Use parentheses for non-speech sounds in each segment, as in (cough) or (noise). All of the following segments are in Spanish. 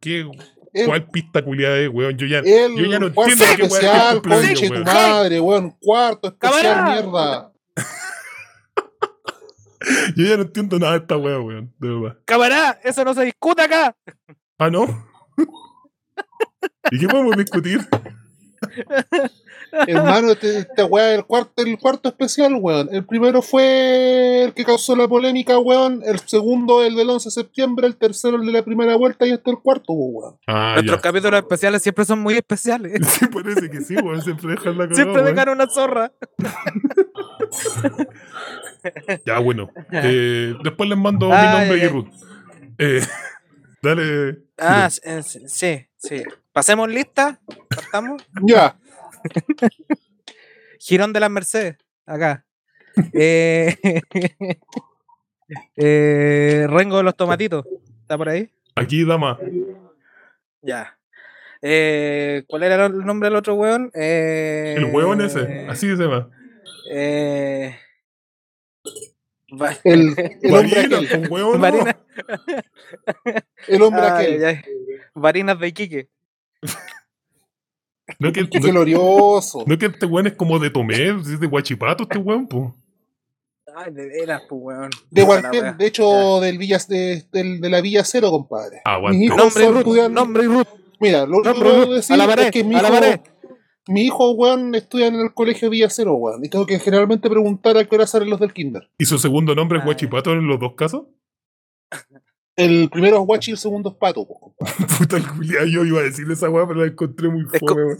¿Qué, El- ¿Cuál pista culiada es, weón? Yo ya, El yo ya no cuarto entiendo qué especial, cumpleaños, conche tu weón. madre, weón. Cuarto especial, Camarada. mierda. (laughs) Yo ya no entiendo nada de esta weá, weón. De verdad. Camarada, eso no se discute acá. Ah, ¿no? (laughs) ¿Y qué podemos discutir? (laughs) Hermano, este- esta weá el cuarto, el cuarto especial, weón. El primero fue el que causó la polémica, weón. El segundo, el del 11 de septiembre. El tercero, el de la primera vuelta. Y este el cuarto, weón. Ah, Nuestros ya. capítulos especiales siempre son muy especiales. (laughs) Sí, parece que sí, weón. Siempre dejan la cagada, Siempre dejan una zorra. (laughs) Ya, bueno. Eh, después les mando mi Ay, nombre y. Ruth. Eh, (laughs) dale. Ah, eh, sí, sí. Pasemos lista. Partamos. Ya. Girón de las Mercedes. Acá. Eh, (laughs) eh, Rengo de los tomatitos. ¿Está por ahí? Aquí, dama. Ya. Eh, ¿Cuál era el nombre del otro? Eh, El huevón ese. Así se llama. Eh, El, (laughs) el hombre Marina, aquel. con huevo, no. Varina- El hombre Ay, aquel. Varinas de Iquique. (laughs) No (laughs) es que, Qué no, glorioso. no es que este weón es como de Tomé, es de Guachipato este weón, po. Ay, de veras, pues, weón. De, wea. de hecho, del Villa, de, del- de la Villa Cero, compadre. Mis hijos Nombre y estudiantes- nombre y. Mira, lo que puedo decir A la es que mi hijo, mi hijo, weón, estudia en el colegio Villa Cero, weón. Y tengo que generalmente preguntar a qué hora salen los del kinder. ¿Y su segundo nombre es Ah. Guachipato en los dos casos? (laughs) El primero es Guachi y el segundo es Pato, compadre. (laughs) Puta el yo iba a decirle esa weá, pero la encontré muy Es fome.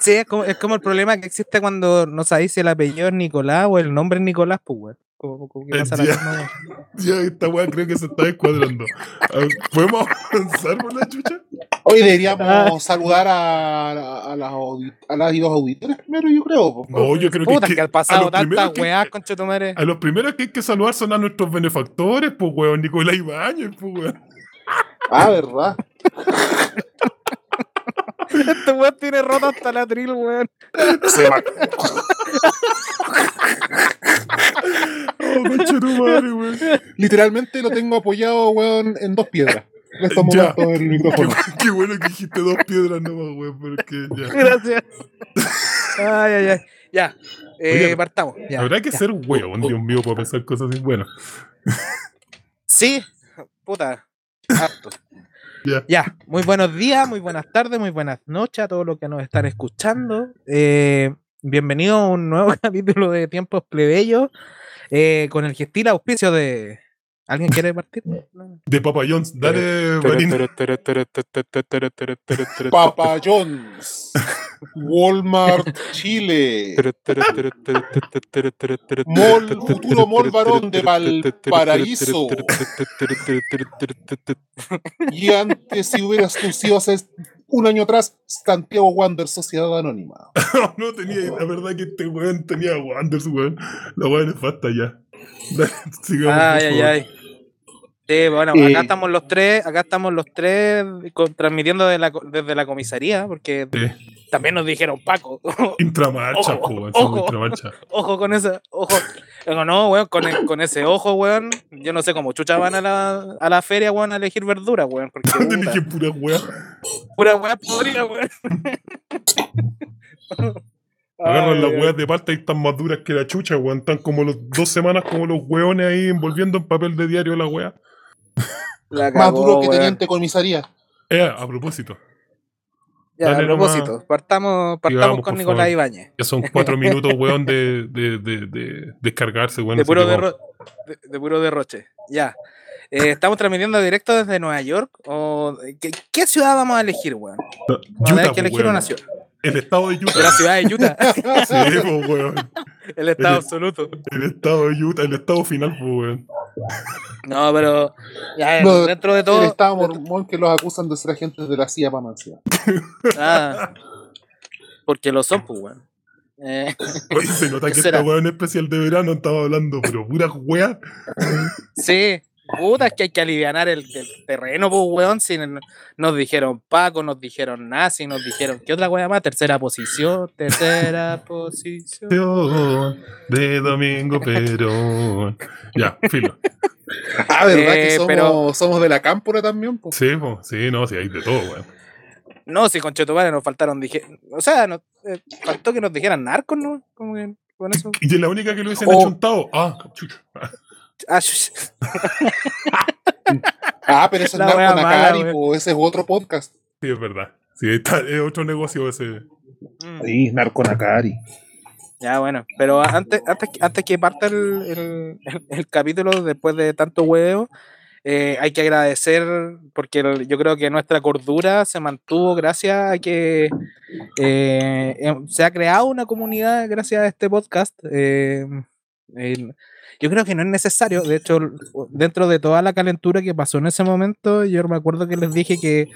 Sí, es como, es como el problema que existe cuando no sabéis si el apellido es Nicolás o el nombre es Nicolás, pues, weón. Como, como que pasa la Ya. misma weá. Ya, esta weá creo que se está descuadrando. ¿Podemos avanzar por la chucha? Hoy deberíamos Ah. saludar a, a, a las, a las dos auditores primero, yo creo. No, yo creo que, que que al a pasado los primeros tantas que- weás, conchetumare. A los primeros que hay que saludar son a nuestros benefactores, pues weón, Nicolás Ibáñez, pues weón. Ah, ¿verdad? (laughs) Este weón tiene roto hasta la tril, weón. Se va. (laughs) Oh, concha tu madre, weón. Literalmente lo tengo apoyado, weón, en dos piedras. En estos Ya. momentos el Qué, micrófono. qué bueno que dijiste dos piedras nomás, weón, porque ya. Gracias. Ay, ay, ay. Ya. Eh, Oye, partamos. Ya, Habrá que ya. ser weón, Dios mío, para pensar cosas así. Bueno, Sí, puta. Harto. ya. Ya, muy buenos días, muy buenas tardes, muy buenas noches a todos los que nos están escuchando. Eh, bienvenido a un nuevo capítulo de Tiempos Plebeyos eh, con el gestil auspicio de. ¿Alguien quiere partir? No. De Papa John's, dale. Papa John's. Walmart Chile. Mall, futuro Mall Barón de Valparaíso. Y antes, si hubiera exclusivo hace un año atrás, Santiago Wander, Sociedad Anónima. (laughs) No, tenía, la verdad que este weón tenía Wanders, weón. La weón es basta ya. Dale, sigamos, Ay, ay, favor. ay. Sí, bueno, Eh. acá estamos los tres, acá estamos los tres transmitiendo de la desde la comisaría, porque también nos dijeron Paco. (laughs) Intramarcha, Ojo, po, weón, ojo. intramarcha. (laughs) ojo con ese, ojo. Digo, no, weón, con, con ese ojo, weón. Yo no sé cómo chucha van a la, a la feria, weón, a elegir verduras, weón. Porque (laughs) dije pura weá. pura weá podrida, weón. Agarran Ay, las weas de palta y están más duras que la chucha, weón. Están como los dos semanas como los weones ahí envolviendo en papel de diario la wea. La (laughs) Más cagó, duro que weón. teniente comisaría. Eh, a propósito. Ya, Dale a nomás. propósito, partamos, partamos Sigamos, con Nicolás. Ibáñez. Ya son cuatro (laughs) minutos, weón, de, de, de, de descargarse, weón. de puro, vamos. derro- de, de puro derroche. Ya. Eh, estamos transmitiendo directo desde Nueva York. O, ¿qué, qué ciudad vamos a elegir, weón? Vamos a tener Utah, que po, elegir weón. una ciudad. El estado de De la Utah. ciudad de Utah. (laughs) Sí, po, weón. el estado El- absoluto. El estado de Utah, el estado final, po, weón. No, pero ya, No, dentro de El todo. Estado mormón que los acusan de ser agentes de la CIA para Mancia. Ah, porque lo son, pues, weón. Eh, (laughs) Oye, se nota ¿Qué que será? esta weón especial de verano estaba hablando, pero pura wea. sí, puta, es que hay que aliviar el, el terreno, pues, weón. Si nos dijeron Paco, nos dijeron nazi, nos dijeron, ¿qué otra weá más? Tercera posición, tercera (laughs) posición. De Domingo (laughs) Perón. Ya, filo. Ah, ¿verdad Eh, que somos, pero- somos de la cámpora también? po? Sí, po, sí, no, sí, hay de todo, weón. No, si con Chetumare nos faltaron, dije, o sea, nos, eh, faltó que nos dijeran narcos, ¿no? Como que con eso. (laughs) Y es la única que lo hubiesen Oh. achuntado. Ah, chucha. Ah. (laughs) Ah, pero eso es Narco po, ese es otro podcast. Sí, es verdad. Sí, está, es otro negocio ese. Mm. Sí, Narco Nakari. Ya, bueno, pero antes, antes, que- antes que parta el, el- el- el capítulo, después de tanto huevo, eh, hay que agradecer, porque el- yo creo que nuestra cordura se mantuvo gracias a que eh, em- se ha creado una comunidad gracias a este podcast. eh, el- yo creo que no es necesario, de hecho, dentro de toda la calentura que pasó en ese momento, yo me acuerdo que les dije que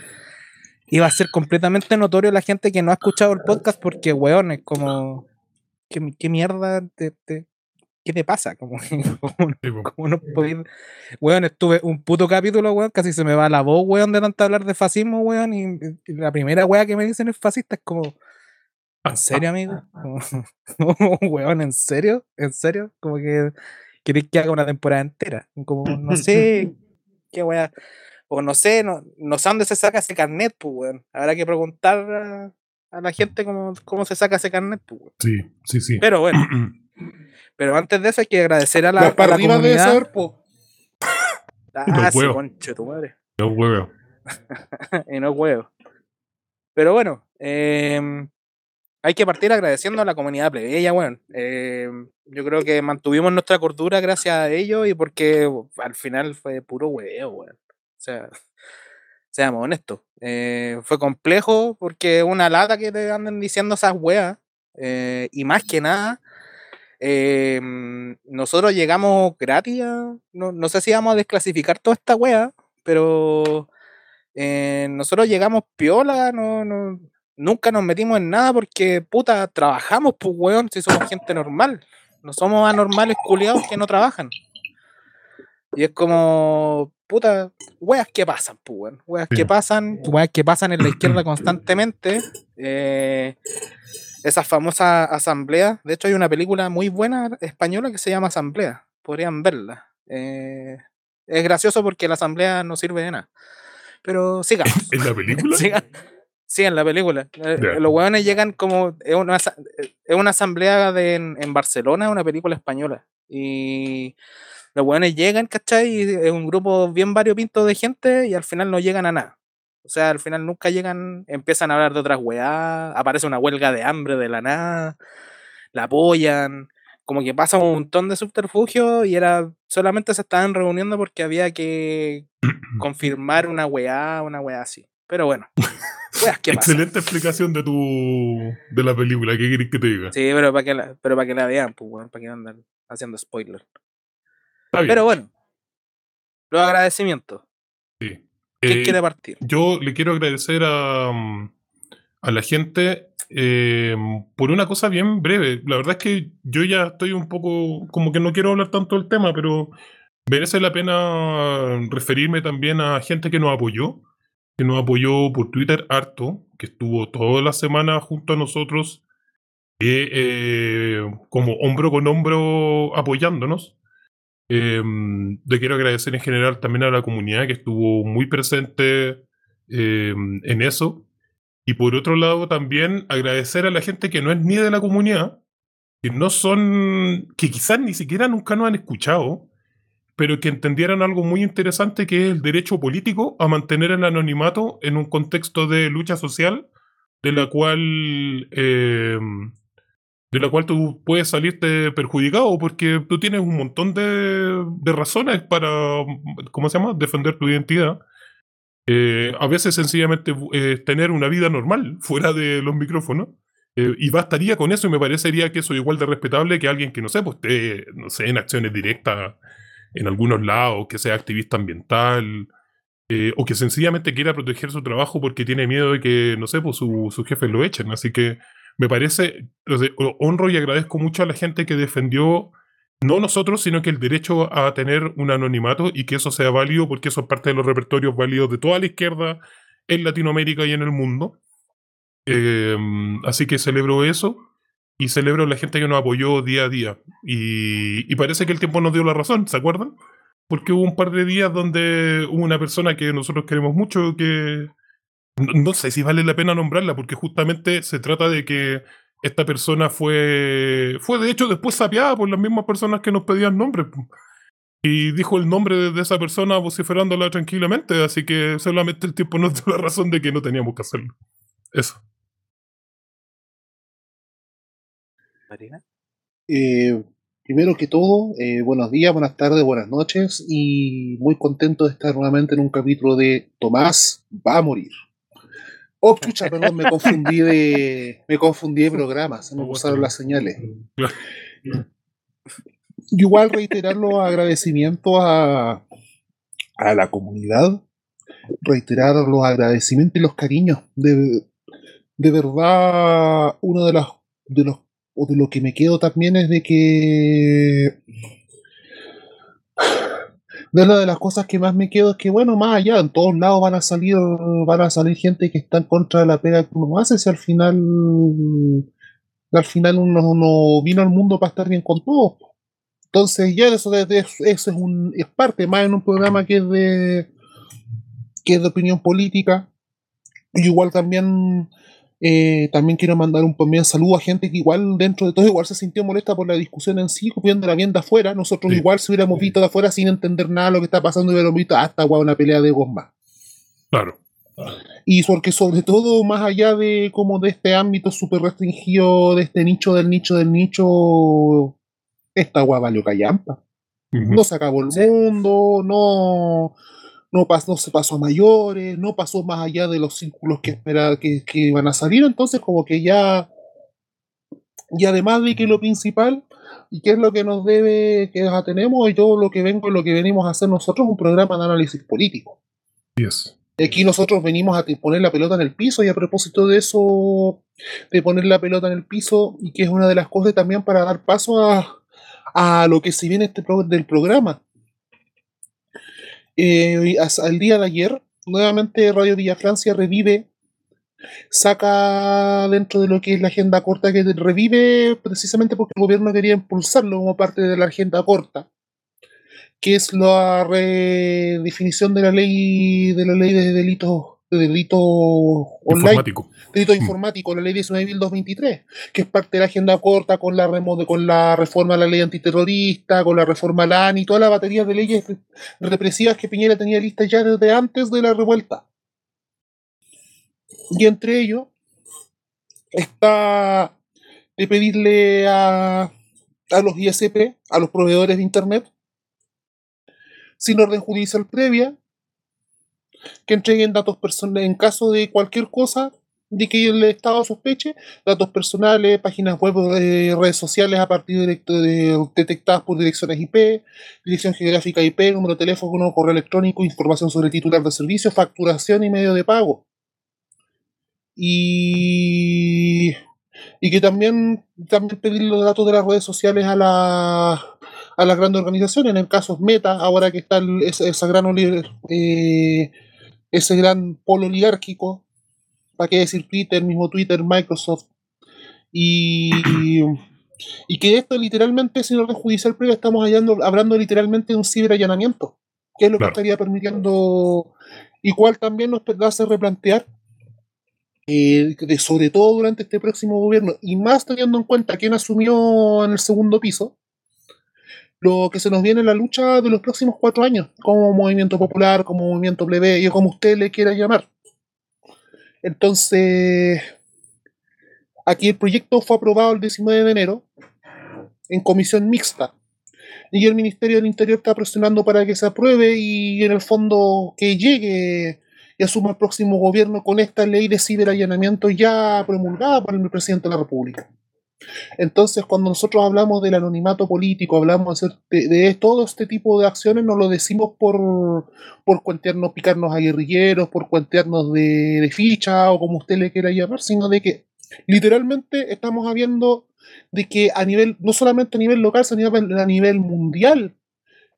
iba a ser completamente notorio a la gente que no ha escuchado el podcast porque, weón, es como... ¿Qué, qué mierda te, te- qué te pasa? Como, (laughs) como, como no podéis... Weón, estuve un puto capítulo, weón, casi se me va la voz, weón, de tanto hablar de fascismo, weón, y, y la primera weá que me dicen es fascista, es como, ¿en serio, amigo? (laughs) (laughs) Weón, ¿en serio? ¿En serio? Como que queréis que haga una temporada entera. Como, no sé, (laughs) qué weá. O no sé, no, no sé dónde se saca ese carnet, pues, weón. Habrá que preguntar a, a la gente cómo, cómo se saca ese carnet, pues, weón. Sí, sí, sí. Pero bueno, (clears throat) pero antes de eso hay que agradecer a la, a la comunidad. ser, po. Ah, sí, huevos. conche tu madre. No huevo. y no huevo. Pero bueno, em, hay que partir agradeciendo a la comunidad plebeya, weón. Em, yo creo que mantuvimos nuestra cordura gracias a ellos y porque al final fue puro hueveo, weón. O sea, (laughs) seamos honestos. Eh, fue complejo porque una lata que te anden diciendo esas weas. eh, y más que nada, em, nosotros llegamos gratis no, no sé si vamos a desclasificar toda esta wea, pero eh, nosotros llegamos piola, no, no, nunca nos metimos en nada porque, puta, trabajamos, pues, weón, si somos gente normal. No somos anormales culiados que no trabajan. Y es como, puta, weas que pasan, pues, weón. Weas que pasan, weas que pasan en la izquierda constantemente. eh, esas famosas asambleas. De hecho, hay una película muy buena española que se llama Asamblea. Podrían verla. Eh, es gracioso porque la asamblea no sirve de nada. Pero sigamos. ¿En la película? (laughs) Sigan. Sí, en la película. Eh. Los hueones llegan como. Es una, es una asamblea de, en, en Barcelona, una película española. Y los hueones llegan, ¿cachai? Y es un grupo bien variopinto de gente y al final no llegan a nada. O sea, al final nunca llegan, empiezan a hablar de otras weá, aparece una huelga de hambre de la nada, la apoyan, como que pasa un montón de subterfugios y era solamente se estaban reuniendo porque había que (clears throat) confirmar una weá, una weá así. Pero bueno, (laughs) weas. Excelente explicación de tu de la película. ¿Qué querés que te diga? Sí, pero para que la, pero para que la vean, pues weón, para que no andan haciendo spoiler. Está bien. Pero bueno, los agradecimientos. sí. ¿Quién Eh, quiere partir? Yo le quiero agradecer a, a la gente eh, por una cosa bien breve. La verdad es que yo ya estoy un poco, como que no quiero hablar tanto del tema, pero merece la pena referirme también a gente que nos apoyó, que nos apoyó por Twitter harto, que estuvo toda la semana junto a nosotros, eh, como hombro con hombro apoyándonos. Eh, quiero agradecer en general también a la comunidad que estuvo muy presente eh, en eso. Y por otro lado también agradecer a la gente que no es ni de la comunidad, que no son, que quizás ni siquiera nunca nos han escuchado, pero que entendieran algo muy interesante que es el derecho político a mantener el anonimato en un contexto de lucha social de la cual eh, de la cual tú puedes salirte perjudicado porque tú tienes un montón de, de razones para, ¿cómo se llama?, defender tu identidad. Eh, a veces sencillamente eh, tener una vida normal fuera de los micrófonos. Eh, y bastaría con eso y me parecería que eso es igual de respetable que alguien que, no sé, pues esté, no sé, en acciones directas en algunos lados, que sea activista ambiental, eh, o que sencillamente quiera proteger su trabajo porque tiene miedo de que, no sé, pues su, su jefe lo echen. Así que me parece, honro y agradezco mucho a la gente que defendió, no nosotros, sino que el derecho a tener un anonimato y que eso sea válido, porque eso es parte de los repertorios válidos de toda la izquierda en Latinoamérica y en el mundo. Eh, así que celebro eso y celebro la gente que nos apoyó día a día. Y, parece que el tiempo nos dio la razón, ¿se acuerdan? porque hubo un par de días donde hubo una persona que nosotros queremos mucho que no, no sé si vale la pena nombrarla, porque justamente se trata de que esta persona fue, fue de hecho después sapeada por las mismas personas que nos pedían nombres. Y dijo el nombre de esa persona vociferándola tranquilamente, así que solamente el tiempo nos dio la razón de que no teníamos que hacerlo. Eso. Marina. Eh, primero que todo, eh, buenos días, buenas tardes, buenas noches y muy contento de estar nuevamente en un capítulo de Tomás va a morir. Oh, chucha, perdón, me confundí de, me confundí de programa, se me usaron las señales. Igual reiterar los agradecimientos a, a la comunidad, reiterar los agradecimientos y los cariños. De, de verdad, uno de los, de los o de lo que me quedo también es de que de una de las cosas que más me quedo es que bueno más allá en todos lados van a salir van a salir gente que está en contra de la pega que uno hace si al final al final uno, uno vino al mundo para estar bien con todos entonces ya eso, eso es un es parte más en un programa que es de que es de opinión política. Y igual también eh, también quiero mandar un también saludo a gente que igual dentro de todo igual se sintió molesta por la discusión en sí, viéndola bien de afuera. Nosotros Sí. igual si hubiéramos visto de afuera sin entender nada de lo que está pasando, hubiéramos visto hasta guau, una pelea de gomba. Claro. Y porque sobre todo, más allá de como de este ámbito súper restringido, de este nicho del nicho del nicho, esta guay valió callampa. No se acabó el Sí. mundo, no, no, pas- no se pasó a mayores, no pasó más allá de los círculos que esperaba que, que iban a salir, entonces como que ya, y además de que lo principal, y qué es lo que nos debe, que ya tenemos, yo lo que vengo, lo que venimos a hacer nosotros es un programa de análisis político. Yes. Aquí nosotros venimos a poner la pelota en el piso y a propósito de eso, de poner la pelota en el piso, y que es una de las cosas también para dar paso a, a lo que se viene este pro- del programa. Eh, al día de ayer, nuevamente Radio Villa Francia revive, saca dentro de lo que es la agenda corta que revive precisamente porque el gobierno quería impulsarlo como parte de la agenda corta, que es la redefinición de la ley de la ley de delitos de delitos online Informático. delito Mm. informático, la ley 19.223, que es parte de la agenda corta con la, remo- con la reforma a la ley antiterrorista, con la reforma a la ANI, toda la batería de leyes re- represivas que Piñera tenía listas ya desde antes de la revuelta. Y entre ellos está de pedirle a, a los ISP, a los proveedores de Internet, sin orden judicial previa, que entreguen datos personales en caso de cualquier cosa de que el Estado sospeche, datos personales, páginas web, eh, redes sociales a partir de, detectadas por direcciones IP, dirección geográfica IP, número de teléfono, correo electrónico, información sobre titular de servicio, facturación y medio de pago. Y, y que también, también pedir los datos de las redes sociales a, la, a las grandes organizaciones, en el caso Meta, ahora que está el- esa, esa gran eh, ese gran polo oligárquico, ¿para qué decir Twitter, mismo Twitter, Microsoft? Y, y que esto literalmente, sin orden judicial previo, estamos hallando- hablando literalmente de un ciberallanamiento, que es lo Claro. que estaría permitiendo, y cual también nos hace replantear, eh, de, sobre todo durante este próximo gobierno, y más teniendo en cuenta quién asumió en el segundo piso, lo que se nos viene en la lucha de los próximos cuatro años, como movimiento popular, como movimiento plebeyo, como usted le quiera llamar. Entonces, aquí el proyecto fue aprobado el 19 de enero en comisión mixta. Y el Ministerio del Interior está presionando para que se apruebe y en el fondo que llegue y asuma el próximo gobierno con esta ley de ciberallanamiento ya promulgada por el presidente de la República. Entonces, cuando nosotros hablamos del anonimato político, hablamos de, de todo este tipo de acciones, no lo decimos por, por cuentearnos, picarnos a guerrilleros, por cuentearnos de, de ficha o como usted le quiera llamar, sino de que literalmente estamos hablando de que a nivel, no solamente a nivel local, sino a nivel mundial,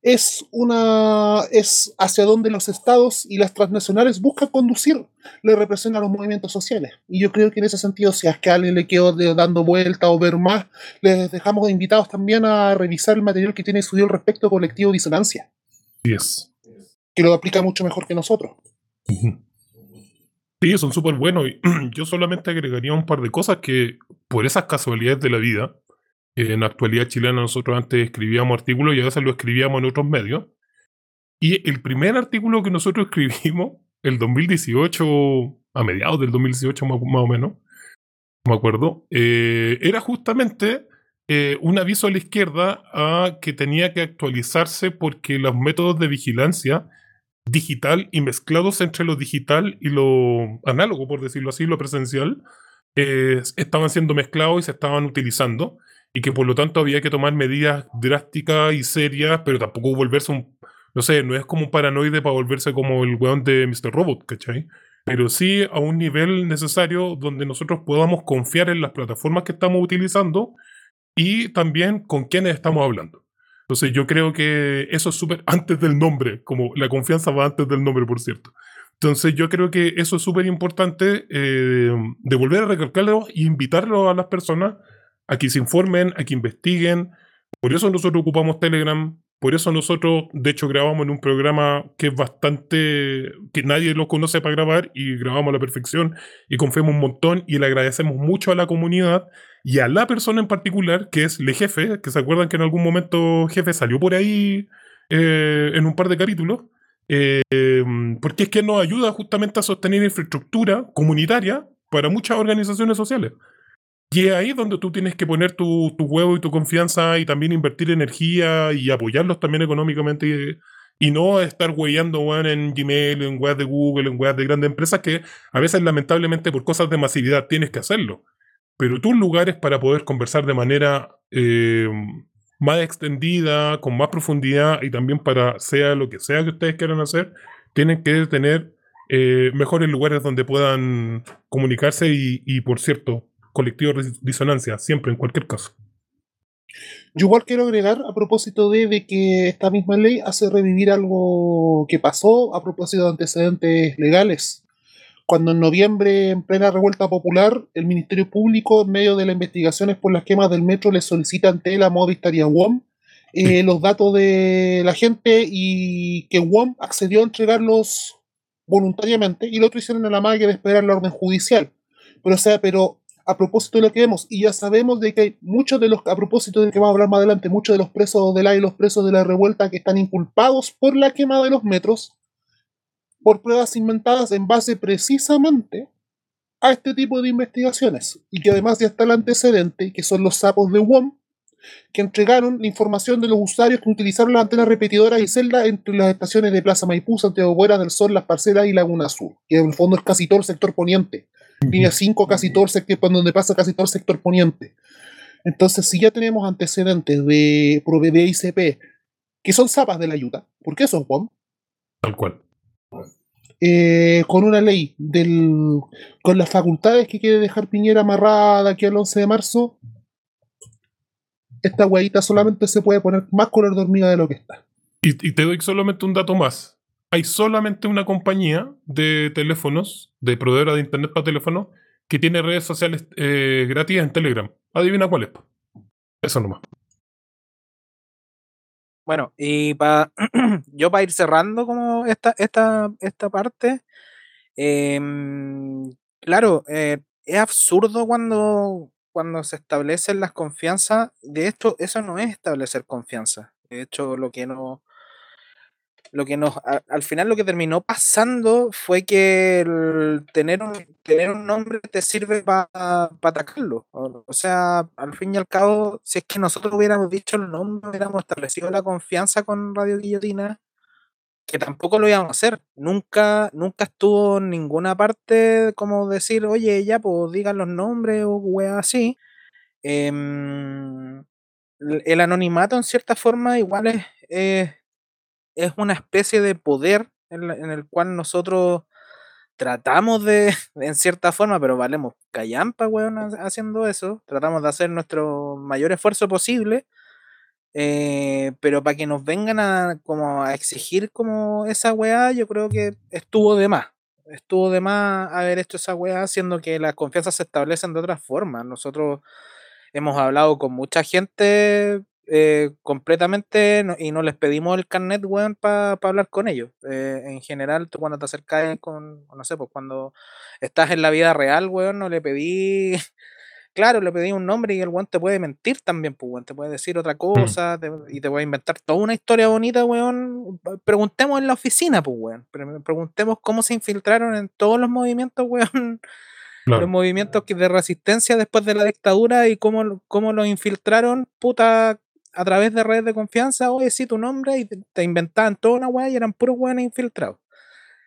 es una es hacia donde los estados y las transnacionales buscan conducir la represión a los movimientos sociales. Y yo creo que en ese sentido, si es que a alguien le quedó dando vuelta o ver más, les dejamos invitados también a revisar el material que tiene estudiado al respecto colectivo Disonancia. Yes. que lo aplica mucho mejor que nosotros. Sí, son súper buenos. (clears throat) Yo solamente agregaría un par de cosas que, por esas casualidades de la vida, en actualidad chilena nosotros antes escribíamos artículos y a veces lo escribíamos en otros medios. Y el primer artículo que nosotros (laughs) escribimos, el 2018, a mediados del 2018 más, más o menos, no me acuerdo, eh, era justamente eh, un aviso a la izquierda a que tenía que actualizarse porque los métodos de vigilancia digital y mezclados entre lo digital y lo análogo, por decirlo así, lo presencial, eh, estaban siendo mezclados y se estaban utilizando y que por lo tanto había que tomar medidas drásticas y serias, pero tampoco volverse un, no sé, no es como un paranoide para volverse como el weón de Mr. Robot, ¿cachai? Pero sí a un nivel necesario donde nosotros podamos confiar en las plataformas que estamos utilizando y también con quienes estamos hablando. Entonces yo creo que eso es súper antes del nombre, como la confianza va antes del nombre, por cierto. Entonces yo creo que eso es súper importante eh, de volver a recalcarlo e invitarlo a las personas a que se informen, a investiguen. Por eso nosotros ocupamos Telegram, por eso nosotros, de hecho, grabamos en un programa que es bastante, que nadie lo conoce para grabar y grabamos a la perfección y confiamos un montón y le agradecemos mucho a la comunidad y a la persona en particular, que es Le Jefe, que se acuerdan que en algún momento Jefe salió por ahí eh, en un par de capítulos, eh, porque es que nos ayuda justamente a sostener infraestructura comunitaria para muchas organizaciones sociales. Y es ahí donde tú tienes que poner tu, tu huevo y tu confianza y también invertir energía y apoyarlos también económicamente y, no estar hueando weón, en Gmail, en web de Google, en web de grandes empresas que a veces lamentablemente por cosas de masividad tienes que hacerlo. Pero tus lugares para poder conversar de manera eh, más extendida, con más profundidad y también para sea lo que sea que ustedes quieran hacer, tienen que tener eh, mejores lugares donde puedan comunicarse y por cierto, colectivo de disonancia, siempre, en cualquier caso. Yo igual quiero agregar a propósito de, de, que esta misma ley hace revivir algo que pasó a propósito de antecedentes legales. Cuando en noviembre, en plena revuelta popular, el Ministerio Público, en medio de las investigaciones por las quemas del metro, le solicita ante la Movistar y a WOM eh, los datos de la gente y que WOM accedió a entregarlos voluntariamente y lo otro hicieron a la magia de esperar la orden judicial. Pero, o sea, pero a propósito de lo que vemos, y ya sabemos de que hay muchos de los, a propósito de que vamos a hablar más adelante, muchos de los presos de la y los presos de la revuelta que están inculpados por la quema de los metros, por pruebas inventadas en base precisamente a este tipo de investigaciones, y que además ya está el antecedente, que son los sapos de WOM, que entregaron la información de los usuarios que utilizaron las antenas repetidoras y celdas entre las estaciones de Plaza Maipú, Santiago Buenas del Sol, Las Parcelas y Laguna Sur, que en el fondo es casi todo el sector poniente línea 5 casi todo el sector, donde pasa casi todo el sector poniente. Entonces, si ya tenemos antecedentes de ProVD y CP, que son zapas de la ayuda, ¿por qué son WOM? Tal cual. Eh, con una ley del, con las facultades que quiere dejar Piñera amarrada aquí al 11 de marzo, esta huevita solamente se puede poner más color de hormiga de lo que está. Y, y te doy solamente un dato más hay solamente una compañía de teléfonos, de proveedora de internet para teléfono, que tiene redes sociales eh, gratis en Telegram. Adivina cuál es. Eso nomás. Bueno, y para (clears throat) yo para ir cerrando como esta, esta, esta parte, eh, claro, eh, es absurdo cuando, cuando se establecen las confianzas. De hecho, eso no es establecer confianza. De hecho, lo que no, lo que nos, a, al final lo que terminó pasando fue que tener, un, tener un nombre te sirve para pa atacarlo. O, o, sea, al fin y al cabo, si es que nosotros hubiéramos dicho el nombre, hubiéramos establecido la confianza con Radio Guillotina, que tampoco lo íbamos a hacer. Nunca, nunca estuvo en ninguna parte como decir, oye, ya, pues digan los nombres o weas así. Eh, el anonimato en cierta forma igual es, es una especie de poder en, en, el cual nosotros tratamos de, (laughs) en cierta forma, pero valemos callampa, weón, haciendo eso. Tratamos de hacer nuestro mayor esfuerzo posible. Eh, pero para que nos vengan a como exigir como esa weá, yo creo que estuvo de más. Estuvo de más haber hecho esa weá, haciendo que las confianzas se establecen de otra forma. Nosotros hemos hablado con mucha gente eh, completamente no- y no les pedimos el carnet, weón, para hablar con ellos. Eh, en general, tú cuando te acercas con, no sé, pues cuando estás en la vida real, weón, no le pedí, (laughs) claro, le pedí un nombre y el weón te puede mentir también, pues, weón, te puede decir otra cosa te- y te puede inventar toda una historia bonita, weón. Preguntemos en la oficina, pues, weón. Pre- Preguntemos cómo se infiltraron en todos los movimientos, (laughs) weón, los movimientos que- de resistencia después de la dictadura y cómo, lo- cómo los infiltraron, puta, a través de redes de confianza, oye, sí, tu nombre, y te, inventaban toda una weá y eran puros weones infiltrados.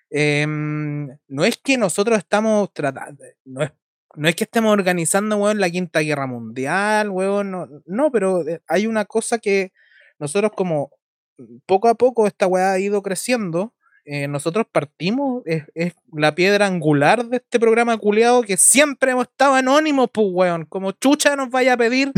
Em, no es que nosotros estamos tratando, no es, no es que estemos organizando, weón, la quinta guerra mundial, weón, no, no, pero eh, hay una cosa que nosotros como mm, poco a poco esta weá ha ido creciendo, eh, nosotros partimos, es, es la piedra angular de este programa culiado que siempre hemos estado anónimos, pues, weón. Como chucha nos vaya a pedir,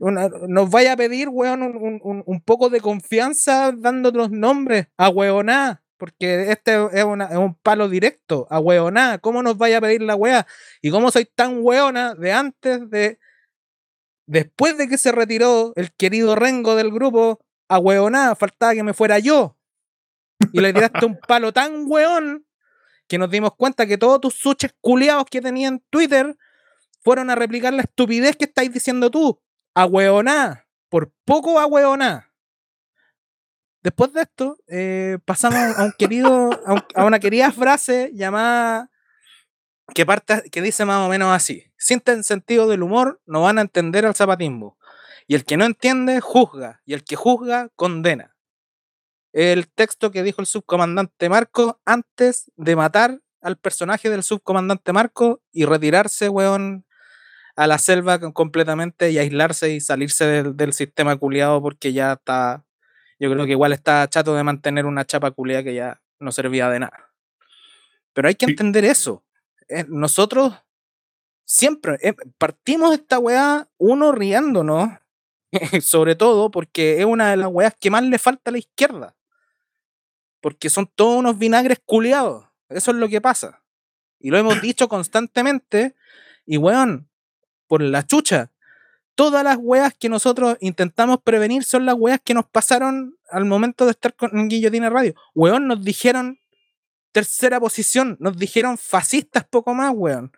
una- nos vaya a pedir, weón, un, un- un- poco de confianza dando los nombres a weoná. Porque este es, una- es un palo directo, a weoná. ¿Cómo nos vaya a pedir la weá? Y cómo soy tan weona de antes de. Después de que se retiró el querido Rengo del grupo, a weoná, faltaba que me fuera yo y le tiraste un palo tan weón que nos dimos cuenta que todos tus suches culiados que tenía en Twitter fueron a replicar la estupidez que estáis diciendo tú. A weoná. Por poco a. Después de esto, eh, pasamos a un querido, a, un- a una querida frase llamada que parte, que dice más o menos así: sienten sentido del humor, no van a entender al zapatismo. Y el que no entiende, juzga. Y el que juzga, condena el texto que dijo el subcomandante Marco antes de matar al personaje del subcomandante Marco y retirarse, weón, a la selva completamente y aislarse y salirse del, del sistema culiado porque ya está, yo creo que igual está chato de mantener una chapa culiada que ya no servía de nada. Pero hay que entender eso. Eh, nosotros siempre eh, partimos esta weá, uno riéndonos, (laughs) sobre todo porque es una de las weas que más le falta a la izquierda. Porque son todos unos vinagres culiados. Eso es lo que pasa. Y lo hemos dicho constantemente. Y weón, por la chucha, todas las weas que nosotros intentamos prevenir son las weas que nos pasaron al momento de estar con Guillotina Radio. Weón, nos dijeron tercera posición, nos dijeron fascistas poco más, weón.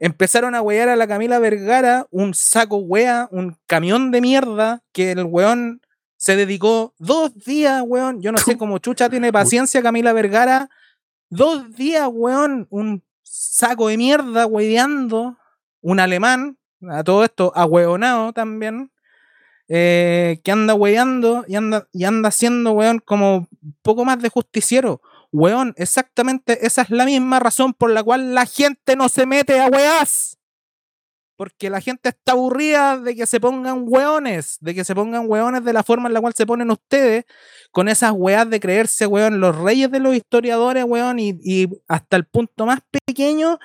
Empezaron a wear a la Camila Vergara, un saco wea, un camión de mierda, que el weón se dedicó dos días, weón. Yo no sé (laughs) cómo chucha tiene paciencia Camila Vergara. Dos días, weón, un saco de mierda weando, un alemán, a todo esto, ahueonado también, eh, que anda weando y anda, y anda haciendo, weón, como poco más de justiciero. Weón, exactamente esa es la misma razón por la cual la gente no se mete a weás. Porque la gente está aburrida de que se pongan weones, de que se pongan weones de la forma en la cual se ponen ustedes, con esas weas de creerse, weón, los reyes de los historiadores, weón, y hasta el punto más pequeño,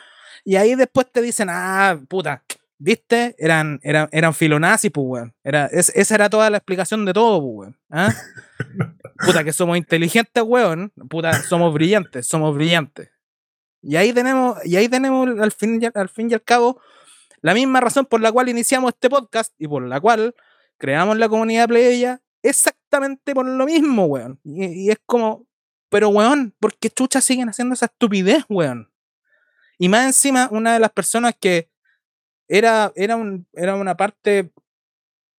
y ahí después te dicen, ah, puta, ¿viste? Eran, eran, eran filonazis, pues, weón. Era, es- esa era toda la explicación de todo, pues, weón. ¿ah? (laughs) Puta, que somos inteligentes, weón. Puta, somos brillantes, somos brillantes. Y ahí tenemos, y ahí tenemos al fin, y al- al fin y al cabo la misma razón por la cual iniciamos este podcast y por la cual creamos la comunidad plebeya, exactamente por lo mismo, weón. Y, y es como, pero weón, ¿por qué chuchas siguen haciendo esa estupidez, weón? Y más encima, una de las personas que era, era, un, era una parte,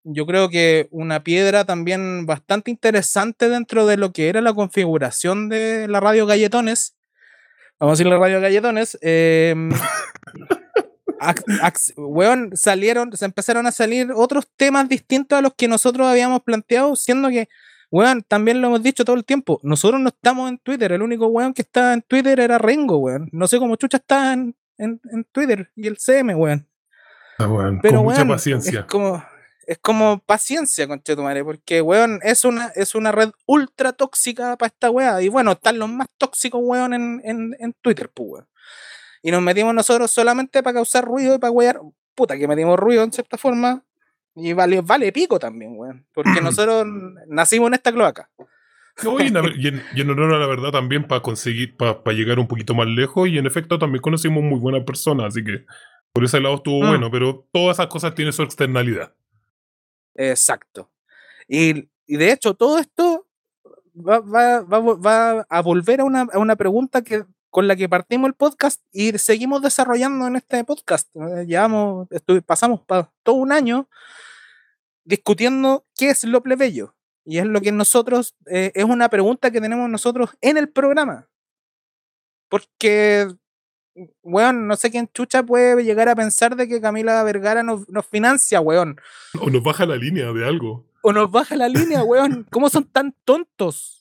yo creo que una piedra también bastante interesante dentro de lo que era la configuración de la radio Galletones. Vamos a decir la radio Galletones. ac- weón, salieron, se empezaron a salir otros temas distintos a los que nosotros habíamos planteado, siendo que, weón, también lo hemos dicho todo el tiempo, nosotros no estamos en Twitter, el único weón que estaba en Twitter era Rengo, weón. No sé cómo chucha está en, en, en Twitter y el CM, weón. Ah, weón, Pero, con mucha weón, paciencia. Es como, es como paciencia, conchetumare, porque, weón, es una, es una red ultra tóxica para esta weá. Y bueno, están los más tóxicos, weón, en, en, en Twitter, pues, weón. Y nos metimos nosotros solamente para causar ruido y para wear. Puta, que metimos ruido en cierta forma. Y vale, vale pico también, weón. Porque (clears throat) nosotros nacimos en esta cloaca. No, y, en, y en- (laughs) y en honor a la verdad también para conseguir, para llegar un poquito más lejos y en efecto también conocimos muy buenas personas, así que por ese lado estuvo Mm. bueno, pero todas esas cosas tienen su externalidad. Exacto. Y, y de hecho, todo esto va, va, va, va a volver a una, a una pregunta que con la que partimos el podcast y seguimos desarrollando en este podcast. Eh, Llevamos, pasamos pa- todo un año discutiendo qué es lo plebeyo. Y es lo que nosotros, eh, es una pregunta que tenemos nosotros en el programa. Porque, weón, no sé quién chucha puede llegar a pensar de que Camila Vergara nos, nos financia, weón. O nos baja la línea de algo. O nos baja la línea, (laughs) weón. ¿Cómo son tan tontos?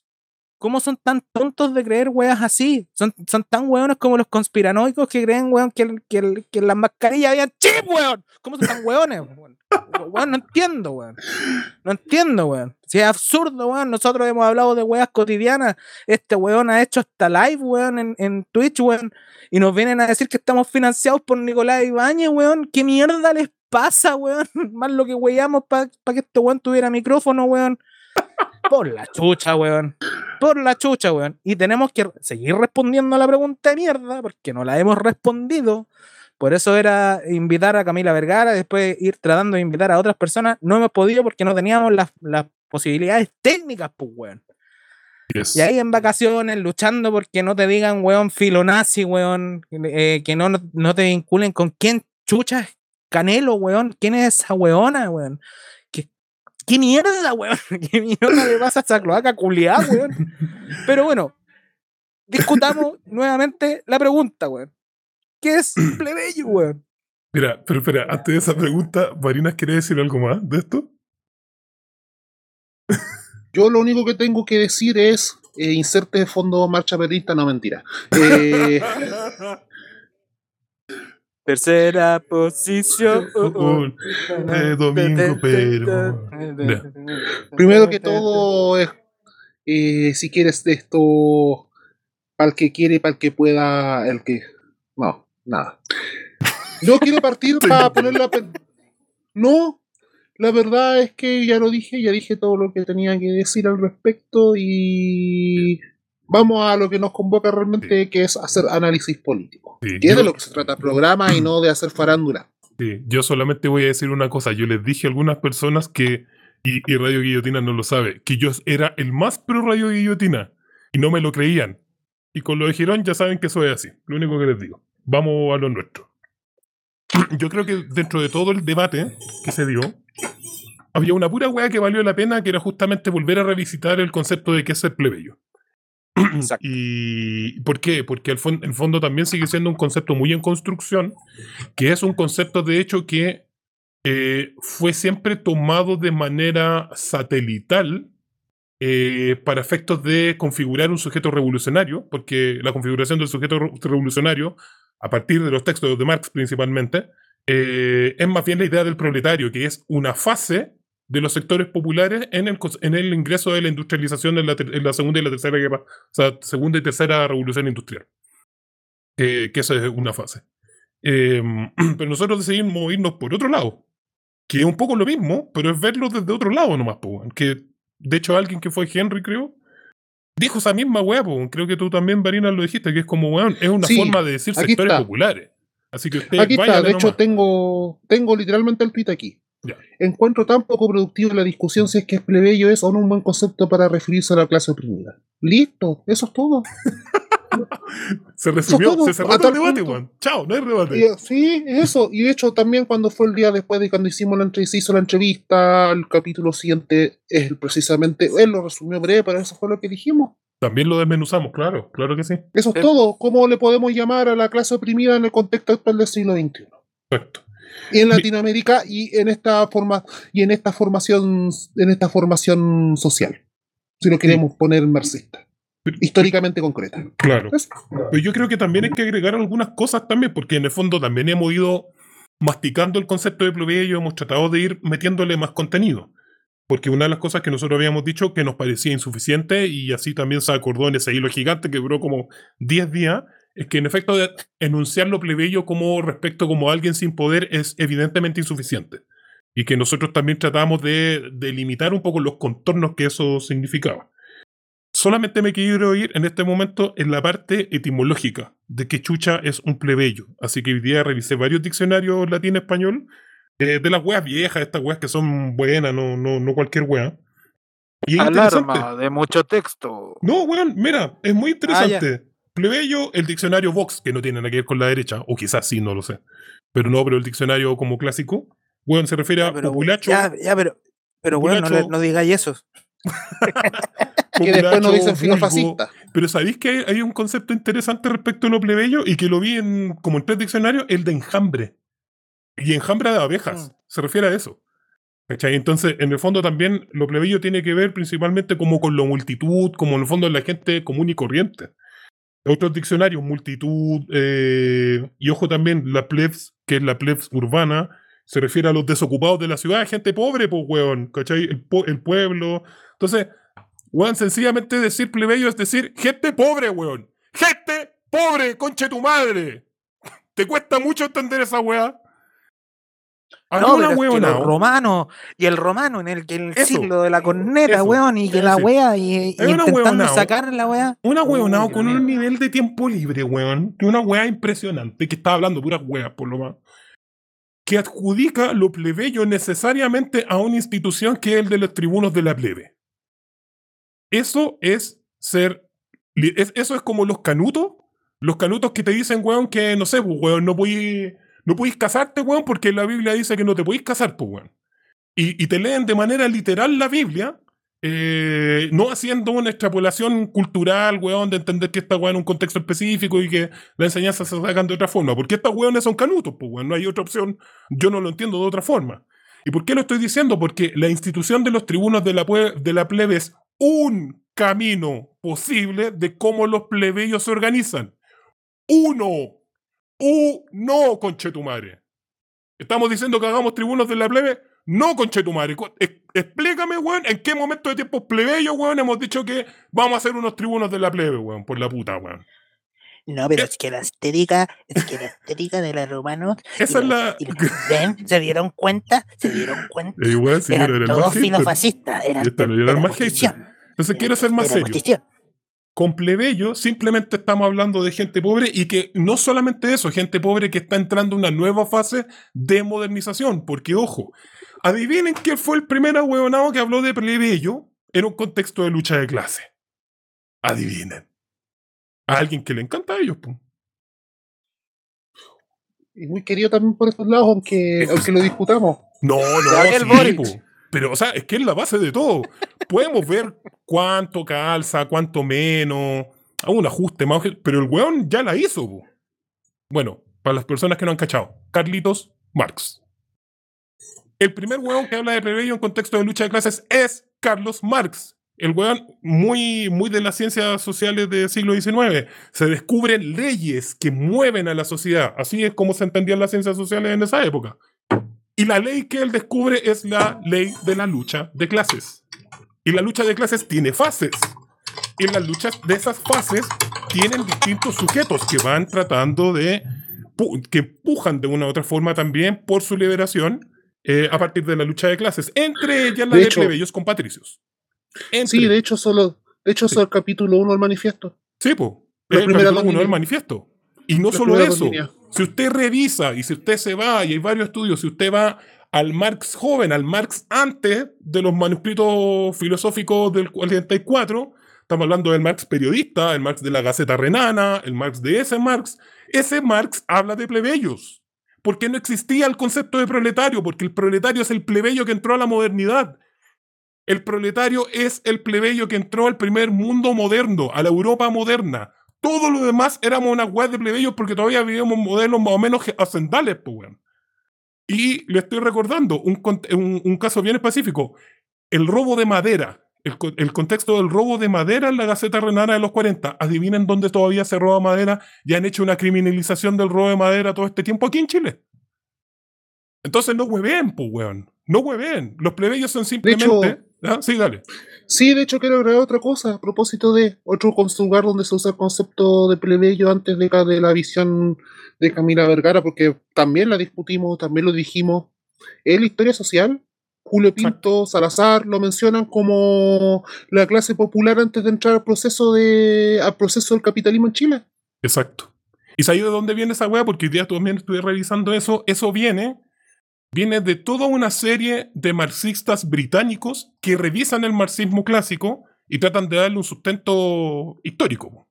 ¿Cómo son tan tontos de creer weas así? Son, son tan weones como los conspiranoicos que creen, weón, que, el- que, el- que las mascarillas había chip, weón. ¿Cómo son tan weones? Weón? Weón, no entiendo, weón. No entiendo, weón. Si es absurdo, weón. Nosotros hemos hablado de weas cotidianas. Este weón ha hecho hasta live, weón, en, en Twitch, weón. Y nos vienen a decir que estamos financiados por Nicolás Ibáñez, weón. ¿Qué mierda les pasa, weón? (laughs) Más lo que weyamos para que este weón tuviera micrófono, weón. Por la chucha, weón. Por la chucha, weón. Y tenemos que seguir respondiendo a la pregunta de mierda, porque no la hemos respondido. Por eso era invitar a Camila Vergara, después ir tratando de invitar a otras personas. No hemos podido porque no teníamos las, las posibilidades técnicas, pues, weón. Yes. Y ahí en vacaciones, luchando porque no te digan, weón, filonazi, weón, eh, que no, no te vinculen con quién chucha es Canelo, weón. ¿Quién es esa weona, weón? ¿Qué, qué mierda, weón? (laughs) ¿Qué mierda le pasa a esa cloaca culiada, weón? (laughs) Pero bueno, discutamos nuevamente la pregunta, weón. ¿Qué es plebeyo, weón? Mira, pero espera, antes de esa pregunta, Marinas, ¿quiere decir algo más de esto? Yo lo único que tengo que decir es eh, inserte fondo marcha perrista, no mentira. Eh, (laughs) Tercera posición. (laughs) uh, uh. Eh, domingo, pero- primero que todo, eh, si quieres de esto, para el que quiere, para el que pueda, el que... No, nada. No quiero partir para (laughs) poner la... No, la verdad es que ya lo dije, ya dije todo lo que tenía que decir al respecto y vamos a lo que nos convoca realmente, que es hacer análisis político. Sí, Que es de yo- lo que se trata el programa y no de hacer farándula. Sí, yo solamente voy a decir una cosa. Yo les dije a algunas personas que, y, y Radio Guillotina no lo sabe, que yo era el más pro Radio Guillotina y no me lo creían. Y con lo de Girón ya saben que eso es así. Lo único que les digo. Vamos a lo nuestro. (clears throat) Yo creo que dentro de todo el debate que se dio, había una pura weá que valió la pena, que era justamente volver a revisitar el concepto de qué es ser plebeyo. (clears throat) Exacto. ¿Y por qué? Porque fon- en fondo también sigue siendo un concepto muy en construcción, que es un concepto de hecho que eh, fue siempre tomado de manera satelital eh, para efectos de configurar un sujeto revolucionario, porque la configuración del sujeto re- revolucionario, a partir de los textos de Marx principalmente, eh, es más bien la idea del proletario, que es una fase de los sectores populares en el, en el ingreso de la industrialización en la, en la segunda y la tercera guerra, o sea, segunda y tercera revolución industrial. Eh, que esa es una fase. Eh, (clears throat) pero nosotros decidimos irnos por otro lado, que es un poco lo mismo, pero es verlo desde otro lado nomás, que de hecho alguien que fue Henry, creo, dijo esa misma weá, creo que tú también, Varina, lo dijiste, que es como, weón, es una Sí, forma de decir sectores está. populares. Así que usted Aquí está, de hecho nomás. tengo, tengo literalmente el tweet aquí. Ya. Encuentro tan poco productivo la discusión si es que es plebeyo es o no un buen concepto para referirse a la clase oprimida. Listo, eso es todo. (laughs) Se resumió, se cerró el debate, weón. Chao, no hay debate. Y, eh, sí, eso. Y de hecho también cuando fue el día después de cuando hicimos la entrevista, se hizo la entrevista, el capítulo siguiente es precisamente, él lo resumió breve, pero eso fue lo que dijimos. También lo desmenuzamos, claro, claro que sí. Eso es Eh. todo. ¿Cómo le podemos llamar a la clase oprimida en el contexto actual del siglo XXI? Perfecto. y en Latinoamérica y en esta forma y en esta formación en esta formación social si lo queremos poner marxista históricamente concreta Claro. Eso. Pero yo creo que también hay que agregar algunas cosas también, porque en el fondo también hemos ido masticando el concepto de plebeyo, hemos tratado de ir metiéndole más contenido. Porque una de las cosas que nosotros habíamos dicho que nos parecía insuficiente, y así también se acordó en ese hilo gigante que duró como 10 días, es que en efecto de enunciar lo plebeyo como respecto como alguien sin poder es evidentemente insuficiente. Y que nosotros también tratamos de, de limitar un poco los contornos que eso significaba. Solamente me quiero ir en este momento en la parte etimológica de que chucha es un plebeyo. Así que hoy día revisé varios diccionarios latín-español eh, de las weas viejas, estas weas que son buenas, no, no, no cualquier wea. Y. Alarma de mucho texto. No, weón, mira, es muy interesante. Plebeyo, el diccionario Vox, que no tiene nada que ver con la derecha, o quizás sí, no lo sé. Pero no, pero el diccionario como clásico, weón, se refiere a Ya, pero, populacho, ya, ya, pero, pero bueno, no, no digáis eso. Que después nos dicen vulgo. filofascista. Pero ¿sabéis que hay, hay un concepto interesante respecto a lo plebeyo? Y que lo vi en, como en tres diccionarios, el de enjambre. Y enjambre de abejas. Mm. Se refiere a eso. ¿Cachai? Entonces, en el fondo también lo plebeyo tiene que ver principalmente como con la multitud, como en el fondo la gente común y corriente. Otros diccionarios, multitud, eh, y ojo también, la plebs, que es la plebs urbana, se refiere a los desocupados de la ciudad, gente pobre, pues, weón, ¿cachai? El, po- el pueblo. Entonces, weón, sencillamente decir plebeyo es decir gente pobre, weón. Gente pobre, conche tu madre. (laughs) ¿Te cuesta mucho entender esa weá? No, una pero es que romanos y el romano en el, que el siglo de la corneta, eso, weón, y que la wea y, y intentando sacar la wea. Una Dios con un nivel de tiempo libre, weón. Que una weá impresionante, que estaba hablando puras weas, por lo más. Que adjudica lo plebeyo necesariamente a una institución que es el de los tribunos de la plebe. Eso es ser. eso es como los canutos. Los canutos que te dicen, weón, que no sé, pues, weón, no podís, no casarte, weón, porque la Biblia dice que no te podís casar, pues, weón. Y, y te leen de manera literal la Biblia, eh, no haciendo una extrapolación cultural, weón, de entender que esta weón en un contexto específico y que la enseñanza se sacan de otra forma. Porque estas weones son canutos, pues, weón, no hay otra opción. Yo no lo entiendo de otra forma. ¿Y por qué lo estoy diciendo? Porque la institución de los tribunos de la, de la plebe es un camino posible de cómo los plebeyos se organizan. Uno. Uno, conchetumare. ¿Estamos diciendo que hagamos tribunos de la plebe? No, conchetumare. Co- ex- Explícame, weón, en qué momento de tiempos plebeyos, weón, hemos dicho que vamos a ser unos tribunos de la plebe, weón, por la puta, weón. No, pero es que la estética, es que la estética de los romanos. y Esa es la... y. ¿Se dieron cuenta? ¿Se dieron cuenta? (laughs) Weón, señor, Eran era el todos hater. filofascistas. Eran Entonces quiero ser más serio. Con plebeyo simplemente estamos hablando de gente pobre y que no solamente eso, gente pobre que está entrando en una nueva fase de modernización, porque ojo, adivinen quién fue el primer ahueonado que habló de plebeyo en un contexto de lucha de clase. Adivinen. A alguien que le encanta a ellos, pues. Y muy querido también por estos lados, aunque, aunque lo discutamos. No, no, Gabriel sí, Boric. po. Pero, o sea, es que es la base de todo. Podemos ver cuánto calza, cuánto menos, a un ajuste más, pero el weón ya la hizo. Bueno, para las personas que no han cachado, Carlitos Marx. El primer weón que habla de plebeyo en contexto de lucha de clases es Carlos Marx. El weón muy, muy de las ciencias sociales del siglo XIX. Se descubren leyes que mueven a la sociedad. Así es como se entendían las ciencias sociales en esa época. Y la ley que él descubre es la ley de la lucha de clases. Y la lucha de clases tiene fases. Y las luchas de esas fases tienen distintos sujetos que van tratando de. que empujan de una u otra forma también por su liberación eh, a partir de la lucha de clases. Entre ellas la De de, plebeyos con patricios. Entre- Sí, de hecho, solo, de hecho, eso es el capítulo 1 del manifiesto. Sí, po. Las Es el capítulo dos uno del líneas. manifiesto. Y no solo eso. Si usted revisa y si usted se va, y hay varios estudios, si usted va al Marx joven, al Marx antes de los manuscritos filosóficos del 44, estamos hablando del Marx periodista, el Marx de la Gaceta Renana, el Marx de ese Marx, ese Marx habla de plebeyos. Porque no existía el concepto de proletario, porque el proletario es el plebeyo que entró a la modernidad. El proletario es el plebeyo que entró al primer mundo moderno, a la Europa moderna. Todo lo demás éramos una web de plebeyos porque todavía vivíamos modelos más o menos hacendales, pues, weón. Y le estoy recordando un, cont- un- un caso bien específico. El robo de madera. El contexto del robo de madera en la Gaceta Renana de los 40. Adivinen dónde todavía se roba madera y han hecho una criminalización del robo de madera todo este tiempo aquí en Chile. Entonces no hueven, pues, weón. No hueven. Los plebeyos son simplemente. ¿Ah? Sí, dale. Sí, de hecho, quiero agregar otra cosa a propósito de otro lugar donde se usa el concepto de plebeyo antes de la visión de Camila Vergara, porque también la discutimos, también lo dijimos. Es la historia social. Julio Pinto, Salazar lo mencionan como la clase popular antes de entrar al proceso de al proceso del capitalismo en Chile. Exacto. ¿Y sabes de dónde viene esa weá? Porque hoy día también estuve revisando eso. Eso viene viene de toda una serie de marxistas británicos que revisan el marxismo clásico y tratan de darle un sustento histórico.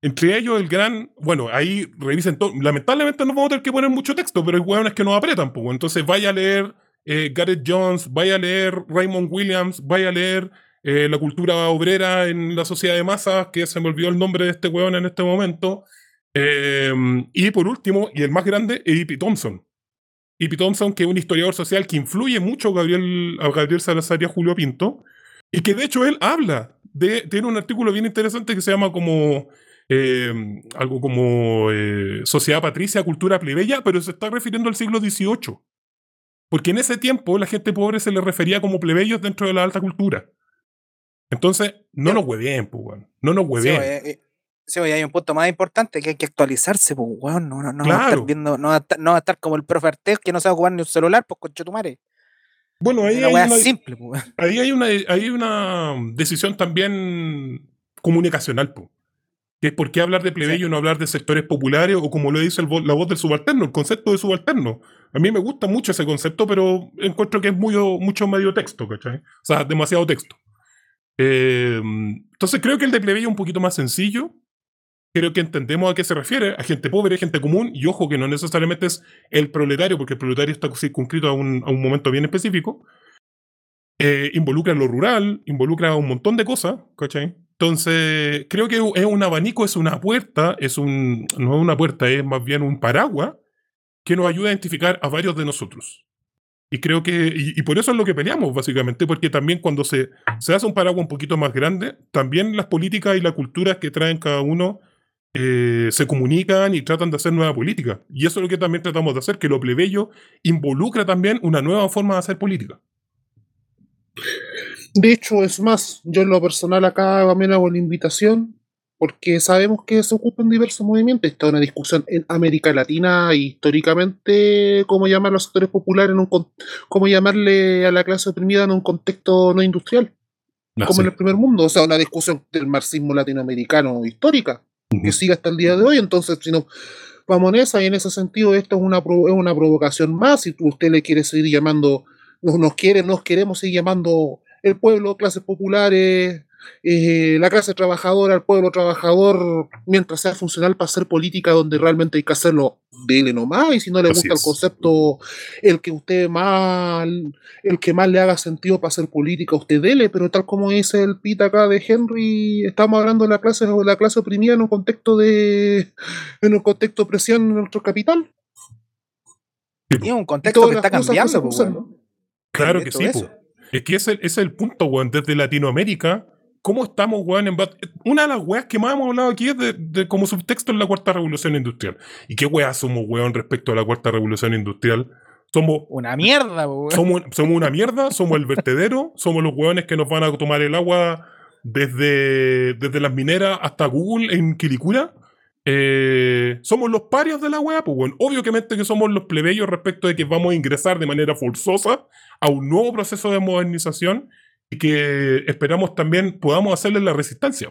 Entre ellos el gran, bueno, ahí revisen todo. Lamentablemente no vamos a tener que poner mucho texto, pero hay hueones que nos apretan, pues. Entonces vaya a leer eh, Gareth Jones, vaya a leer Raymond Williams, vaya a leer eh, la cultura obrera en la sociedad de masas, que se me olvidó el nombre de este hueón en este momento. Eh, y por último, y el más grande, E.P. Thompson. E.P. Thompson, que es un historiador social que influye mucho a Gabriel, a Gabriel Salazar y a Julio Pinto, y que de hecho él habla, de, tiene un artículo bien interesante que se llama como eh, algo como eh, Sociedad Patricia, Cultura Plebeya, pero se está refiriendo al siglo XVIII. Porque en ese tiempo la gente pobre se le refería como plebeyos dentro de la alta cultura. Entonces, no nos hueveen, pues. No nos Sí, hueveen. oye, eh, sí, oye, hay un punto más importante que hay que actualizarse, pues, weón. No, no, no, va a Claro. estar viendo, no, va a estar, no va a estar como el profe Artés que no sabe jugar ni un celular, pues, con Chetumare. Bueno, ahí Una hay, una, simple, pues, ahí hay una, hay una decisión también comunicacional, po. que es por qué hablar de plebeyo y no hablar de sectores populares o como lo dice el vo- la voz del subalterno, el concepto de subalterno. A mí me gusta mucho ese concepto, pero encuentro que es muy, mucho medio texto, ¿cachai? O sea, demasiado texto. Eh, entonces creo que el de plebeyo es un poquito más sencillo. Creo que entendemos a qué se refiere, a gente pobre, gente común, y ojo que no necesariamente es el proletario, porque el proletario está circunscrito a un, a un momento bien específico. Eh, involucra lo rural, involucra un montón de cosas, ¿cachai? Entonces, creo que es un abanico, es una puerta, es un, no es una puerta, es más bien un paraguas que nos ayuda a identificar a varios de nosotros. Y creo que, y, y por eso es lo que peleamos, básicamente, porque también cuando se, se hace un paraguas un poquito más grande, también las políticas y las culturas que traen cada uno eh, se comunican y tratan de hacer nueva política. Y eso es lo que también tratamos de hacer, que lo plebeyo involucra también una nueva forma de hacer política. De hecho, es más, yo en lo personal acá también hago la invitación, porque sabemos que se ocupan diversos movimientos. Está una discusión en América Latina históricamente, cómo llamar a los sectores populares, en un cómo llamarle a la clase oprimida en un contexto no industrial, como en el primer mundo. O sea, una discusión del marxismo latinoamericano histórica, que sigue hasta el día de hoy. Entonces, si no, vamos en esa, y en ese sentido, esto es una, es una provocación más. Si usted le quiere seguir llamando, nos, nos quiere, nos queremos seguir llamando el pueblo, clases populares, eh, la clase trabajadora, el pueblo trabajador, mientras sea funcional para hacer política donde realmente hay que hacerlo, dele nomás, y si no le Así gusta es. el concepto, el que usted más, el que más le haga sentido para hacer política, usted dele, pero tal como dice el pita acá de Henry, estamos hablando de la clase, de la clase oprimida en un contexto de, en un contexto de presión en nuestro capital. Y un contexto que está que cambiando, pues. Claro que sí, po. Es que ese, ese es el punto, weón. Desde Latinoamérica, ¿cómo estamos, weón? En Una de las weas que más hemos hablado aquí es de, de como subtexto en la cuarta revolución industrial. ¿Y qué weas somos, weón, respecto a la cuarta revolución industrial? Somos, Una mierda, weón. somos, somos una mierda, somos el vertedero, (laughs) somos los weones que nos van a tomar el agua desde, desde las mineras hasta Google en Quilicura. Eh, somos los parios de la wea, pues bueno, obviamente que somos los plebeyos respecto de que vamos a ingresar de manera forzosa a un nuevo proceso de modernización y que esperamos también podamos hacerle la resistencia.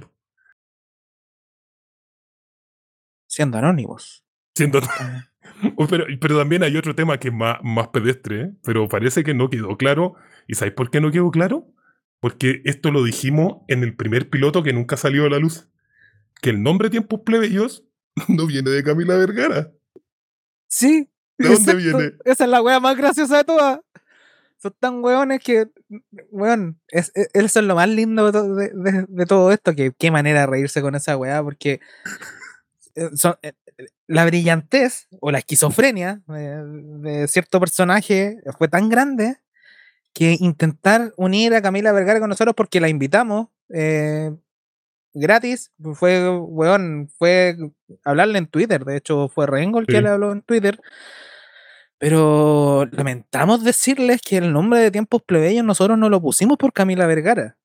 Siendo anónimos. Siendo (laughs) pero, pero también hay otro tema que es más, más pedestre, ¿eh? pero parece que no quedó claro. ¿Y sabéis por qué no quedó claro? Porque esto lo dijimos en el primer piloto que nunca salió a la luz. Que el nombre Tiempos Plebeyos (laughs) no viene de Camila Vergara. Sí. ¿De dónde exacto. viene? Esa es la wea más graciosa de todas. Son tan weones que, weón, es, es- eso es lo más lindo de, de- todo esto, que qué manera de reírse con esa weá, porque eh, son- eh, la brillantez o la esquizofrenia de, de cierto personaje fue tan grande que intentar unir a Camila Vergara con nosotros porque la invitamos eh, gratis, fue, weón, fue hablarle en Twitter, de hecho fue Rengol que Sí. le habló en Twitter. Pero lamentamos decirles que el nombre de Tiempos Plebeyos nosotros no lo pusimos por Camila Vergara.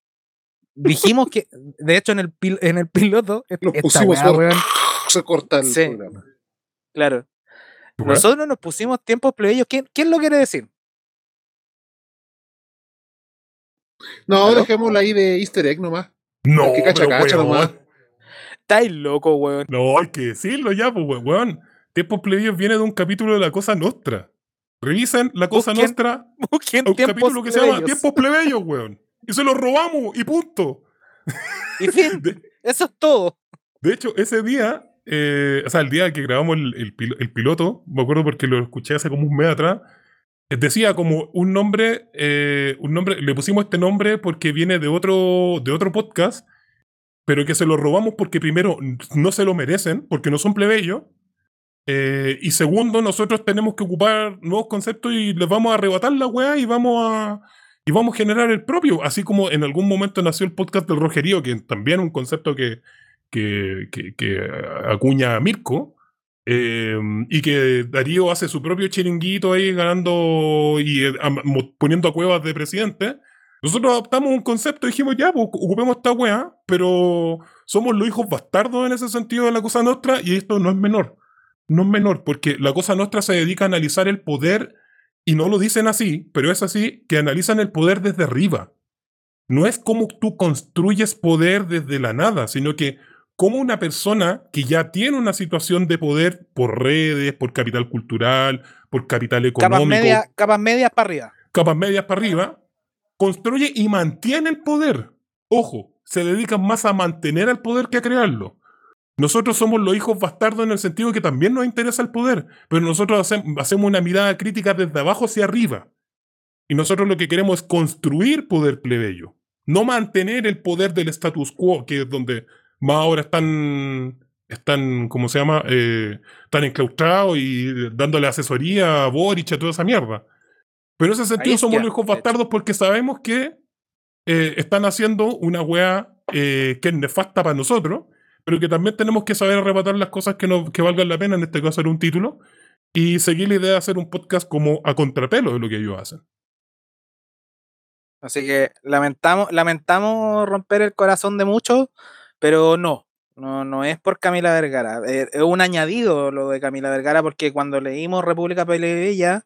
Dijimos que, (laughs) de hecho, en el, pil- en el piloto, Lo esta pusimos weá, por- weón, (laughs) Se corta el Sí. programa. claro. Nosotros nos pusimos Tiempos Plebeyos. ¿Quién, quién lo quiere decir? No, ¿Aló? dejémosla ahí de easter egg nomás. No, que cacha, pero cacha weón. nomás. Estáis loco, weón. No, hay que decirlo ya, pues weón. Tiempos Plebeyos viene de un capítulo de La Cosa Nostra. Revisen la cosa Busquen nuestra, Busquen un capítulo que se llama. Tiempos Plebeyos, weón. Y se lo robamos, y punto. Y fin, (laughs) De, eso es todo. de hecho, ese día, eh, o sea, el día que grabamos el, el pil- el piloto, me acuerdo porque lo escuché hace como un mes atrás, eh, decía como un nombre, eh, un nombre, le pusimos este nombre porque viene de otro, de otro podcast, pero que se lo robamos porque primero no se lo merecen, porque no son plebeyos, eh, y segundo, nosotros tenemos que ocupar nuevos conceptos y les vamos a arrebatar la weá y vamos a, y vamos a generar el propio, así como en algún momento nació el podcast del rojerío, que también es un concepto que, que, que- acuña Mirko, eh, y que Darío hace su propio chiringuito ahí ganando y eh, poniendo a cuevas de presidente. Nosotros adoptamos un concepto y dijimos, ya, pues ocupemos esta weá, pero somos los hijos bastardos en ese sentido de la cosa nuestra y esto no es menor. No es menor, porque la cosa nuestra se dedica a analizar el poder y no lo dicen así, pero es así, que analizan el poder desde arriba. No es como tú construyes poder desde la nada, sino que como una persona que ya tiene una situación de poder por redes, por capital cultural, por capital Capas económico, medias, capas medias para arriba. capas medias para arriba, construye y mantiene el poder. Ojo, se dedican más a mantener el poder que a crearlo. Nosotros somos los hijos bastardos en el sentido que también nos interesa el poder, pero nosotros hacem- hacemos una mirada crítica desde abajo hacia arriba. Y nosotros lo que queremos es construir poder plebeyo, no mantener el poder del status quo, que es donde más ahora están, están ¿cómo se llama? Eh, están enclaustrados y dándole asesoría a Boric y a toda esa mierda. Pero en ese sentido somos los hijos bastardos porque sabemos que eh, están haciendo una weá eh, que es nefasta para nosotros, pero que también tenemos que saber arrebatar las cosas que, nos, que valgan la pena, en este caso era un título, y seguir la idea de hacer un podcast como a contrapelo de lo que ellos hacen. Así que lamentamos, lamentamos romper el corazón de muchos, pero no. No, no es por Camila Vergara. eh, Es un añadido lo de Camila Vergara, porque cuando leímos República Plebeya,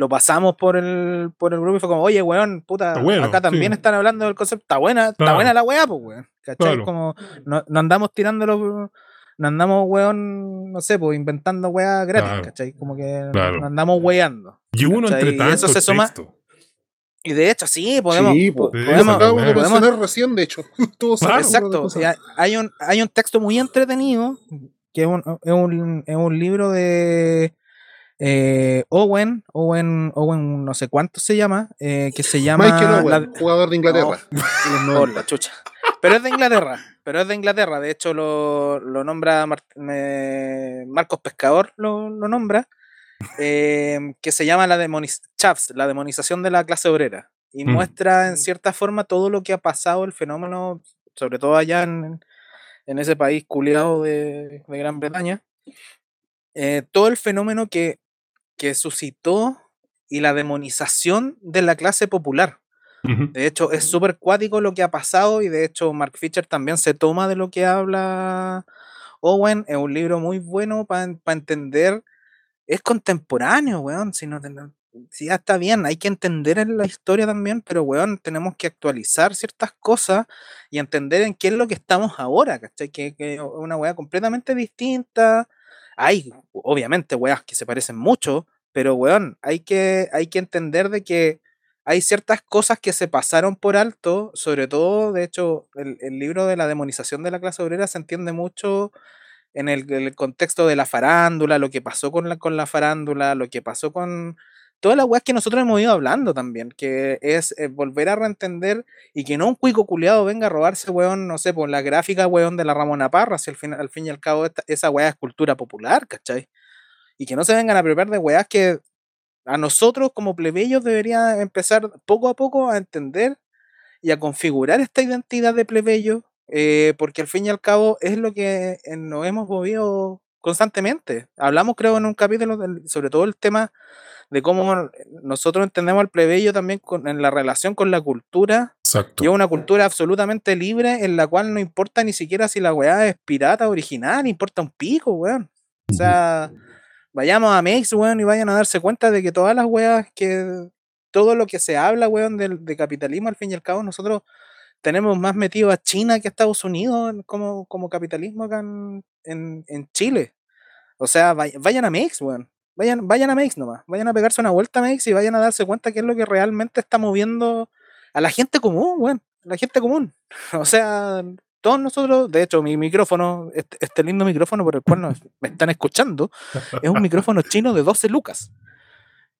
lo pasamos por el, por el grupo y fue como, oye, weón, puta, bueno, acá también sí. están hablando del concepto. Está buena, está Claro. buena la weá, pues, weón. ¿Cachai? Claro. Como, no, no andamos tirándolo, no andamos, weón, no sé, pues, inventando weá gratis, Claro. ¿cachai? Como que Claro. no andamos weando. Y uno ¿Cachai? entre Y tanto eso se suma- Y de hecho, sí, podemos. Sí, po- podemos- podemos- mencionar recién, de hecho. (laughs) Exacto. y hay, un, hay un texto muy entretenido, que es un, es un, es un libro de eh, Owen, Owen, Owen, no sé cuánto se llama, eh, que se llama... Michael Owen, la- jugador de Inglaterra. de (laughs) los por 90. la chucha. Pero es de Inglaterra, pero es de Inglaterra. De hecho, lo, lo nombra Mar- eh, Marcos Pescador, lo, lo nombra, eh, que se llama la, demoniz Chaps, la demonización de la clase obrera. Y Mm. muestra en cierta forma todo lo que ha pasado, el fenómeno, sobre todo allá en, en ese país culiado de, de Gran Bretaña. eh, todo el fenómeno que, que suscitó y la demonización de la clase popular. De hecho, es súper cuático lo que ha pasado y de hecho Mark Fisher también se toma de lo que habla Owen. Es un libro muy bueno para entender. Es contemporáneo, weón. Si, no, si ya está bien, hay que entender en la historia también, pero, weón, tenemos que actualizar ciertas cosas y entender en qué es lo que estamos ahora, ¿cachai? Que que es una weá completamente distinta. Hay, obviamente, weas que se parecen mucho, pero, weón, hay que, hay que entender de que hay ciertas cosas que se pasaron por alto, sobre todo, de hecho, el, el libro de la demonización de la clase obrera se entiende mucho en el, el contexto de la farándula, lo que pasó con la, con la farándula, lo que pasó con todas las weas que nosotros hemos ido hablando también, que es eh, volver a reentender y que no un cuico culiado venga a robarse, weón, no sé, por la gráfica, weón, de la Ramona Parra, si al fin, y al cabo esa wea es cultura popular, ¿cachai? Y que no se vengan a preparar de weas que a nosotros como plebeyos debería empezar poco a poco a entender y a configurar esta identidad de plebeyo, eh, porque al fin y al cabo es lo que eh, nos hemos movido constantemente. Hablamos, creo, en un capítulo sobre todo el tema de cómo nosotros entendemos al plebeyo también con- en la relación con la cultura, Exacto. y es una cultura absolutamente libre en la cual no importa ni siquiera si la weá es pirata original, importa un pico, weón. O sea, vayamos a Mex, weón, y vayan a darse cuenta de que todas las weas que. Todo lo que se habla, weón, del de capitalismo, al fin y al cabo, nosotros tenemos más metido a China que a Estados Unidos como, como capitalismo acá en, en, en Chile. O sea, vay- vayan a Mex, weón. Vayan, vayan a Meix nomás, vayan a pegarse una vuelta a y vayan a darse cuenta qué es lo que realmente está moviendo a la gente común, weón. La gente común. (laughs) O sea, todos nosotros, de hecho, mi micrófono, este, este lindo micrófono por el cual nos- me están escuchando, (laughs) es un micrófono chino de 12 lucas.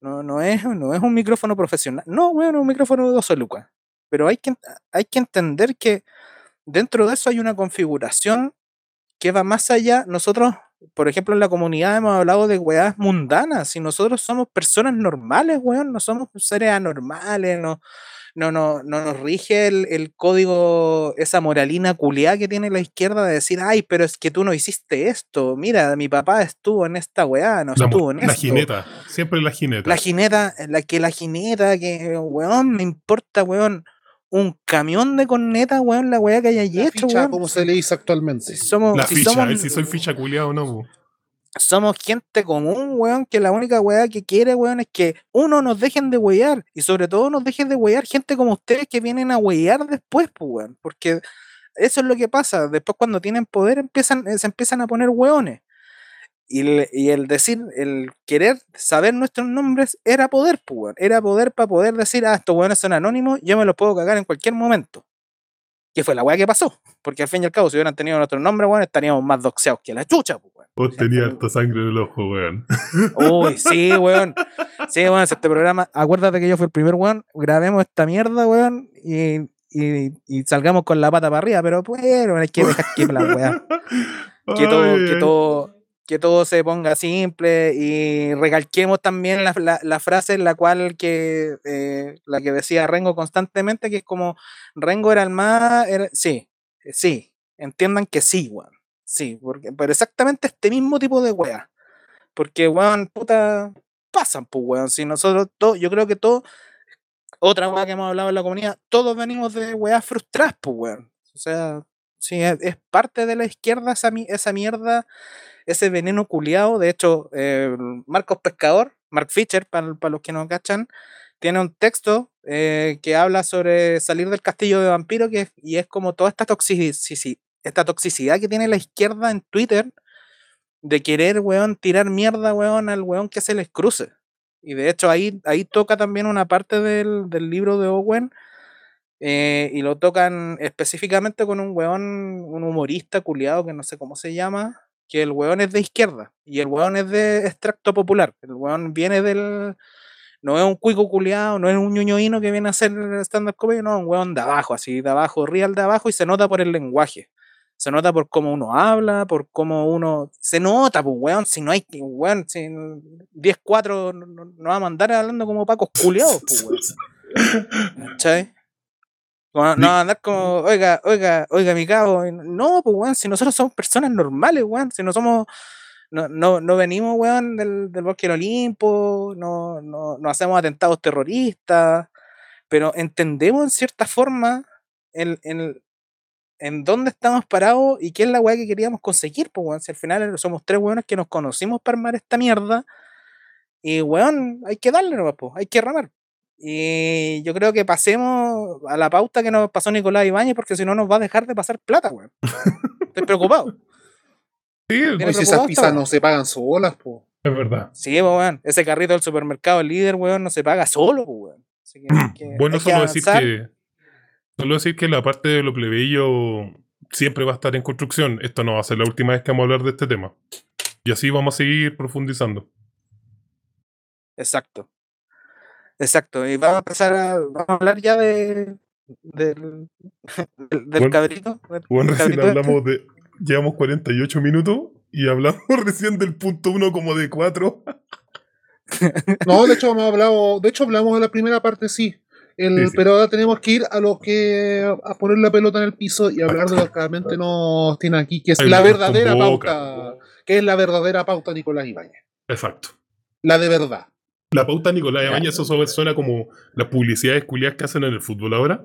No, no, es, no es un micrófono profesional. No, bueno, es un micrófono de 12 lucas. Pero hay que, hay que entender que dentro de eso hay una configuración que va más allá. Nosotros, por ejemplo, en la comunidad hemos hablado de weas mundanas. Y nosotros somos personas normales, weón. No somos seres anormales. No, no, no, no nos rige el, el código, esa moralina culiada que tiene la izquierda de decir, ay, pero es que tú no hiciste esto. Mira, mi papá estuvo en esta weá, no La, estuvo en la esto. jineta. Siempre la jineta. La jineta, la que la jineta, que weón, me importa, weón, un camión de corneta, weón, la weá que haya La hecho, ficha, weón. como se le dice actualmente. Si somos, La si ficha, somos, a ver si soy ficha culiado o no. po. somos gente común, weón, que la única weá que quiere, weón, es que uno nos dejen de wear y sobre todo nos dejen de wear gente como ustedes que vienen a wear después, pues, weón, porque eso es lo que pasa. Después cuando tienen poder empiezan, eh, se empiezan a poner weones. Y el, y el decir, el querer saber nuestros nombres era poder, pues, weón. Era poder para poder decir, ah, estos weones son anónimos, yo me los puedo cagar en cualquier momento. Que fue la weá que pasó. Porque al fin y al cabo, si hubieran tenido nuestro nombre, weón, estaríamos más doxeados que la chucha, pues, weón. Vos tenías harta sangre en el ojo, weón. Uy, sí, (laughs) weón. Sí, weón, este programa. Acuérdate que yo fui el primer weón. Grabemos esta mierda, weón. Y, y, y salgamos con la pata para arriba. Pero, bueno, hay que dejar que la weá. (laughs) Que todo, que todo se ponga simple. Y recalquemos también la, la- la frase en la cual que eh, la que decía Rengo constantemente, que es como Rengo era el más. era- sí, eh, sí. Entiendan que sí, weón. Sí, porque, pero exactamente este mismo tipo de weá. Porque, weón, puta, pasan, pues, weón. Si nosotros, todos, yo creo que todos, otra weá que hemos hablado en la comunidad, todos venimos de weas frustradas, pues, weón. O sea, sí, es, es parte de la izquierda esa, esa mierda, ese veneno culiado. De hecho, eh, Marcos Pescador, Mark Fisher, para los que no cachan, tiene un texto eh, que habla sobre salir del castillo de vampiro que, y es como toda esta toxicidad, esta toxicidad que tiene la izquierda en Twitter de querer, weón, tirar mierda, weón, al weón que se les cruce. Y de hecho ahí, ahí toca también una parte del, del libro de Owen eh, y lo tocan específicamente con un weón, un humorista culiado que no sé cómo se llama, que el weón es de izquierda y el weón es de extracto popular. El weón viene del... No es un cuico culiado, no es un ñoñoíno que viene a hacer stand-up comedy, no, un weón de abajo, así de abajo, real de abajo y se nota por el lenguaje. Se nota por cómo uno habla, por cómo uno. Se nota, pues, weón. Si no hay. Weón, si 10-4 no, no- va a mandar hablando como pacos culiados, pues, weón. (laughs) ¿Cachai? No, no andar como, oiga, oiga, oiga, mi cabo. No, pues, weón, si nosotros somos personas normales, weón. Si no somos. No, no, no venimos, weón, del, del bosque del Olimpo, no, no, no hacemos atentados terroristas, pero entendemos en cierta forma el, el- en dónde estamos parados y qué es la weá que queríamos conseguir, pues, weón. Si al final somos tres weones que nos conocimos para armar esta mierda, y weón, hay que darle nomás, pues, hay que ramar. Y yo creo que pasemos a la pauta que nos pasó Nicolás Ibáñez, porque si no nos va a dejar de pasar plata, weón. Estoy preocupado. (laughs) Sí, No, si esas pizzas no se pagan solas, po. es verdad. Sí, weón. Ese carrito del supermercado líder, weón, no se paga solo, weón. Así que Bueno, que solo decir que. Solo decir que la parte de lo plebeyo siempre va a estar en construcción. Esto no va a ser la última vez que vamos a hablar de este tema. Y así vamos a seguir profundizando. Exacto. Exacto. Y vamos a empezar a, vamos a hablar ya de, del, del, del Bueno, cabrito. del Bueno, (laughs) recién cabrito este. hablamos de. Llevamos 48 minutos y hablamos (laughs) recién del punto uno como de 4. (laughs) No, de hecho hemos hablado, de hecho hablamos de la primera parte, sí. El- Sí, sí. Pero ahora tenemos que ir a lo que a poner la pelota en el piso y hablar de lo que realmente nos tiene aquí, que es Ay, la verdadera pauta, que es la verdadera pauta Nicolás Ibáñez. Exacto. La de verdad. La pauta Nicolás Ibañez, eso suena- suena como las publicidades culiadas que hacen en el fútbol ahora.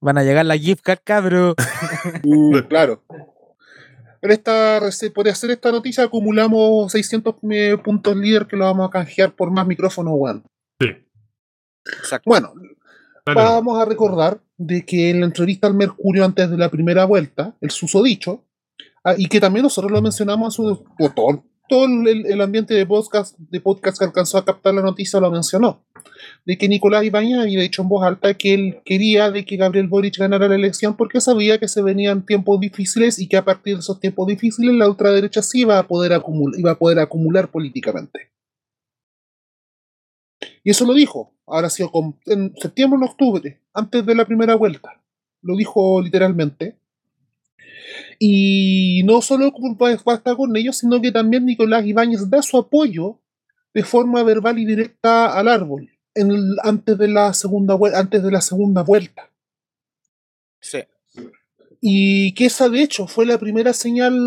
Van a llegar la gift card, cabrón. (laughs) Uh, claro. Por, esta, por hacer esta noticia acumulamos 600 eh, puntos líder que lo vamos a canjear por más micrófonos, weón. Sí. Exacto. Bueno, Dale, no. vamos a recordar de que en la entrevista al Mercurio antes de la primera vuelta, el susodicho, ah, y que también nosotros lo mencionamos, a su, todo- todo el, el ambiente de podcast, de podcast que alcanzó a captar la noticia lo mencionó. De que Nicolás Ibañez había dicho en voz alta que él quería de que Gabriel Boric ganara la elección porque sabía que se venían tiempos difíciles y que a partir de esos tiempos difíciles la ultraderecha sí iba a poder a poder acumular políticamente. Y eso lo dijo, ahora con- en septiembre o en octubre, antes de la primera vuelta. Lo dijo literalmente. Y no solo va va a estar con ellos, sino que también Nicolás Ibáñez da su apoyo de forma verbal y directa al árbol en el- antes, de la segunda, antes de la segunda vuelta. Sí. Y que esa de hecho fue la primera señal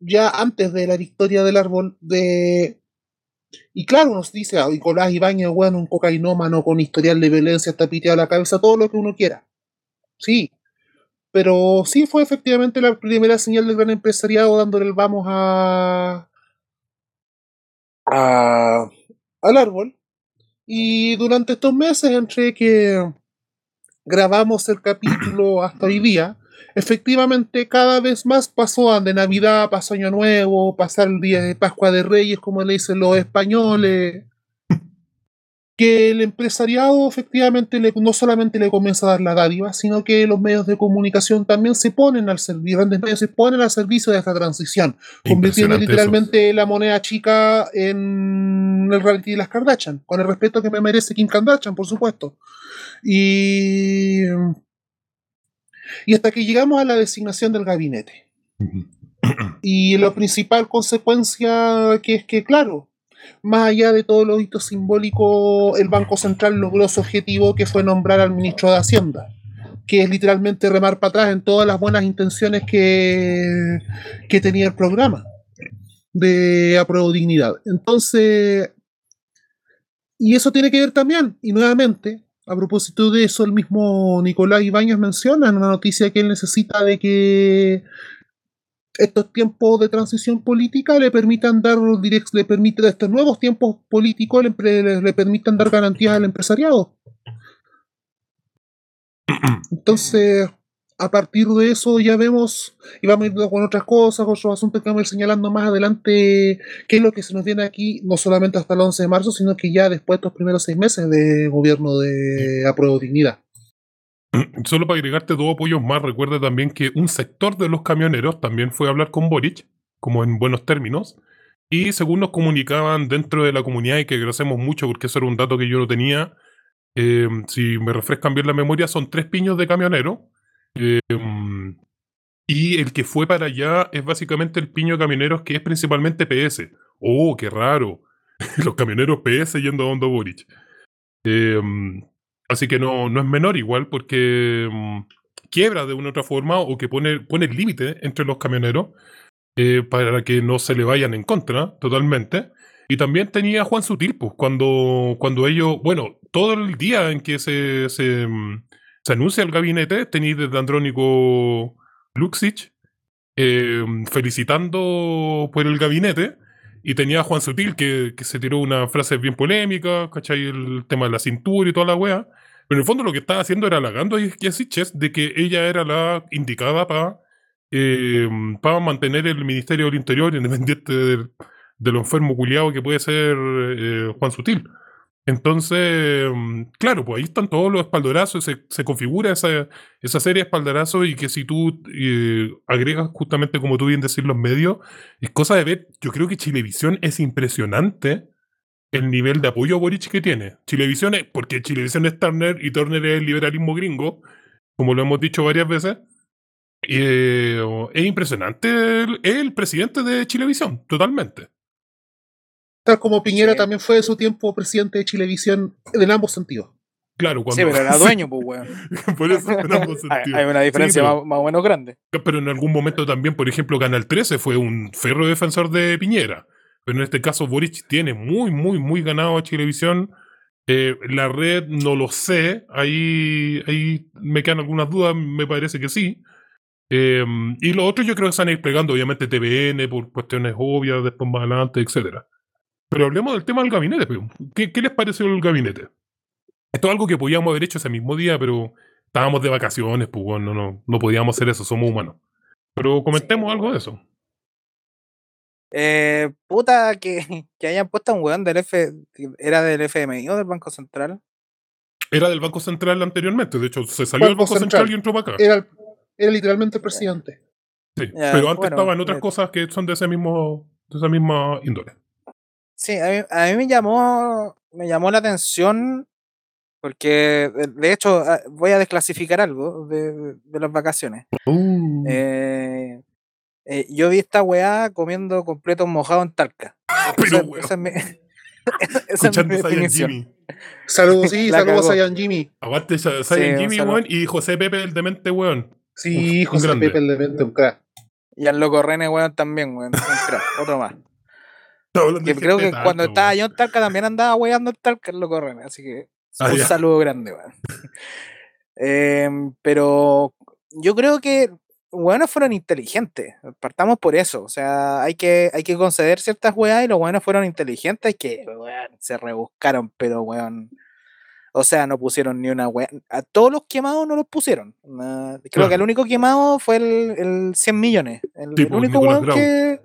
ya antes de la victoria del árbol de... Y claro, nos dice a Nicolás Ibáñez, bueno, un cocainómano con historial de violencia, está piteado a la cabeza, todo lo que uno quiera. Sí. Pero sí fue efectivamente la primera señal del gran empresariado dándole el vamos a... al árbol. Y durante estos meses, entre que grabamos el capítulo hasta hoy día, efectivamente cada vez más pasó de Navidad, pasó Año Nuevo, pasar el día de Pascua de Reyes, como le dicen los españoles, que el empresariado efectivamente le- no solamente le comienza a dar la dádiva, sino que los medios de comunicación también se ponen al servicio, grandes medios se ponen al servicio de esta transición, convirtiendo eso. literalmente la moneda chica en el reality de las Kardashian, con el respeto que me merece Kim Kardashian, por supuesto. Y, y hasta que llegamos a la designación del gabinete. Y la principal consecuencia que es que, claro, más allá de todos los hitos simbólicos, el Banco Central logró su objetivo que fue nombrar al ministro de Hacienda, que es literalmente remar para atrás en todas las buenas intenciones que, que tenía el programa de Apruebo Dignidad. Entonces, y eso tiene que ver también, y nuevamente, a propósito de eso, el mismo Nicolás Ibáñez menciona en una noticia que él necesita de que estos tiempos de transición política le permitan dar direct, le permiten estos nuevos tiempos políticos le, empre- le- le permitan dar garantías al empresariado. (clears throat) Entonces, a partir de eso ya vemos, y vamos a ir con otras cosas, otros asuntos que vamos a ir señalando más adelante, qué es lo que se nos viene aquí, no solamente hasta el 11 de marzo, sino que ya después de estos primeros seis meses de gobierno de apruebo dignidad. (clears throat) Solo para agregarte dos apoyos más, recuerda también que un sector de los camioneros también fue a hablar con Boric, como en buenos términos, y según nos comunicaban dentro de la comunidad, y que agradecemos mucho porque eso era un dato que yo no tenía, eh, si me refrescan bien la memoria, son tres piños de camionero, eh, y el que fue para allá es básicamente el piño de camioneros que es principalmente PS. ¡Oh, qué raro! (laughs) los camioneros PS yendo a Hondo Boric. Eh, Así que no, no es menor igual porque mm, quiebra de una u otra forma o que pone, pone el límite entre los camioneros eh, para que no se le vayan en contra totalmente. Y también tenía Juan Sutil, pues, cuando, cuando ellos, bueno, todo el día en que se, se, mm, se anuncia el gabinete, tenéis desde Andrónico Luxich eh, felicitando por el gabinete. Y tenía a Juan Sutil que, que se tiró una frase bien polémica, ¿cachai? El tema de la cintura y toda la wea. Pero en el fondo lo que estaba haciendo era halagando a Yasiches de que ella era la indicada para para mantener el Ministerio del Interior independiente del- de lo enfermo culiado que puede ser eh, Juan Sutil. Entonces, claro, pues ahí están todos los espaldarazos, se, se configura esa, esa serie de y que si tú eh, agregas justamente, como tú bien decís, los medios, es cosa de ver, yo creo que Chilevisión es impresionante el nivel de apoyo a Boric que tiene. Chilevisión es, porque Chilevisión es Turner y Turner es el liberalismo gringo, como lo hemos dicho varias veces. Eh, es impresionante el, es el presidente de Chilevisión, totalmente. Tal como Piñera Sí. también fue de su tiempo presidente de Chilevisión en ambos sentidos. Claro, cuando. Sí, pero era (laughs) dueño, pues, weón. (laughs) por eso en ambos (laughs) Hay, sentidos. hay una diferencia pero- más, más o menos grande. Pero en algún momento también, por ejemplo, Canal 13 fue un ferro defensor de Piñera. Pero en este caso Boric tiene muy, muy, muy ganado a Chilevisión. Eh, la red no lo sé. Ahí, ahí me quedan algunas dudas, me parece que sí. Eh, y lo otro yo creo que se van a ir plegando, obviamente, TVN por cuestiones obvias, después más adelante, etcétera. Pero hablemos del tema del gabinete. ¿Qué, qué les pareció el gabinete? Esto es algo que podíamos haber hecho ese mismo día, pero estábamos de vacaciones, pues bueno, no, no podíamos hacer eso, somos humanos. Pero comentemos Sí, algo de eso. Eh, puta, que, que hayan puesto a un weón del F. ¿Era del FMI o del Banco Central? Era del Banco Central anteriormente, de hecho, se salió del Banco Central, Central. y entró para acá. Era, era literalmente el presidente. Sí, Ya, pero antes bueno, estaban otras eh. cosas que son de ese mismo, de esa misma índole. Sí, a mí, a mí me llamó, me llamó la atención porque, de, de hecho, ah, voy a desclasificar algo de, de- las vacaciones. Uh. Eh, eh, yo vi esta weá comiendo completo mojado en Talca. pero, Esa, weón, esa es mi, (laughs) esa es escuchando mi Saiyan definición. Jimmy. Saludos, (laughs) sí, La saludos a. Ian Jimmy. Aguante Sa- Sí, Saiyan un Jimmy, weón, y José Pepe, el demente, weón. Sí, Uf, José. Pepe, el demente, un crack. Y al loco René, weón, también, weón. un crack, otro más. De creo que cuando estaba yo en Talca también andaba weando en Talca el loco René, así que Ah, un ya. saludo grande, weón. Em, pero yo creo que weones fueron inteligentes. Partamos por eso. O sea, hay que, hay que conceder ciertas weas y los weones fueron inteligentes que weón, se rebuscaron, pero weón. O sea, no pusieron ni una wea. A todos los quemados no los pusieron. Creo Claro. que el único quemado fue el, el 100 millones. El, Sí, el pues, único weón que,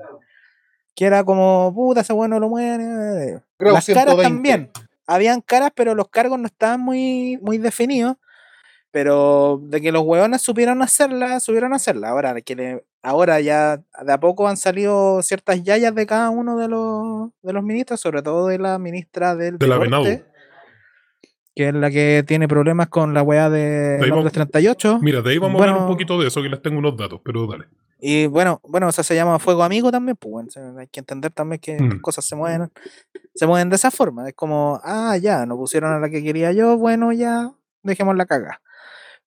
que era como, puta, ese weón no lo muere. Grau Las caras 120. también. Habían caras, pero los cargos no estaban muy, muy definidos. Pero de que los hueones supieron hacerla, supieron hacerla. Ahora, de que le- ahora ya de a poco han salido ciertas yayas de cada uno de los, de los ministros, sobre todo de la ministra del De la deporte, que es la que tiene problemas con la weá de vamos- Londres 38. Mira, de ahí vamos a hablar un Bueno. poquito de eso, que les tengo unos datos, pero dale. Y bueno, bueno, o sea, se llama fuego amigo también, pues bueno, hay que entender también que Mm. cosas se mueven, se mueven de esa forma. Es como, ah, ya, no pusieron a la que quería yo, bueno, ya, dejemos la caga.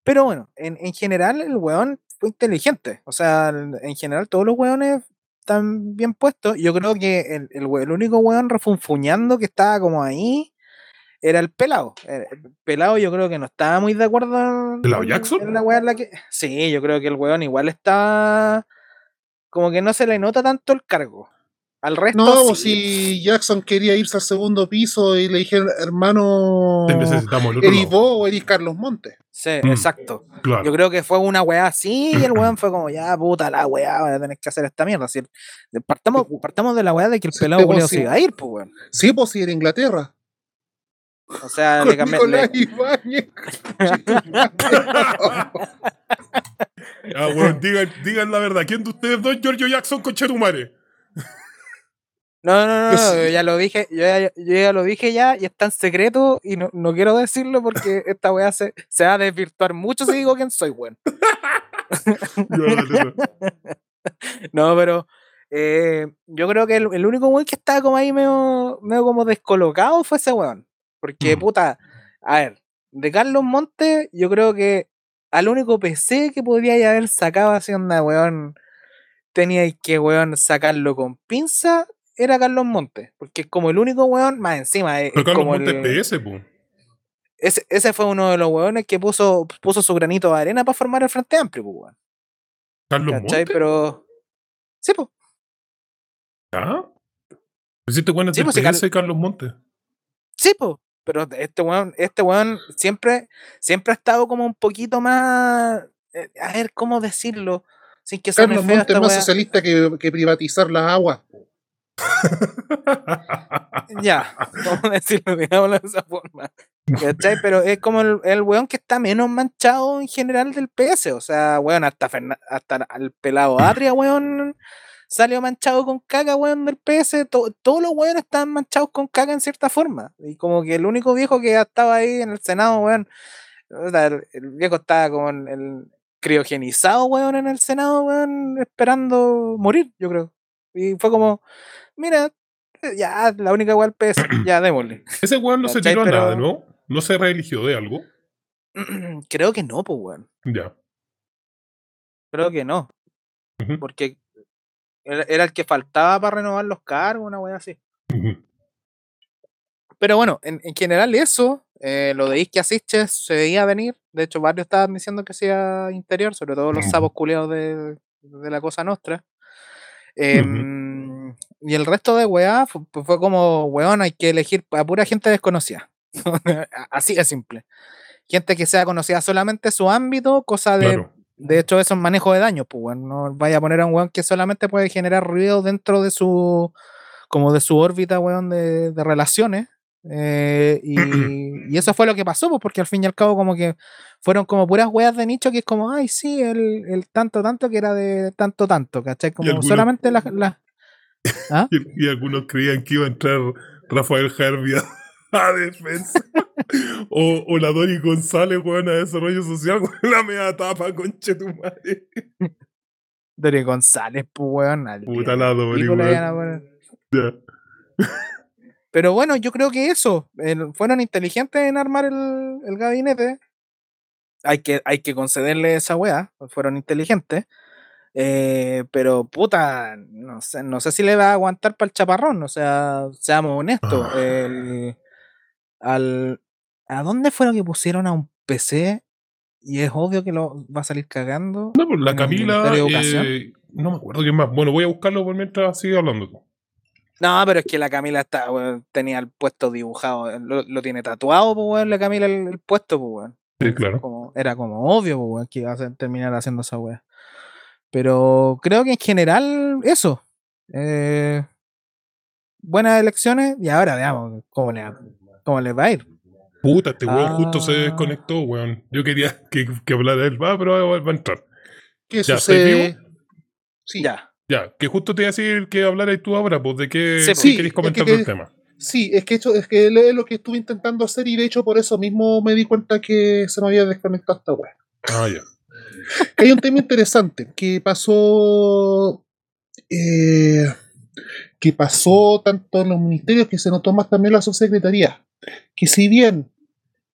Pero bueno, en, en general el weón fue inteligente. O sea, en general todos los weones están bien puestos. Yo creo que el, el, el único weón refunfuñando que estaba como ahí era el pelado. El el pelado yo creo que no estaba muy de acuerdo ¿Pelado Jackson? en la weá en la que. Sí, yo creo que el weón igual está. Como que no se le nota tanto el cargo. Al resto. No, pues sí. si Jackson quería irse al segundo piso y le dijeron, hermano, necesitamos ¿eres vos o eres Carlos Montes? Sí, Mm. exacto. Claro. Yo creo que fue una weá así y el weón (clears throat) fue como, ya puta la weá, voy a tener que hacer esta mierda. Así, partamos, partamos de la weá de que el pelado culiao sí. se iba a ir, pues weón. Sí, pues si era Inglaterra. O sea, Con le cambié. Nicolás le- (laughs) Ibáñez. Ah, weón, digan, digan la verdad. ¿Quién de ustedes dos es Giorgio Jackson con Chetumare? No, no, no, no, (laughs) ya lo dije, yo ya, yo ya lo dije ya y está en secreto y no, no quiero decirlo porque esta weá se, se va a desvirtuar mucho si digo quién soy, weón. (laughs) No, pero eh, yo creo que el, el único weón que estaba como ahí medio, medio como descolocado fue ese weón. Porque, Mm. puta, a ver, de Carlos Montes, yo creo que al único PC que podría haber sacado así onda, weón, teníais que, weón, sacarlo con pinza, era Carlos Montes. Porque es como el único weón, más encima, es, Pero Carlos como Montes el- PS, po. ese, ese fue uno de los weones que puso, puso su granito de arena para formar el Frente Amplio, pues, weón. Carlos ¿Cachai? Montes. Pero... Sí, pues. ¿Ah? Hiciste buenas Sí, pues, si PS, Carlos Montes. Sí, po, pero este weón, este weón siempre, siempre ha estado como un poquito más. eh, a ver, ¿cómo decirlo? Sin que Carlos Montes socialista que, que privatizar las aguas. Ya, ¿cómo decirlo? Digámoslo de esa forma. ¿Cachai? Pero es como el, el weón que está menos manchado en general del PS. O sea, weón, hasta, Ferna- hasta el pelado Atria, weón, salió manchado con caca, weón, del PS. To- todos los weones están manchados con caca en cierta forma. Y como que el único viejo que estaba ahí en el Senado, weón, el, el viejo estaba como en el criogenizado, weón, en el Senado, weón, esperando morir, yo creo. Y fue como, mira, ya, la única weón del PS, (clears throat) ya démosle. Ese weón no se tiró a Pero- nada, ¿no? No se reeligió de algo. (clears throat) Creo que no, pues, weón. Ya. Creo que no. Porque era, el que faltaba para renovar los cargos, una wea así. Pero bueno, en, en general eso, eh, lo de Isquia Siches se veía venir. De hecho, varios estaban diciendo que sea interior, sobre todo los sapos culeados de, de la cosa nostra. Em, Y el resto de weá fu- fue, fue como, weón, hay que elegir a pura gente desconocida. (laughs) Así de simple. Gente que sea conocida solamente su ámbito, cosa de Claro. De hecho, eso es manejo de daños, pues, weón. No vaya a poner a un weón que solamente puede generar ruido dentro de su, como de su órbita, weón, de, de relaciones. Eh, y, (clears throat) y eso fue lo que pasó, pues, porque al fin y al cabo, como que fueron como puras weas de nicho que es como, ay, sí, el, el tanto, tanto que era de tanto, tanto, ¿cachai? Como algunos- solamente las. (laughs) ¿Ah? Y, y algunos creían que iba a entrar Rafael Harvey (laughs) a, a defensa. o, o la Dori González, weón, a desarrollo social, con la media tapa, conche tu madre. Dori González, pues, weón. al Puta la Dori, weón. (laughs) Pero bueno, yo creo que eso, fueron inteligentes en armar el, el gabinete. Hay que, hay que concederle esa weá, fueron inteligentes. Eh, pero puta, no sé, no sé si le va a aguantar para el chaparrón, o sea, seamos honestos. Ah. el- al, ¿A dónde fueron que pusieron a un PC? Y es obvio que lo va a salir cagando. No, pues la Camila. Eh, no me acuerdo quién más. Bueno, voy a buscarlo por mientras sigue hablando tú. No, pero es que la Camila está, weón, tenía el puesto dibujado, eh, lo, lo tiene tatuado, pues, weón, la Camila el, el puesto, pues, weón. Sí, claro. Como, era como obvio, pues, weón, que iba a terminar haciendo esa weá. Pero creo que en general, eso. eh, buenas elecciones y ahora veamos cómo le, cómo les va a ir. Puta, este weón justo se Ah. desconectó, weón. Yo quería que, que hablara él, va, pero va, va a entrar. ¿Qué ¿Ya, sucede? Sí, Ya. Ya, que justo te iba a decir que hablaras tú ahora, pues de qué, Sí, pues. Es comentar que- del tema. sí, es que esto es que es lo que estuve intentando hacer y de hecho por eso mismo me di cuenta que se me había desconectado esta web. Ah, ya. (laughs) Hay un tema interesante que pasó. eh, que pasó tanto en los ministerios que se notó más también en la subsecretaría. Que si bien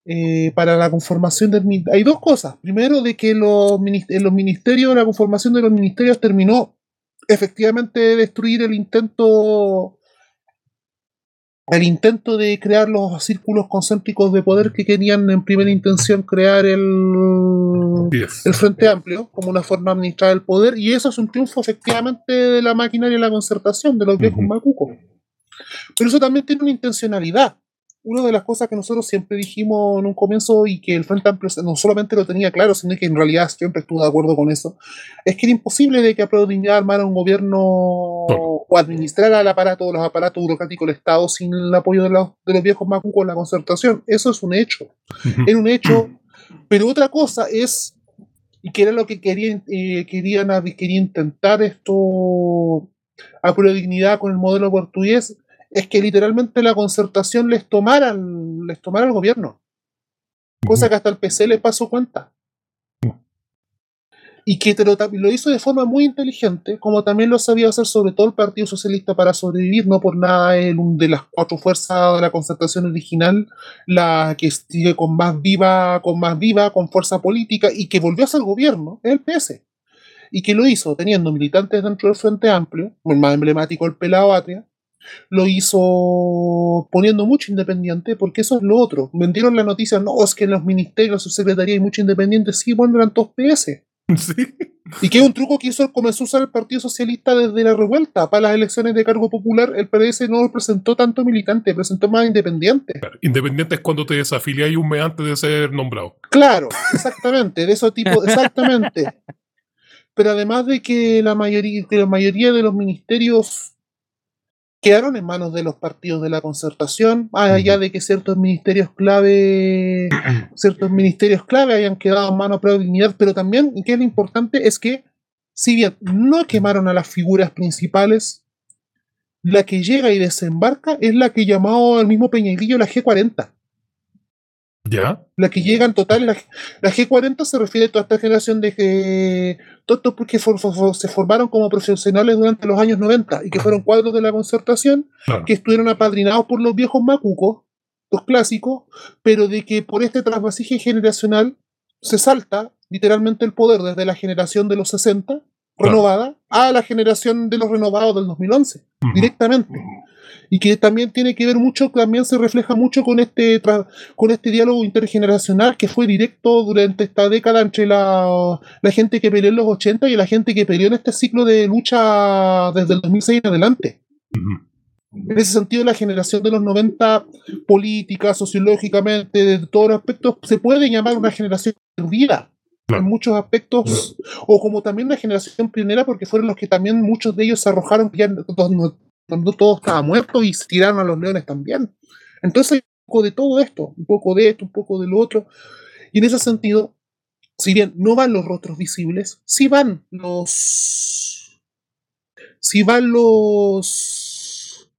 eh, para la conformación del hay dos cosas. Primero, de que los, ministerios, la conformación de los ministerios terminó efectivamente de destruir el intento. El intento de crear los círculos concéntricos de poder que querían en primera intención crear el, 10. el Frente Amplio como una forma de administrar el poder y eso es un triunfo efectivamente de la maquinaria y la concertación de los viejos Ujú. macucos. Pero eso también tiene una intencionalidad. Una de las cosas que nosotros siempre dijimos en un comienzo y que el Frente Amplio no solamente lo tenía claro, sino que en realidad siempre estuvo de acuerdo con eso, es que era imposible de que a Dignidad armara un gobierno o administrara el aparato, los aparatos burocráticos del Estado sin el apoyo de los, de los viejos macucos en la concertación. Eso es un hecho era un hecho, pero otra cosa es, y que era lo que querían, eh, querían quería intentar esto a prueba de dignidad con el modelo portugués, es que literalmente la concertación les tomara, el- les tomara el gobierno, cosa que hasta el PC les pasó cuenta. Y que te lo, hizo de forma muy inteligente, como también lo sabía hacer sobre todo el Partido Socialista para sobrevivir, no por nada el, un de las cuatro fuerzas de la concertación original la que sigue con más viva, con más viva, con fuerza política y que volvió a ser gobierno, es el PS. Y que lo hizo teniendo militantes dentro del Frente Amplio, el más emblemático el Pelado Atria, lo hizo poniendo mucho independiente, porque eso es lo otro. Vendieron la noticia, no, es que en los ministerios, subsecretaría hay mucho independiente, sí, bueno, eran todos PS. (laughs) Sí. Y que es un truco que hizo, comenzó a usar el Partido Socialista desde la revuelta. Para las elecciones de cargo popular, el PS no presentó tanto militante, presentó más independiente. Independiente es cuando te desafilias un mes antes de ser nombrado. Claro, exactamente, de esos tipos, exactamente. (laughs) Pero además de que la mayoría, que la mayoría de los ministerios quedaron en manos de los partidos de la concertación, más allá de que ciertos ministerios clave, (clears throat) ciertos ministerios clave hayan quedado en manos de dignidad, pero también, y que es lo importante, es que si bien no quemaron a las figuras principales, la que llega y desembarca es la que llamó el mismo Peñailillo la G40. ¿Ya? La que llega en total, la, la G40 se refiere a toda esta generación de que. Todo esto porque for- for- for- se formaron como profesionales durante los años 90 y que fueron cuadros de la concertación Claro. que estuvieron apadrinados por los viejos macucos, los clásicos, pero de que por este trasvasije generacional se salta literalmente el poder desde la generación de los 60, renovada, a la generación de los renovados del 2011 Ujú. directamente. Y que también tiene que ver mucho, también se refleja mucho con este, con este diálogo intergeneracional que fue directo durante esta década entre la, la gente que peleó en los 80 y la gente que peleó en este ciclo de lucha desde el 2006 en adelante. En ese sentido, la generación de los 90, política, sociológicamente, de todos los aspectos, se puede llamar una generación perdida. En muchos aspectos, o como también una generación pionera, porque fueron los que también muchos de ellos se arrojaron ya cuando todo estaba muerto y se tiraron a los leones también. Entonces hay un poco de todo esto, un poco de esto, un poco de lo otro. Y en ese sentido, si bien no van los rostros visibles, sí van los. Sí van los.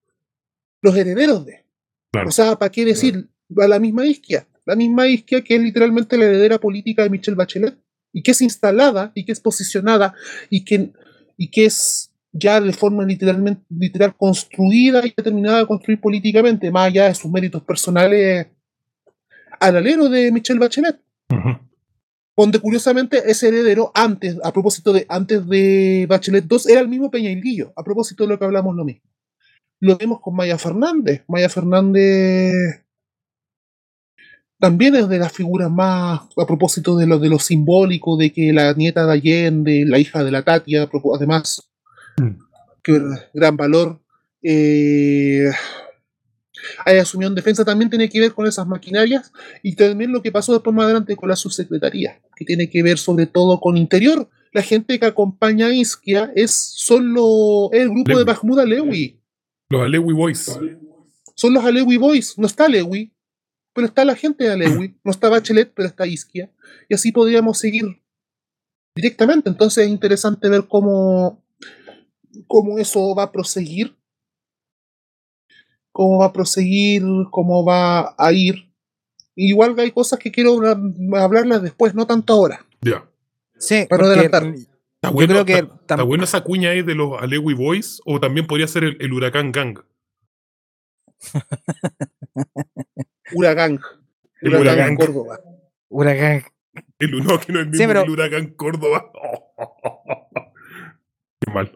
los herederos de. Claro. O sea, ¿para qué decir? Va la misma isquia. La misma isquia que es literalmente la heredera política de Michelle Bachelet. Y que es instalada y que es posicionada y que, y que es ya de forma literalmente literal construida y determinada a construir políticamente, más allá de sus méritos personales al alero de Michelle Bachelet donde curiosamente ese heredero antes, a propósito de antes de Bachelet 2, era el mismo Peñailguillo, a propósito de lo que hablamos lo mismo. Lo vemos con Maya Fernández. Maya Fernández también es de las figuras más, a propósito de lo, de lo simbólico, de que la nieta de Allende, la hija de la Tatia, además. Que gran valor, eh, asumido en defensa, también tiene que ver con esas maquinarias y también lo que pasó después más adelante con la subsecretaría, que tiene que ver sobre todo con interior. La gente que acompaña a Isquia es solo el grupo Lewy. de Mahmoud Alewi. Los Alewi Boys. Son los Alewi Boys. No está Alewi, pero está la gente de Alewi. No está Bachelet, pero está Isquia. Y así podríamos seguir directamente. Entonces es interesante ver cómo, cómo eso va a proseguir. Cómo va a proseguir, cómo va a ir. Igual que hay cosas que quiero hablar- hablarlas después, no tanto ahora. Ya. Sí, Para porque adelantar. Está Yo bueno, creo que está, está buena esa cuña ahí de los Alewi Boys, o también podría ser el, el Huracán Gang. (laughs) Huracán. El Huracán. Córdoba. Huracán. El, no, que no es el mismo Sí, pero- el Huracán Córdoba. (laughs) Qué mal.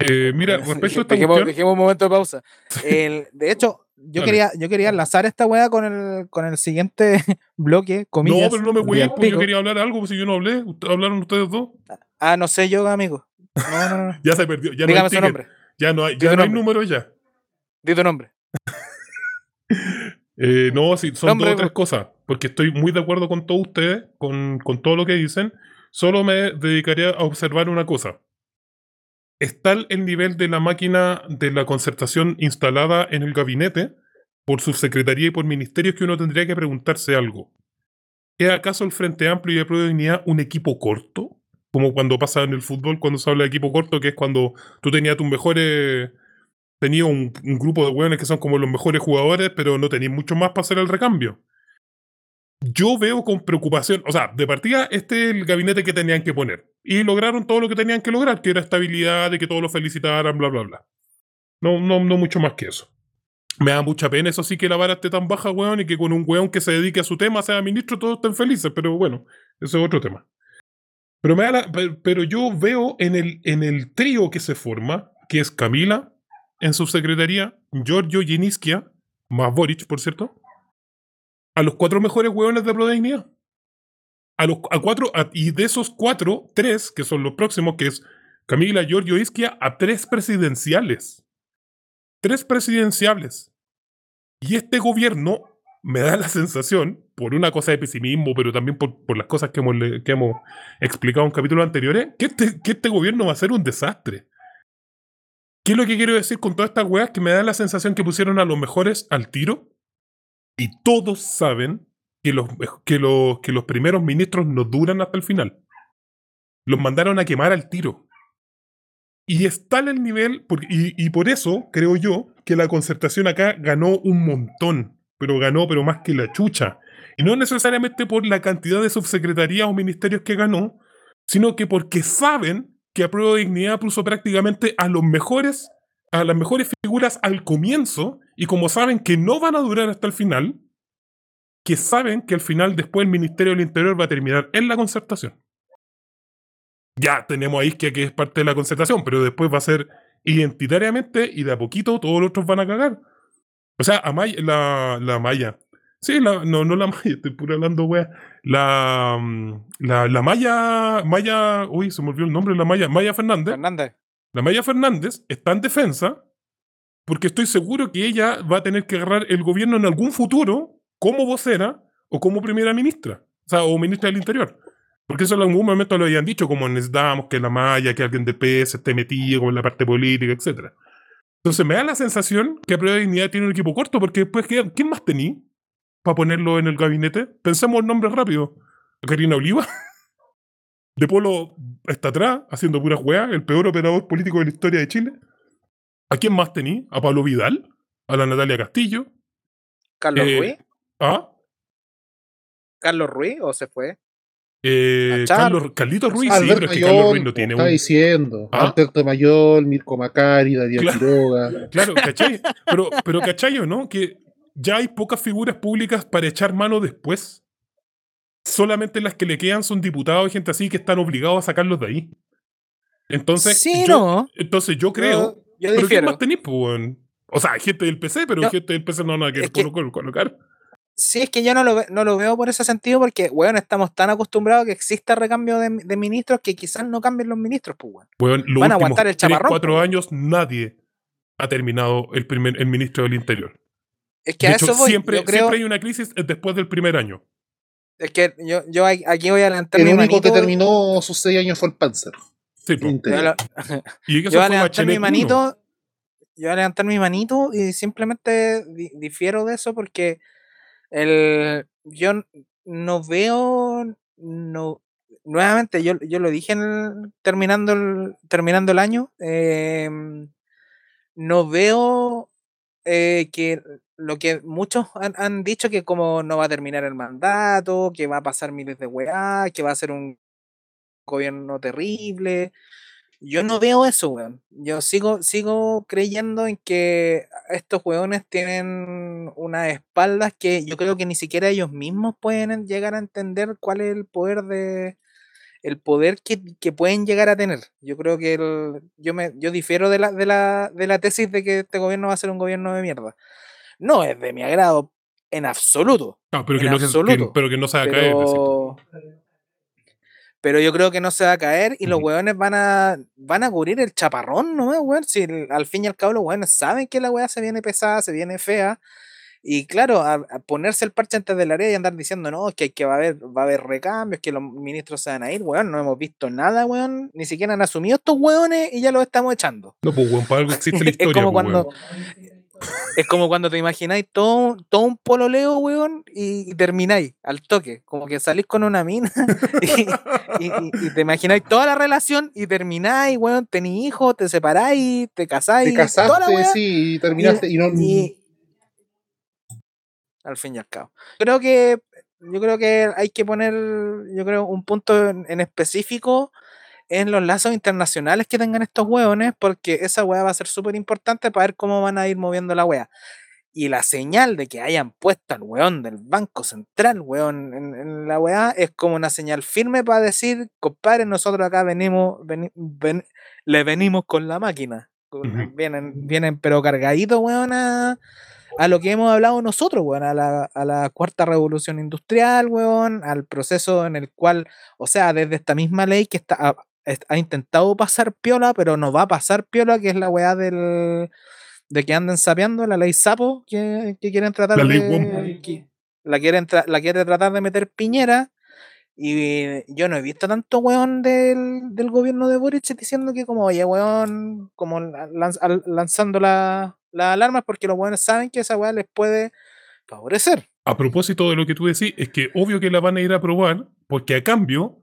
Eh, mira, respecto a esta Dejemos, cuestión, dejemos un momento de pausa. (laughs) El- de hecho, yo Dale. quería, yo quería enlazar esta weá con el, con el siguiente (laughs) bloque, comillas. no, pero no me del voy, pues yo quería hablar algo, pues si yo no hablé, hablaron ustedes dos. Ah, no sé yo, amigo. No, no, no. (laughs) Ya se perdió, ya no Dígame hay su nombre. ya no hay, ya no hay número ya. Di tu nombre. Eh, no, sí, son Nombre, dos o tres cosas, porque estoy muy de acuerdo con todos ustedes, con, con todo lo que dicen. Solo me dedicaría a observar una cosa. Está el- el nivel de la máquina de la concertación instalada en el gabinete por subsecretaría y por ministerios que uno tendría que preguntarse algo. ¿Es acaso el Frente Amplio y de Prueba de Dignidad un equipo corto? Como cuando pasa en el fútbol, cuando se habla de equipo corto, que es cuando tú tenías tus mejores tenía un, un grupo de hueones que son como los mejores jugadores, pero no tenías mucho más para hacer el recambio. Yo veo con preocupación, o sea, de partida, este es el gabinete que tenían que poner. Y lograron todo lo que tenían que lograr, que era estabilidad, de que todos lo felicitaran, bla, bla, bla. No, no, no mucho más que eso. Me da mucha pena, eso sí, que la vara esté tan baja, weón, y que con un weón que se dedique a su tema sea ministro, todos estén felices, pero bueno, eso es otro tema. Pero, me da la- pe- pero yo veo en el, en el trío que se forma, que es Camila, en su secretaría, Giorgio Giniskia, más Boric, por cierto, a los cuatro mejores hueones de Prodignidad. A los a cuatro, y de esos cuatro, tres, que son los próximos, que es Camila, Giorgio Isquia, a tres presidenciales. Tres presidenciales. Y este gobierno me da la sensación, por una cosa de pesimismo, pero también por, por las cosas que hemos, que hemos explicado en capítulos anteriores, que este, que este gobierno va a ser un desastre. ¿Qué es lo que quiero decir con todas estas weas? Que me da la sensación que pusieron a los mejores al tiro y todos saben que los, que los, que los primeros ministros no duran hasta el final. Los mandaron a quemar al tiro. Y está en el nivel, y, y por eso creo yo que la concertación acá ganó un montón, pero ganó, pero más que la chucha. Y no necesariamente por la cantidad de subsecretarías o ministerios que ganó, sino que porque saben que a prueba de dignidad puso prácticamente a los mejores, a las mejores figuras al comienzo, y como saben que no van a durar hasta el final, que saben que al final después el Ministerio del Interior va a terminar en la concertación. Ya tenemos a Isquia que es parte de la concertación, pero después va a ser identitariamente y de a poquito todos los otros van a cagar. O sea, a Maya, la, la Maya. Sí, la, no, no la Maya, (laughs) estoy puro hablando, wea. La, mm, la, la Maya, Maya, uy, se me olvidó el nombre, la Maya, Maya Fernández. Fernández. La Maya Fernández está en defensa porque estoy seguro que ella va a tener que agarrar el gobierno en algún futuro como vocera o como primera ministra. sea, o ministra del Interior. Porque eso en algún momento lo habían dicho, como necesitábamos que la malla, que alguien de PS esté metido con la parte política, etc. Entonces me da la sensación que a prueba de dignidad tiene un equipo corto, porque después, ¿quién más tenía para ponerlo en el gabinete? Pensemos en nombres rápido. Karina Oliva. (laughs) De Polo está atrás, haciendo puras weas, el peor operador político de la historia de Chile. ¿A quién más tenía? ¿A Pablo Vidal? ¿A la Natalia Castillo? ¿Carlos Eh, Ruiz? ¿Ah? ¿Carlos Ruiz o se fue? Eh, Carlos, Carlitos Ruiz, sí, Alberto pero es que Carlos Ruiz Mayor, no tiene está un. diciendo. ¿Ah? Alberto Mayor, Mirko Macari, Darío Claro. Quiroga. Claro, ¿cachai? (laughs) Pero, pero ¿cachai o no? Que ya hay pocas figuras públicas para echar mano después. Solamente las que le quedan son diputados y gente así que están obligados a sacarlos de ahí. Entonces, sí, yo, no. entonces yo creo. Yo ¿Pero difiero. más tenéis, pues, weón? O sea, gente del PC, pero Yo- gente del PC no es que- colo- colocar. Sí, es que yo no lo, no lo veo por ese sentido porque, weón, estamos tan acostumbrados a que exista recambio de, de ministros que quizás no cambien los ministros, pues, weón. Van a aguantar el chaparrón, cuatro pues. años nadie ha terminado el, primer, el ministro del Interior. Es que De a hecho, eso voy. siempre, yo creo, siempre hay una crisis después del primer año. es que yo, yo aquí voy a adelantar El único que terminó sus seis años fue el Panzer. Sí, yo, lo- (laughs) Y yo (laughs) voy a levantar mi manito. Yo voy a levantar mi manito y simplemente di- difiero de eso porque el, yo no veo. No, nuevamente, yo, yo lo dije en el- terminando, el, terminando el año. em, no veo eh, que lo que muchos han, han dicho que como no va a terminar el mandato, que va a pasar miles de weá, que va a ser un gobierno terrible. Yo no veo eso, weón. Yo sigo, sigo creyendo en que estos weones tienen unas espaldas que yo creo que ni siquiera ellos mismos pueden en- llegar a entender cuál es el poder de el poder que, que pueden llegar a tener. Yo creo que el- yo me yo difiero de la, de la de la tesis de que este gobierno va a ser un gobierno de mierda. No es de mi agrado en absoluto. No, pero, que no, que- pero que no se va a caer. Pero, yo creo que no se va a caer y los hueones van a van a cubrir el chaparrón, ¿no? weón? Si el- al fin y al cabo los hueones saben que la weá se viene pesada, se viene fea. Y claro, a, a ponerse el parche antes de la área y andar diciendo, no, es que, que va, a haber, va a haber recambios, que los ministros se van a ir, weón, no hemos visto nada, weón, ni siquiera han asumido estos hueones y ya los estamos echando. No, pues, weón, para algo existe la (laughs) Es historia. como pues, cuando weón. Es como cuando te imagináis todo, un- todo un pololeo, weón, y, y termináis al toque. Como que salís con una mina (laughs) y, y- y- y te imagináis toda la relación y termináis, weón, tenéis hijos, te separáis, te casáis. Te toda la casaste, sí, y terminaste. Y, no, al fin y al cabo. Creo que yo creo que hay que poner, yo creo, un punto en, en específico en los lazos internacionales que tengan estos hueones, porque esa hueá va a ser súper importante para ver cómo van a ir moviendo la hueá. Y la señal de que hayan puesto al weón del Banco Central, weón, en, en la weá, es como una señal firme para decir, compadre, nosotros acá venimos, veni- ven- le venimos con la máquina. Vienen, vienen, pero cargaditos, weón, a, a lo que hemos hablado nosotros, weón, a la, a la cuarta revolución industrial, weón, al proceso en el cual, o sea, desde esta misma ley que está, ha, intentado pasar piola, pero no va a pasar piola, que es la weá del de que anden sapeando la ley sapo que, que quieren tratar La ley de que- la quieren tra- la quiere tratar de meter piñera y yo no he visto tanto weón del, del gobierno de Boric diciendo que como oye weón como la- lanz- lanzando la- las alarmas porque los weones saben que esa weá les puede favorecer A propósito de lo que tú decís, es que obvio que la van a ir a aprobar, porque a cambio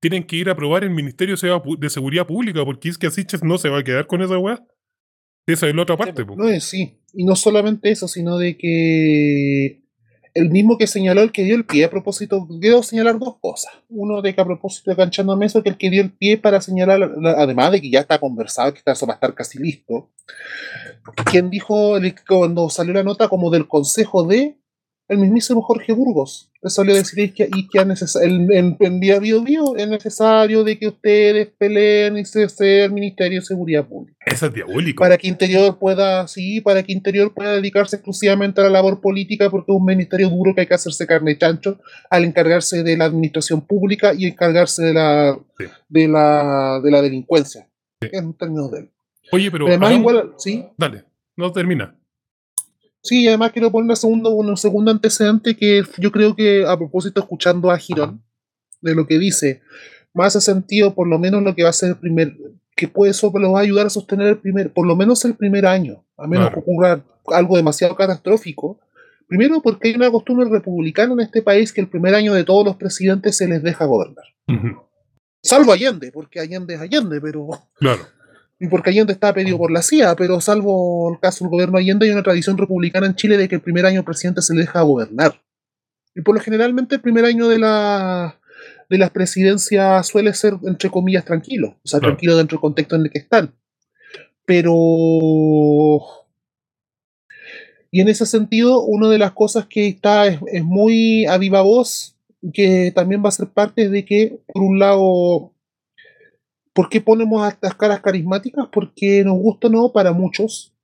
tienen que ir a aprobar el Ministerio de Seguridad Pública, porque es que Siches no se va a quedar con esa weá. Esa es la otra parte. No es sí. Y no solamente eso, sino de que el mismo que señaló el que dio el pie a propósito, quiero señalar dos cosas. Uno de que a propósito de Canchando Meso, que el que dio el pie para señalar, la- además de que ya está conversado, que está- eso va a estar casi listo, quien dijo cuando salió la nota como del consejo de el mismísimo Jorge Burgos. Le salió a decir que, y que el- en, en Vía Bio Bio es necesario de que ustedes peleen y se sea el Ministerio de Seguridad Pública Esa es diabólico. para que Interior pueda, sí, para que Interior pueda dedicarse exclusivamente a la labor política, porque es un ministerio duro que hay que hacerse carne y chancho al encargarse de la administración pública y encargarse de la, Sí. de la, de la delincuencia. En términos de él. Oye, pero. Además, hagamos- igual, sí, Dale, no termina. Sí, y además quiero poner un segundo, un segundo antecedente que yo creo que a propósito escuchando a Girón, de lo que dice, más hace sentido por lo menos lo que va a ser el primer, que puede eso los va a ayudar a sostener el primer, por lo menos el primer año, a menos Claro. que ocurra algo demasiado catastrófico. Primero porque hay una costumbre republicana en este país que el primer año de todos los presidentes se les deja gobernar. Salvo Allende, porque Allende es Allende, pero Claro. Y porque Allende está pedido por la CIA, pero salvo el caso del gobierno Allende, hay una tradición republicana en Chile de que el primer año el presidente se le deja gobernar. Y por lo generalmente el primer año de la de las presidencias suele ser, entre comillas, tranquilo. O sea, Claro. tranquilo dentro del contexto en el que están. Pero. Y en ese sentido, una de las cosas que está es, es muy a viva voz, que también va a ser parte de que, por un lado, ¿Por qué ponemos estas caras carismáticas? Porque nos gusta no para muchos,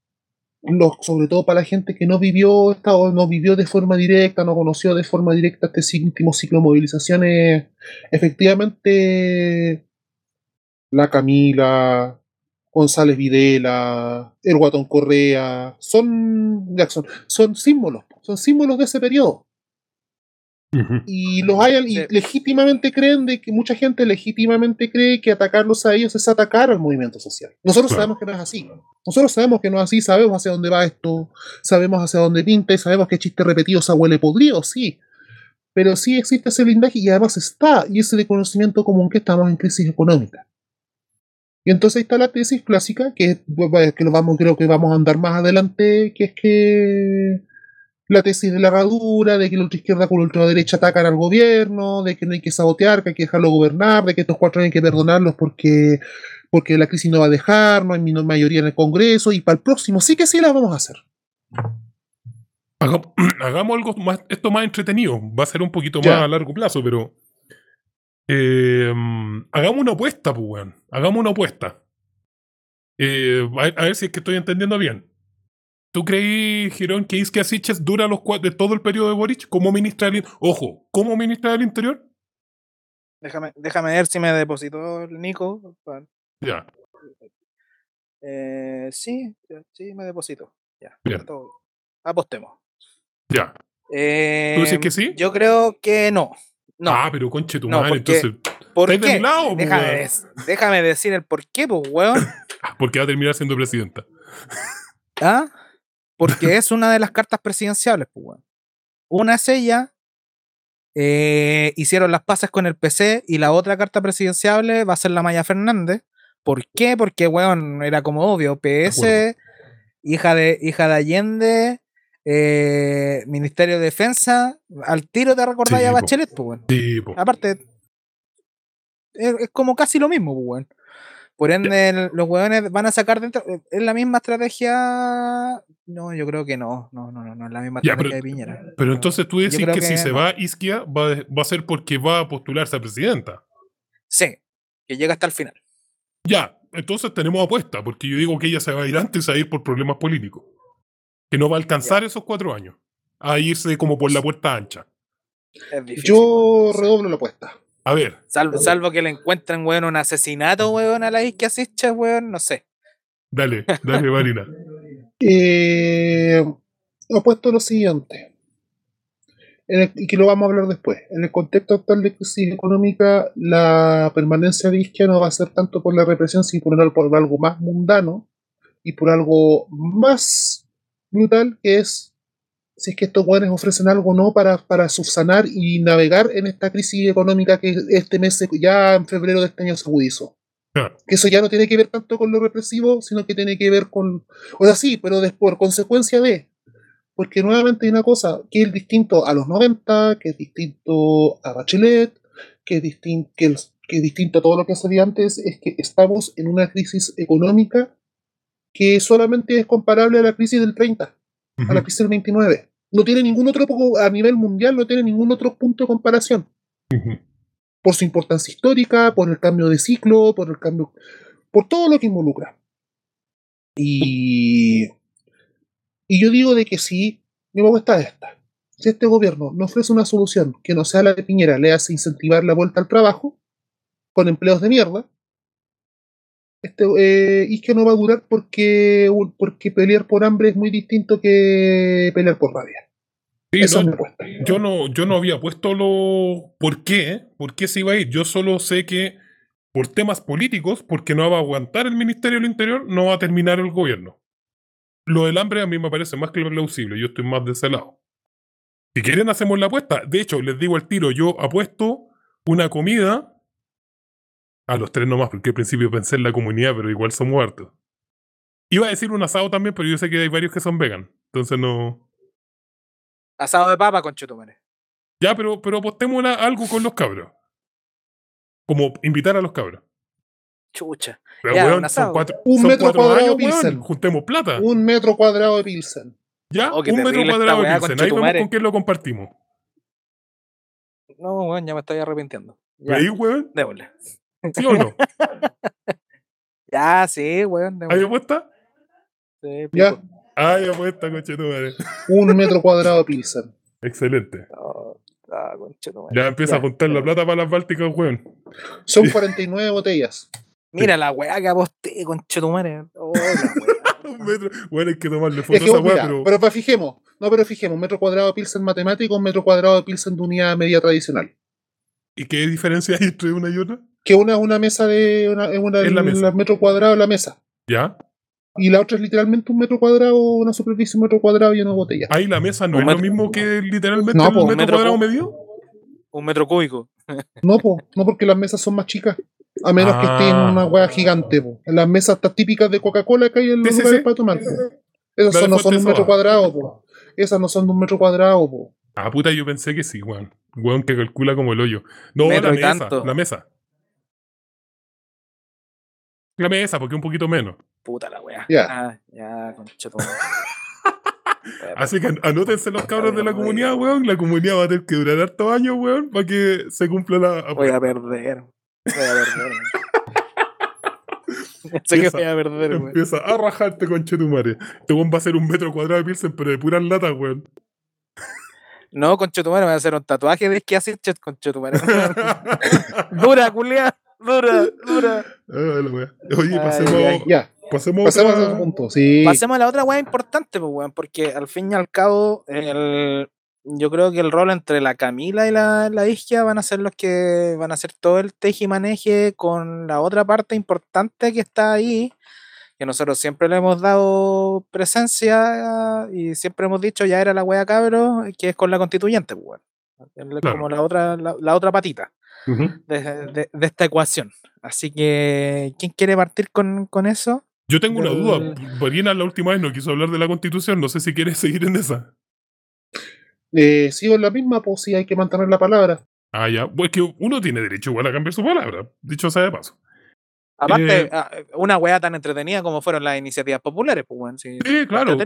sobre todo para la gente que no vivió esta, o no vivió de forma directa, no conoció de forma directa este último ciclo de movilizaciones. Efectivamente, la Camila, González Videla, el Guatón Correa, son, Jackson, son símbolos, son símbolos de ese periodo Y los hayan y Sí. legítimamente creen de que mucha gente legítimamente cree que atacarlos a ellos es atacar al movimiento social. Nosotros Claro. sabemos que no es así. Nosotros sabemos que no es así, sabemos hacia dónde va esto, sabemos hacia dónde pinta y sabemos que chiste repetido se huele podrido, sí. Pero sí existe ese blindaje y además está, y ese de conocimiento común que estamos en crisis económica. Y entonces ahí está la tesis clásica, que, que lo vamos, creo que vamos a andar más adelante, que es que la tesis de la herradura, de que la ultraizquierda con la ultraderecha atacan al gobierno, de que no hay que sabotear, que hay que dejarlo gobernar, de que estos cuatro hay que perdonarlos porque, porque la crisis no va a dejar, no hay mayoría en el Congreso, y para el próximo sí que sí la vamos a hacer. Haga- (clears throat) hagamos algo más, esto más entretenido. Va a ser un poquito Ya. más a largo plazo, pero. eh, hagamos una apuesta, pues. Hagamos una apuesta. Eh, a, a ver si es que estoy entendiendo bien. ¿Tú creí, Girón, que Isquia Siches dura los de todo el periodo de Boric como ministra del In- Ojo, como ministra del Interior? Déjame, déjame ver si me depositó el Nico. Ya, Eh, sí, sí, me depositó. Ya, Bien. Apostemos. ya. Eh, dices que sí? Yo creo que no. No. Ah, pero conche tu No, madre, porque- entonces. ¿Por de qué? lado, po, déjame, déjame decir el por qué, pues, weón. (laughs) ah, Porque va a terminar siendo presidenta. ¿Ah? Porque (laughs) es una de las cartas presidenciales, pues, weón. Una es ella. eh, hicieron las paces con el PC y la otra carta presidenciable va a ser la Maya Fernández. ¿Por qué? Porque, weón, era como obvio. PS, hija de, hija de Allende, eh, Ministerio de Defensa. Al tiro te recordáis Sí, a. Bachelet, pues, weón. Sí. Aparte, es, es como casi lo mismo, pues, weón. Por ende, el- los weones van a sacar dentro. eh, ¿Es la misma estrategia? No, yo creo que no. No, no, no, no es la misma Ya, estrategia pero- de Piñera. Pero No. entonces tú decís que, si que se va Isquia va, a- va a ser porque va a postularse a presidenta. Sí, que llega hasta el final. Ya, entonces tenemos apuesta, porque yo digo que ella se va a ir antes a ir por problemas políticos. Que no va a alcanzar esos cuatro años. A irse como por la puerta ancha. Es difícil. Yo redoblo la apuesta. A ver, Salvo, salvo que le encuentren, weón, un asesinato, weón, a la isquia Sicha, weón, no sé. dale, dale, Marina. (laughs) Eh, apuesto lo siguiente, En el- y que lo vamos a hablar después. En el contexto actual de crisis económica, la permanencia de Isquia no va a ser tanto por la represión, sino por algo más mundano y por algo más brutal, que es si es que estos buenos ofrecen algo o no para, para subsanar y navegar en esta crisis económica que este mes, ya en febrero de este año se agudizó. Que eso ya no tiene que ver tanto con lo represivo, sino que tiene que ver con. O sea, sí, pero después, por consecuencia de. Porque nuevamente hay una cosa que es distinto a los 90, que es distinto a Bachelet, que es, distin- que es- que es distinto a todo lo que se había antes, es que estamos en una crisis económica que solamente es comparable a la crisis del 30, a la crisis del 29. No tiene ningún otro, a nivel mundial, no tiene ningún otro punto de comparación por su importancia histórica, por el cambio de ciclo, por el cambio, por todo lo que involucra. Y, y yo digo de que si mi propuesta es esta. Si este gobierno no ofrece una solución que no sea la de Piñera, le hace incentivar la vuelta al trabajo con empleos de mierda, este, eh, Isquia no va a durar porque, porque pelear por hambre es muy distinto que pelear por rabia. Sí, Esa es no, apuesta. yo no, yo no había puesto lo por qué, por qué se iba a ir. Yo solo sé que por temas políticos, porque no va a aguantar el Ministerio del Interior, no va a terminar el gobierno. Lo del hambre a mí me parece más que plausible, yo estoy más de ese lado. Si quieren hacemos la apuesta. De hecho, les digo al tiro, yo apuesto una comida a los tres nomás, porque al principio pensé en la comunidad, pero igual somos hartos. Iba a decir un asado también, pero yo sé que hay varios que son vegan. Entonces no. Asado de papa con chutumare. Ya, pero, pero apostemos algo con los cabros. Como invitar a los cabros. Chucha. Pero, Ya, weón, un son cuatro, Un son metro cuatro cuadrado años, weón. Pilsen. Juntemos plata. Un metro cuadrado de Pilsen. ya, Oh, un metro cuadrado de Pilsen. Ahí vemos con quién lo compartimos. No, weón, ya me estoy arrepintiendo. Ya, ¿Veis, weón? démosle. ¿Sí o no? (laughs) Ya, sí, weón. ¿Hay démosle. apuesta? Sí, Ya. Hay apuesta, conchetumare. un (laughs) metro cuadrado de Pilsen. Excelente. Oh, ah. Ya empieza Ya, a juntar la plata para las bálticas, weón. Son (laughs) 49 botellas. Mira la weá que aposté, conchetumare. Oh. Un metro. Weón, hay que tomarle Es fotos que, a esa weá, pero. pero fijemos, no, pero fijemos, un metro cuadrado de Pilsen matemático, un metro cuadrado de Pilsen de unidad media tradicional. ¿Y qué diferencia (laughs) hay entre una y otra? Que una es una mesa de. Una, es una, Es la mesa. el metro cuadrado de la mesa. ¿Ya? Y la otra es literalmente un metro cuadrado, una superficie un metro cuadrado y una botella. Ahí la mesa no Un es lo mismo que literalmente No, el po, un metro, metro cuadrado cu- medio. Un metro cúbico. (laughs) No, po, no porque las mesas son más chicas. A menos que esté en Ah. una hueá gigante, po. Las mesas estas típicas de Coca-Cola que hay en los lugares para tomar. po. Esas La de son- no son Fuente un metro cuadrado, po. Esas no son de un metro cuadrado, po. Ah, puta, yo pensé que sí, weón. Weón que calcula como el hoyo. No, Metro la mesa, tanto. la mesa. La mesa, porque un poquito menos. Puta la weá. Ya. Ah, ya, conchetumare. (laughs) Así que anótense los cabros de la comunidad, weón. La comunidad va a tener que durar hartos años, weón, para que se cumpla la Voy a perder. Voy a perder. (laughs) sé que Empieza- voy a perder, weón. Empieza a rajarte con Chetumare. Este weón va a ser un metro cuadrado de Pilsen, pero de puras latas, weón. No, conchetumare, me voy a hacer un tatuaje de esquí así, chet, conchetumare. (laughs) dura, culia. Dura, dura. Ah. Oye, pasemos, ay. Ya, pasemos, pasemos a otro punto. Sí. Pasemos a la otra weá importante, pues, weón, porque al fin y al cabo, el, yo creo que el rol entre la Camila y la, la Isquia van a ser los que van a hacer todo el tejimaneje con la otra parte importante que está ahí, que nosotros siempre le hemos dado presencia y siempre hemos dicho ya era la weá cabro, que es con la constituyente, pues, Claro. Como la otra, la, la otra patita de, de- de esta ecuación. Así que, ¿quién quiere partir con, con eso? Yo tengo una duda. Borina la última vez no quiso hablar de la constitución. No sé si quieres (laughs) seguir en esa. Eh, sigo en la misma, pues sí hay que mantener la palabra. Ah, ya. Pues que uno tiene derecho igual a cambiar su palabra. Dicho sea de paso. Aparte, Eh, ah, una weá tan entretenida como fueron las iniciativas populares, pues, weón. Sí, Sí, claro.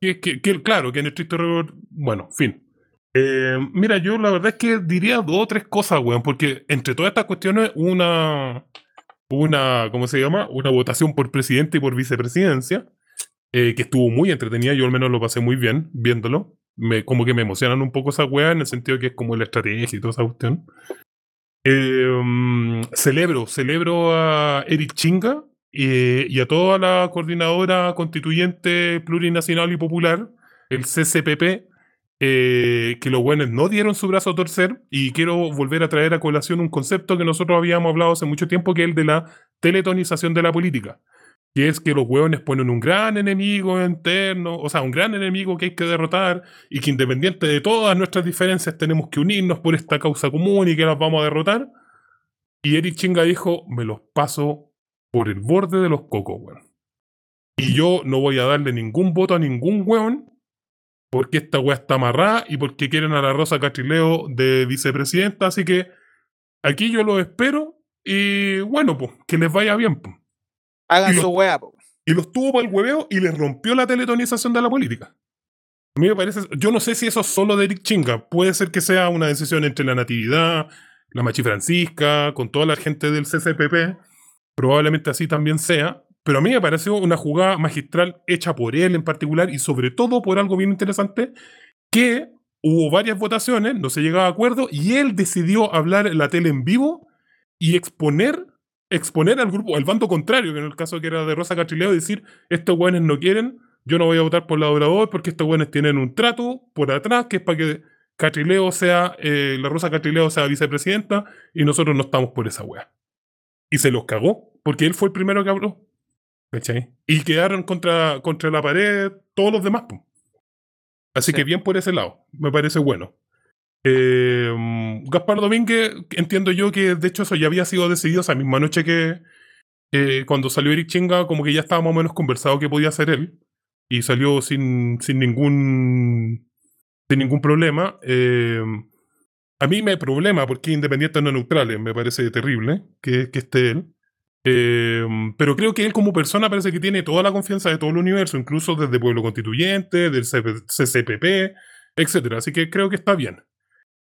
Que, que- que- claro, que en estricto rigor. Bueno, fin. Eh, mira, yo la verdad es que diría dos o tres cosas, weón, porque entre todas estas cuestiones, una. Una, ¿cómo se llama? Una votación por presidente y por vicepresidencia, eh, que estuvo muy entretenida, yo al menos lo pasé muy bien viéndolo. Me, como que me emocionan un poco esas weas en el sentido que es como la estrategia y toda esa cuestión. Eh, celebro, celebro a Eric Chinga eh, y a toda la coordinadora constituyente plurinacional y popular, el CCPP, eh, que los buenos no dieron su brazo a torcer y quiero volver a traer a colación un concepto que nosotros habíamos hablado hace mucho tiempo, que es el de la teletonización de la política. Que es que los hueones ponen un gran enemigo interno, o sea, un gran enemigo que hay que derrotar y que independiente de todas nuestras diferencias tenemos que unirnos por esta causa común y que las vamos a derrotar. Y Eric Chinga dijo, me los paso por el borde de los cocos, weón. Y yo no voy a darle ningún voto a ningún weón porque esta weá está amarrada y porque quieren a la Rosa Castrileo de vicepresidenta. Así que aquí yo lo espero y bueno, pues, que les vaya bien, pues. Hagan su weá, po. Y los tuvo para el hueveo y les rompió la teletonización de la política. A mí me parece, yo no sé si eso es solo de Eric Chinga. Puede ser que sea una decisión entre la Natividad, la Machi Francisca, con toda la gente del CCPP. Probablemente así también sea. Pero a mí me pareció una jugada magistral hecha por él en particular y sobre todo por algo bien interesante, que hubo varias votaciones, no se llegaba a acuerdo, y él decidió hablar en la tele en vivo y exponer exponer al grupo, al bando contrario, que en el caso que era de Rosa Catrileo, decir, estos buenos no quieren, yo no voy a votar por la Obrador porque estos buenos tienen un trato por atrás que es para que Catrileo sea, eh, la Rosa Catrileo sea vicepresidenta y nosotros no estamos por esa wea. Y se los cagó, porque él fue el primero que habló. ¿Cachai? Y quedaron contra, contra la pared todos los demás. Así Sí. que bien por ese lado, me parece bueno. Eh, Gaspar Domínguez, entiendo yo que de hecho eso ya había sido decidido esa misma noche que eh, cuando salió Eric Chinga, como que ya estaba o menos conversado que podía hacer él. Y salió sin, sin ningún sin ningún problema. Eh, a mí me problema porque independientes no neutrales, me parece terrible que, que esté él. Eh, pero creo que él como persona parece que tiene toda la confianza de todo el universo, incluso desde Pueblo Constituyente, del CP CCPP, etc. Así que creo que está bien.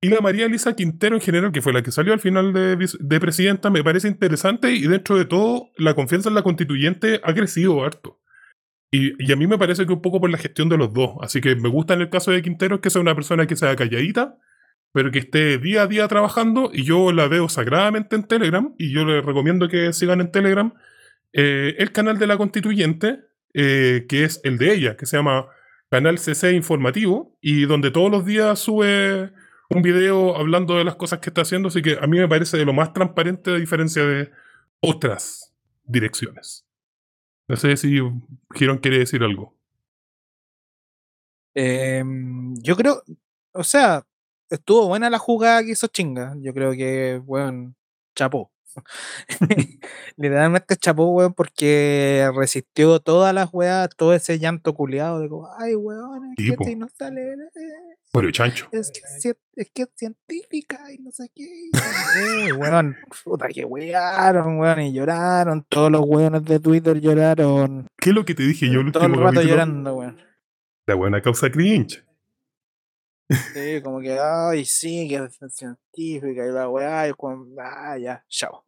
Y la María Elisa Quintero en general, que fue la que salió al final de, presidenta, me parece interesante y dentro de todo la confianza en la constituyente ha crecido harto. Y, y a mí me parece que un poco por la gestión de los dos. Así que me gusta en el caso de Quintero que sea una persona que sea calladita, pero que esté día a día trabajando y yo la veo sagradamente en Telegram y yo les recomiendo que sigan en Telegram eh, el canal de la constituyente, eh, que es el de ella, que se llama Canal CC Informativo y donde todos los días sube un video hablando de las cosas que está haciendo, así que a mí me parece de lo más transparente a diferencia de otras direcciones. No sé si Girón quiere decir algo. Em, yo creo, o sea, estuvo buena la jugada que hizo Chinga. Yo creo que, weón, chapó. (laughs) Literalmente chapó, weón, porque resistió todas las weas, todo ese llanto culiado de como, ay, weón, es que si no sale, eh, Bueno, chancho. es que, es que es científica y no sé qué. Uy, weón, puta que wearon, weón, y lloraron. Todos los weones de Twitter lloraron. ¿Qué es lo que te dije yo el todo el último rato capítulo? llorando, weón. La buena causa cringe. Sí, como que, ay, sí, que es científica y la weá, y como, ah, ya, chao.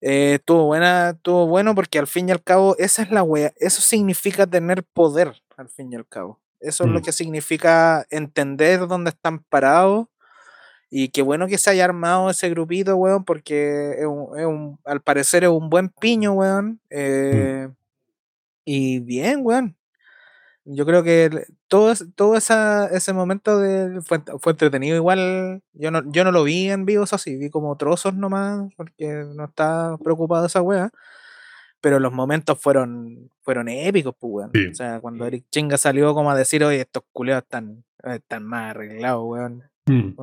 Eh, estuvo buena, estuvo bueno porque al fin y al cabo, esa es la weá, eso significa tener poder, al fin y al cabo. Eso es lo Mm. que significa entender dónde están parados. Y qué bueno que se haya armado ese grupito, weón, porque es un, es un- al parecer es un buen piño, weón. eh, Y bien, weón. Yo creo que todo, todo esa, ese momento de, fue, fue entretenido igual. Yo no, yo no lo vi en vivo, eso sí, vi como trozos nomás, porque no estaba preocupado esa wea. Pero los momentos fueron, fueron épicos, pues, weón. Sí. O sea, cuando Eric Chinga salió como a decir, oye, estos culeados están, están más arreglados, weón. Mm.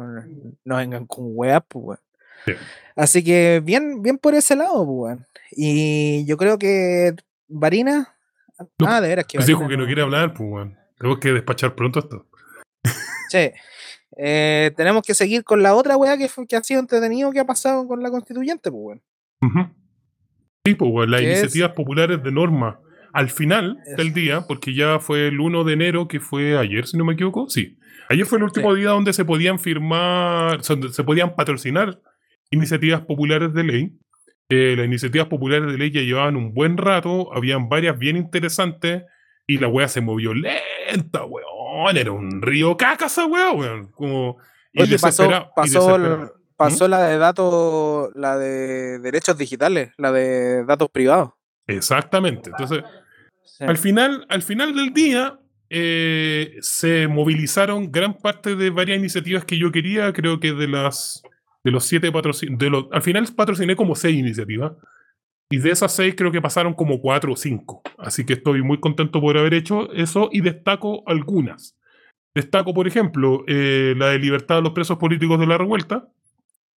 Vengan con weas, pues, weón. Sí. Así que bien, bien por ese lado, pues, weón. Y yo creo que Varina. No, ah, de veras que Pues dijo Varina que no quiere hablar, pues, weón. Tenemos que despachar pronto esto. Sí. Eh, tenemos que seguir con la otra weá que, que ha sido entretenido que ha pasado con la constituyente, pues, weón. Sí, pues, weón, las iniciativas populares de norma. Al final del día, porque ya fue el 1 de enero, que fue ayer, si no me equivoco. Sí. Ayer fue el último día donde se podían firmar, donde se podían patrocinar iniciativas populares de ley. Eh, las iniciativas populares de ley ya llevaban un buen rato, habían varias bien interesantes, y la wea se movió weón. Era un río caca esa wea, weón. Como, y Oye, pasó, pasó, el- desespera- pasó la de datos, la de derechos digitales, la de datos privados. Exactamente. Entonces, Sí. Al final, al final del día, eh, se movilizaron gran parte de varias iniciativas que yo quería. Creo que de las de los siete patrocinios. Al final patrociné como seis iniciativas. Y de esas seis creo que pasaron como cuatro o cinco. Así que estoy muy contento por haber hecho eso y destaco algunas. Destaco, por ejemplo, eh, la de libertad de los presos políticos de la revuelta.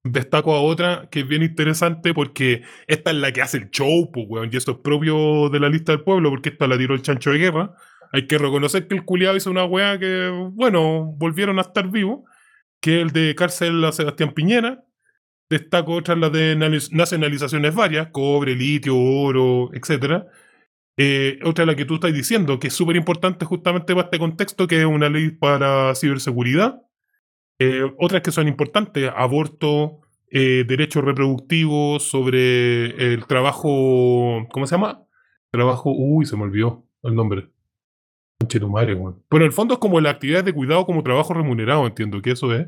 Destaco a otra que es bien interesante porque esta es la que hace el show, pues, weón, y esto es propio de la lista del pueblo porque esta la tiró el chancho de guerra. Hay que reconocer que el culiado hizo una weá que, bueno, volvieron a estar vivos, que es el de cárcel a Sebastián Piñera. Destaco otras las de nali- nacionalizaciones varias, cobre, litio, oro, etcétera. Eh, otra la que tú estás diciendo, que es súper importante justamente para este contexto, que es una ley para ciberseguridad. Eh, otras que son importantes, aborto, eh, derechos reproductivos, sobre el trabajo, ¿cómo se llama? Trabajo, uy, se me olvidó el nombre. Conche tu madre, weón. Pero en el fondo es como la actividad de cuidado como trabajo remunerado, entiendo que eso es.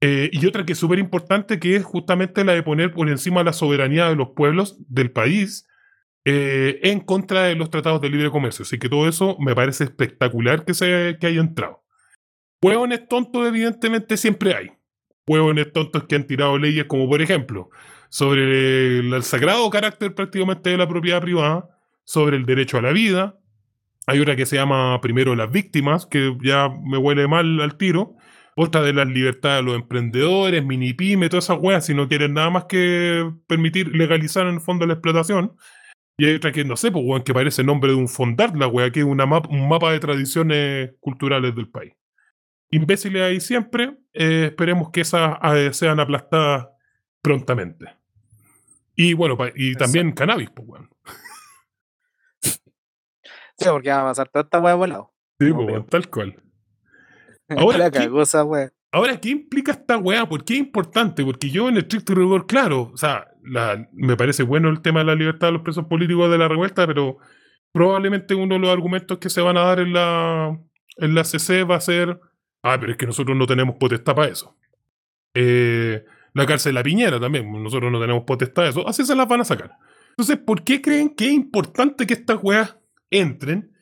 Eh, y otra que es súper importante, que es justamente la de poner por encima la soberanía de los pueblos del país eh, en contra de los tratados de libre comercio. Así que todo eso me parece espectacular que, se, que haya entrado. Hueones tontos, evidentemente, siempre hay. Hueones tontos que han tirado leyes como, por ejemplo, sobre el, el sagrado carácter prácticamente de la propiedad privada, sobre el derecho a la vida. Hay otra que se llama primero las víctimas, que ya me huele mal al tiro. Otra de las libertades de los emprendedores, mini pyme, todas esas weas, si no quieren nada más que permitir legalizar en el fondo la explotación. Y hay otra que no sé, pues weón, que parece el nombre de un fondar, la wea, que es una map- un mapa de tradiciones culturales del país. Imbéciles ahí siempre, eh, esperemos que esas eh, sean aplastadas prontamente. Y bueno, y también cannabis, pues weón. Sí, porque va a pasar toda esta weá volado. Sí, No pues, tal cual. Ahora, la ¿qué- cagó esa weá. Ahora, ¿qué implica esta weá? ¿Por qué es importante? Porque yo en el estricto rigor, claro, o sea, la- me parece bueno el tema de la libertad de los presos políticos de la revuelta, pero probablemente uno de los argumentos que se van a dar en la, en la CC va a ser, ah, pero es que nosotros no tenemos potestad para eso. Eh, la cárcel de la Piñera también, nosotros no tenemos potestad de eso, así se las van a sacar. Entonces, ¿por qué creen que es importante que estas weas entren?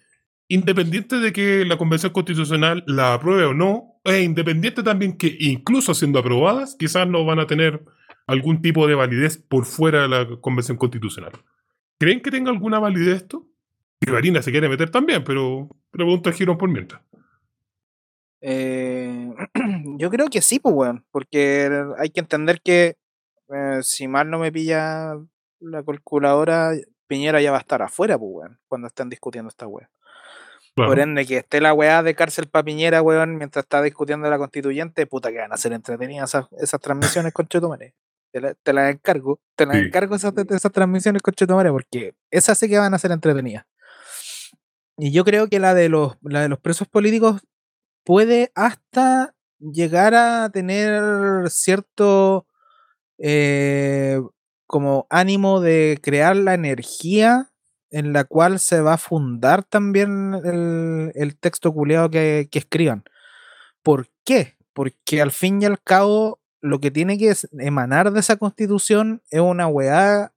Independiente de que la Convención Constitucional la apruebe o no, e independiente también que incluso siendo aprobadas, quizás no van a tener algún tipo de validez por fuera de la Convención Constitucional. ¿Creen que tenga alguna validez esto? Y Varina se quiere meter también, pero pregunta Girón por mientras. Eh, (clears throat) yo creo que sí, pues, weón. Porque hay que entender que, eh, si mal no me pilla la calculadora, Piñera ya va a estar afuera, pues, weón, cuando estén discutiendo esta weá. Claro. Por ende, que esté la weá de cárcel para Piñera, weón, mientras está discutiendo la constituyente, puta que van a ser entretenidas esas, esas transmisiones con Chetumare. Te, la- te las encargo, te las Sí. encargo esas, esas transmisiones con Chetumare, porque esas sí que van a ser entretenidas. Y yo creo que la de los, la de los presos políticos puede hasta llegar a tener cierto eh, como ánimo de crear la energía en la cual se va a fundar también el, el texto culeado que, que escriban. ¿Por qué? Porque al fin y al cabo lo que tiene que emanar de esa constitución es una weá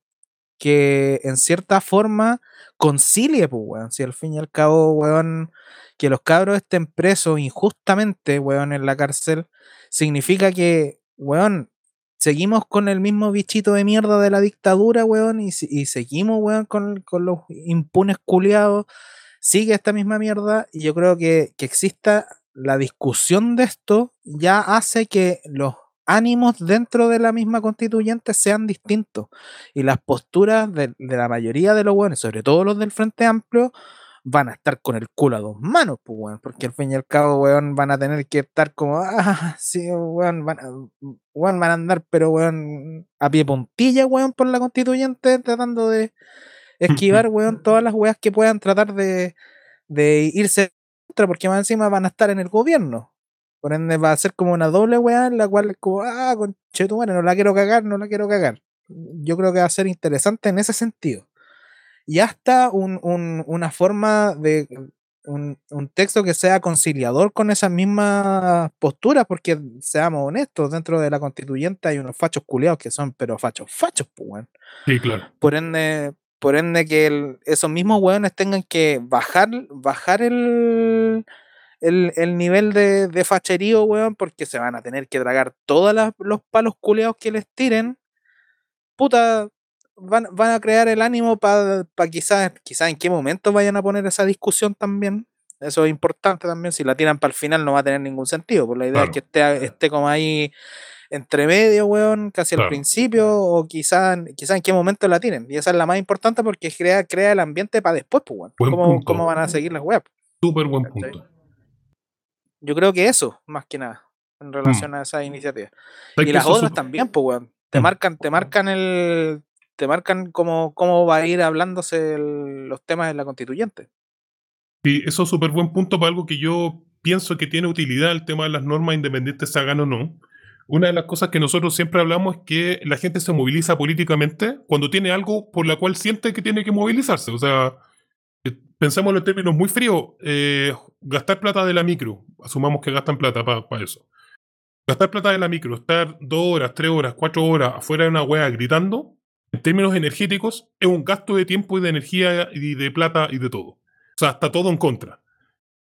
que en cierta forma concilie, pues, weón. Si al fin y al cabo, weón, que los cabros estén presos injustamente, weón, en la cárcel, significa que, weón, seguimos con el mismo bichito de mierda de la dictadura, weón, y, seguimos, weón, con, los impunes culiados, sigue esta misma mierda, y yo creo que, que exista la discusión de esto ya hace que los ánimos dentro de la misma constituyente sean distintos. Y las posturas de, de la mayoría de los weones, sobre todo los del Frente Amplio, van a estar con el culo a dos manos, pues, weón, porque al fin y al cabo, weón, van a tener que estar como, ah, (laughs) sí, weón, van a, weón, van a andar, pero, weón, a pie puntilla, weón, por la constituyente, tratando de esquivar, (laughs) weón, todas las weas que puedan tratar de, de irse contra, porque más encima van a estar en el gobierno. Por ende, va a ser como una doble weá en la cual, es como, ah, conchetumare, no la quiero cagar, no la quiero cagar. Yo creo que va a ser interesante en ese sentido. Y hasta un- un- una forma de un, un texto que sea conciliador con esas mismas posturas, porque seamos honestos, dentro de la constituyente hay unos fachos culiados que son, pero fachos, fachos, pues, weón. Sí, claro. Por ende, por ende que el- esos mismos hueones tengan que bajar, bajar el, el, el nivel de, de facherío, weón, porque se van a tener que tragar todos los palos culeados que les tiren. Puta, van, van a crear el ánimo para quizás quizás en qué momento vayan a poner esa discusión también. Eso es importante también. Si la tiran para el final no va a tener ningún sentido. Por la idea es que esté, esté como ahí entre medio, weón, casi al Claro. principio, o quizás quizá en qué momento la tienen. Y esa es la más importante porque crea, crea el ambiente para después, pues, weón. Buen ¿Cómo, punto. cómo van a seguir las weas? Súper buen ¿Cachai? punto. Yo creo que eso, más que nada, en relación a esa iniciativa. ¿Sabes Y las otras también, pues, weón. Te Mm. marcan, te marcan el. Te marcan cómo, cómo va a ir hablándose el- los temas en la constituyente. Sí, eso es súper buen punto para algo que yo pienso que tiene utilidad el tema de las normas independientes, se hagan o no. Una de las cosas que nosotros siempre hablamos es que la gente se moviliza políticamente cuando tiene algo por la cual siente que tiene que movilizarse. O sea, eh, pensemos en términos muy fríos. eh, gastar plata de la micro. Asumamos que gastan plata para eso. gastar plata de la micro, estar dos horas, tres horas, cuatro horas afuera de una wea gritando, en términos energéticos, es un gasto de tiempo y de energía y de plata y de todo. O sea, está todo en contra.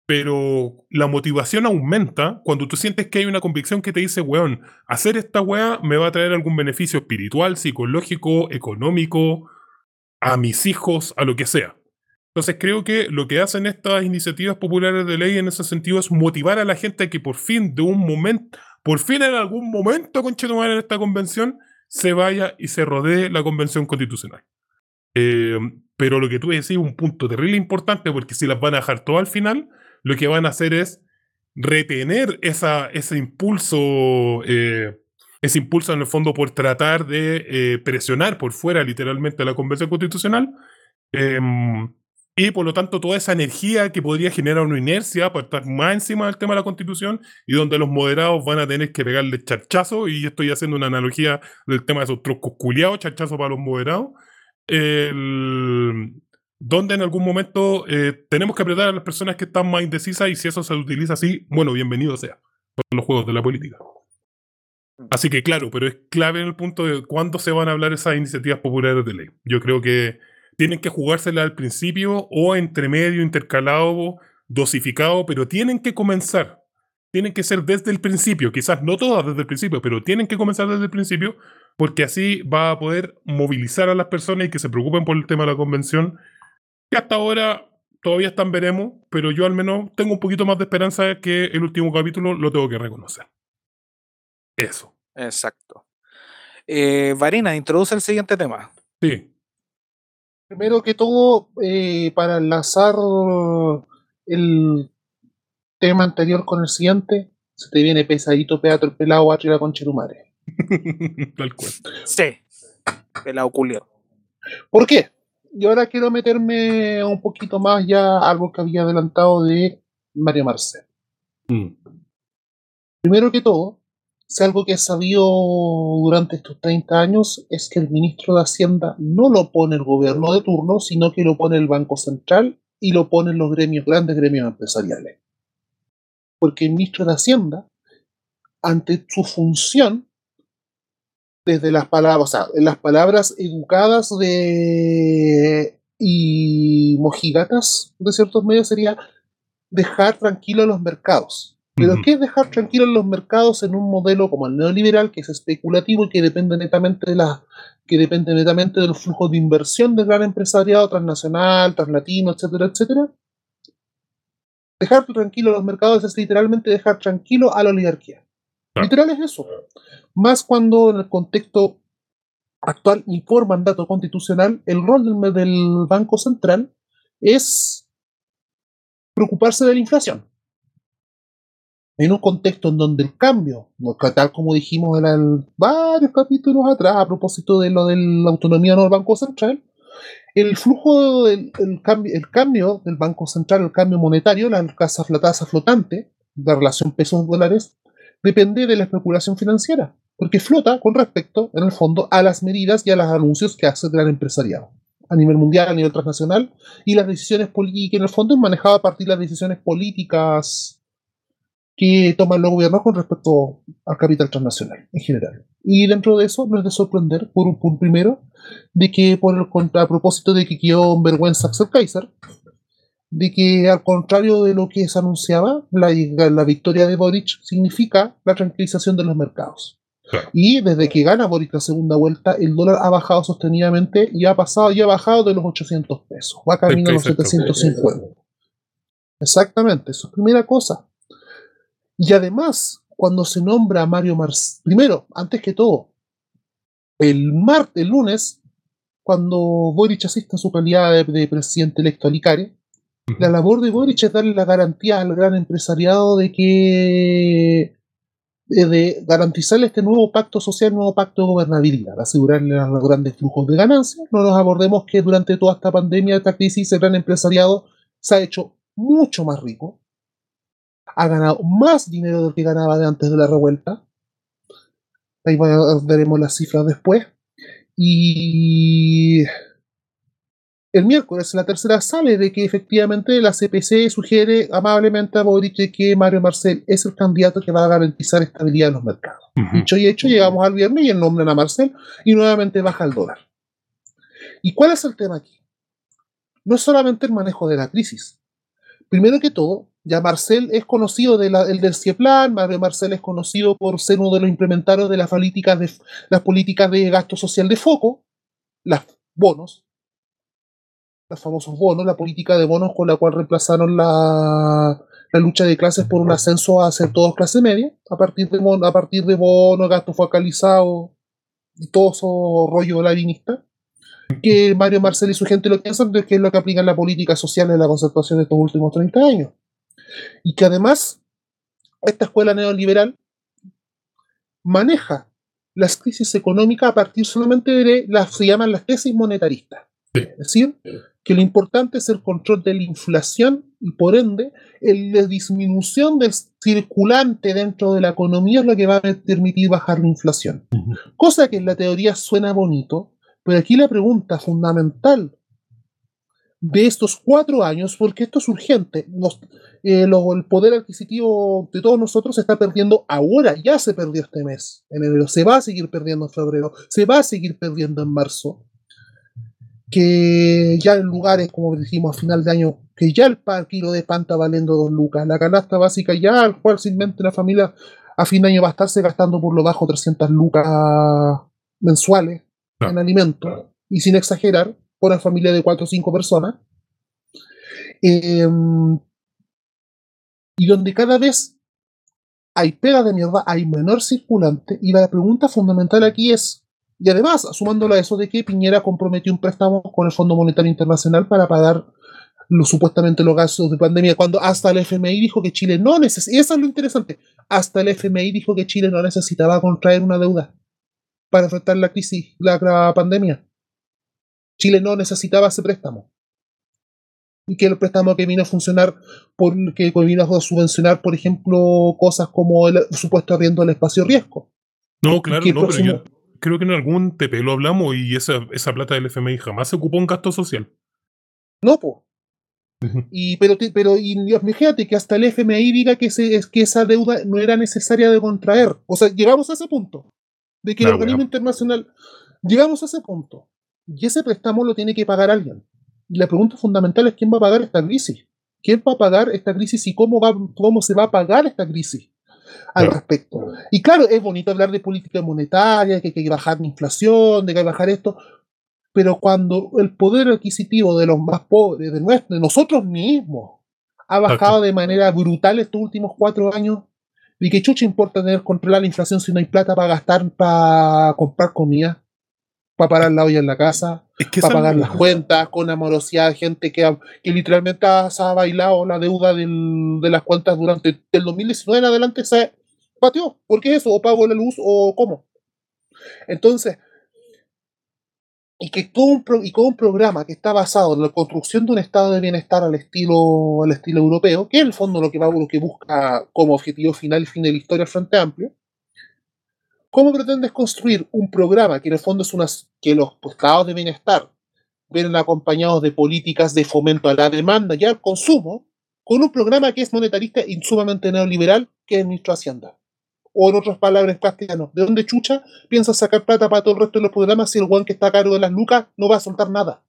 Pero la motivación aumenta cuando tú sientes que hay una convicción que te dice, weón, hacer esta wea me va a traer algún beneficio espiritual, psicológico, económico, a mis hijos, a lo que sea. Entonces creo que lo que hacen estas iniciativas populares de ley en ese sentido es motivar a la gente a que por fin, de un momento, por fin en algún momento, conchetumare, en esta convención, se vaya y se rodee la convención constitucional. Eh, pero lo que tú decís es un punto terrible importante porque si las van a dejar todo al final, lo que van a hacer es retener esa, ese impulso, eh, ese impulso en el fondo por tratar de eh, presionar por fuera literalmente la convención constitucional. Y por lo tanto, toda esa energía que podría generar una inercia para estar más encima del tema de la constitución y donde los moderados van a tener que pegarle charchazo, y estoy haciendo una analogía del tema de esos trocos culiados, charchazo para los moderados, el- donde en algún momento eh, tenemos que apretar a las personas que están más indecisas y si eso se utiliza así, bueno, bienvenido sea. Son los juegos de la política. Así que claro, pero es clave en el punto de cuándo se van a hablar esas iniciativas populares de ley. Yo creo que tienen que jugársela al principio o entre medio, intercalado, dosificado, pero tienen que comenzar. Tienen que ser desde el principio, quizás no todas desde el principio, pero tienen que comenzar desde el principio porque así va a poder movilizar a las personas y que se preocupen por el tema de la convención, que hasta ahora todavía están veremos, pero yo al menos tengo un poquito más de esperanza que el último capítulo lo tengo que reconocer. Eso. Exacto. Eh, Varina, introduce el siguiente tema. Sí. Primero que todo, eh, para enlazar el tema anterior con el siguiente, se te viene pesadito, pedato el pelado, atrio la concherumare. (laughs) Tal cual. Sí. Pelado culio. ¿Por qué? Y ahora quiero meterme un poquito más ya a algo que había adelantado de Mario Marcel. Mm. Primero que todo, si algo que he sabido durante estos 30 años es que el ministro de Hacienda no lo pone el gobierno de turno, sino que lo pone el Banco Central y lo ponen los gremios, grandes gremios empresariales. Porque el ministro de Hacienda, ante su función, desde las palabras, o sea, las palabras educadas de y mojigatas de ciertos medios sería dejar tranquilos los mercados. Pero Ujú. ¿qué es dejar tranquilos los mercados en un modelo como el neoliberal, que es especulativo y que depende netamente de la que depende netamente del flujo de inversión del gran empresariado transnacional, translatino, etcétera, etcétera? Dejar tranquilos los mercados es literalmente dejar tranquilo a la oligarquía. Claro. Literal es eso. Más cuando en el contexto actual y por mandato constitucional, el rol del, del Banco Central es preocuparse de la inflación. En un contexto en donde el cambio, no, tal como dijimos en varios capítulos atrás a propósito de lo de la autonomía del Banco Central, el flujo, del el cambio, el cambio del Banco Central, el cambio monetario, la tasa, flotante, la relación pesos-dólares, depende de la especulación financiera, porque flota con respecto, en el fondo, a las medidas y a los anuncios que hace el gran empresariado a nivel mundial, a nivel transnacional, y las decisiones políticas, en el fondo es manejado a partir de las decisiones políticas que toman los gobiernos con respecto al capital transnacional en general. Y dentro de eso no es de sorprender, por un punto primero, de que por el contra, a propósito de que quedó en vergüenza Axel Kaiser, de que al contrario de lo que se anunciaba, la, la victoria de Boric significa la tranquilización de los mercados. Claro. Y desde que gana Boric la segunda vuelta, el dólar ha bajado sostenidamente y ha pasado y ha bajado de los 800 pesos. Va camino a los Kaiser también. 750. Exactamente, eso es primera cosa. Y además, cuando se nombra a Mario Marcel, primero, antes que todo, el martes, el lunes, cuando Boric asiste en su calidad de, de presidente electo a Licare, la labor de Boric es darle la garantía al gran empresariado de que de, de garantizarle este nuevo pacto social, nuevo pacto de gobernabilidad, asegurarle los grandes flujos de ganancias. No nos abordemos que durante toda esta pandemia, esta crisis, el gran empresariado se ha hecho mucho más rico, ha ganado más dinero del que ganaba de antes de la revuelta. Ahí veremos las cifras después. Y el miércoles en la tercera sale de que efectivamente la CPC sugiere amablemente a Boric que Mario Marcel es el candidato que va a garantizar estabilidad en los mercados. Ujú. Dicho y hecho, llegamos al viernes y el nombran a Marcel y nuevamente baja el dólar. ¿Y cuál es el tema aquí? No es solamente el manejo de la crisis. Primero que todo, ya Marcel es conocido de el del CIEPLAN, Mario Marcel es conocido por ser uno de los implementarios de las políticas de, las políticas de gasto social de foco, las bonos, los famosos bonos, la política de bonos con la cual reemplazaron la, la lucha de clases por un ascenso a ser todos clase media, a partir de, a partir de bonos, gasto focalizado y todo eso rollo larinista. Que Mario Marcel y su gente lo piensan que es lo que aplican la política social de la concertación de estos últimos 30 años. Y que además, esta escuela neoliberal maneja las crisis económicas a partir solamente de las se llaman las tesis monetaristas. Sí. Es decir, que lo importante es el control de la inflación y por ende el- la disminución del circulante dentro de la economía es lo que va a permitir bajar la inflación. Cosa que en la teoría suena bonito, pero aquí la pregunta fundamental de estos cuatro años, porque esto es urgente, nos- eh, lo- el poder adquisitivo de todos nosotros se está perdiendo ahora, ya se perdió este mes, en enero, se va a seguir perdiendo en febrero, se va a seguir perdiendo en marzo, que ya en lugares, como dijimos a final de año, que ya el par kilo de pan está valiendo dos lucas, la canasta básica ya al cual invente la familia a fin de año va a estarse gastando por lo bajo 300 lucas mensuales en alimentos, y sin exagerar, una familia de 4 o 5 personas. Em, y donde cada vez hay pega de mierda, hay menor circulante, y la pregunta fundamental aquí es, y además, sumándolo a eso de que Piñera comprometió un préstamo con el Fondo Monetario Internacional para pagar supuestamente los gastos de pandemia, cuando hasta el FMI dijo que Chile no necesitaba, eso es lo interesante, hasta el FMI dijo que Chile no necesitaba contraer una deuda para enfrentar la crisis, la, la pandemia. Chile no necesitaba ese préstamo. Y que el préstamo que vino a funcionar, por, que vino a subvencionar, por ejemplo, cosas como el supuesto arriendo del espacio riesgo. No, claro, no, pero yo creo que en algún TP lo hablamos y esa, esa plata del FMI jamás se ocupó en gasto social. No. Ujú. Y, pero, pero y, imagínate que hasta el FMI diga que, es que esa deuda no era necesaria de contraer. O sea, llegamos a ese punto. De que el organismo bueno. internacional. Llegamos a ese punto. Y ese préstamo lo tiene que pagar alguien. Y la pregunta fundamental es quién va a pagar esta crisis. ¿Quién va a pagar esta crisis y cómo, va, cómo se va a pagar esta crisis al Claro. respecto? Y claro, es bonito hablar de política monetaria, que hay que bajar la inflación, de que hay que bajar esto, pero cuando el poder adquisitivo de los más pobres, de, nuestro, de nosotros mismos, ha bajado de manera brutal estos últimos cuatro años, ¿de qué chucha importa tener controlar la inflación si no hay plata para gastar, para comprar comida, para parar la olla en la casa, Es que para pagar las cuentas, con amorosidad, gente que, que literalmente ha, se ha bailado la deuda del- de las cuentas durante el 2019 en adelante, se pateó. ¿Por qué eso? ¿O pago la luz o cómo? Entonces, y que todo un, pro- y un programa que está basado en la construcción de un estado de bienestar al estilo, al estilo europeo, que en el fondo lo que, va, lo que busca como objetivo final y fin de la historia el Frente Amplio, ¿cómo pretendes construir un programa que en el fondo es unas que los estados de bienestar vienen acompañados de políticas de fomento a la demanda y al consumo, con un programa que es monetarista y sumamente neoliberal, que es el ministro de Hacienda? O en otras palabras castellano, ¿de dónde chucha piensas sacar plata para todo el resto de los programas si el guan que está a cargo de las lucas no va a soltar nada?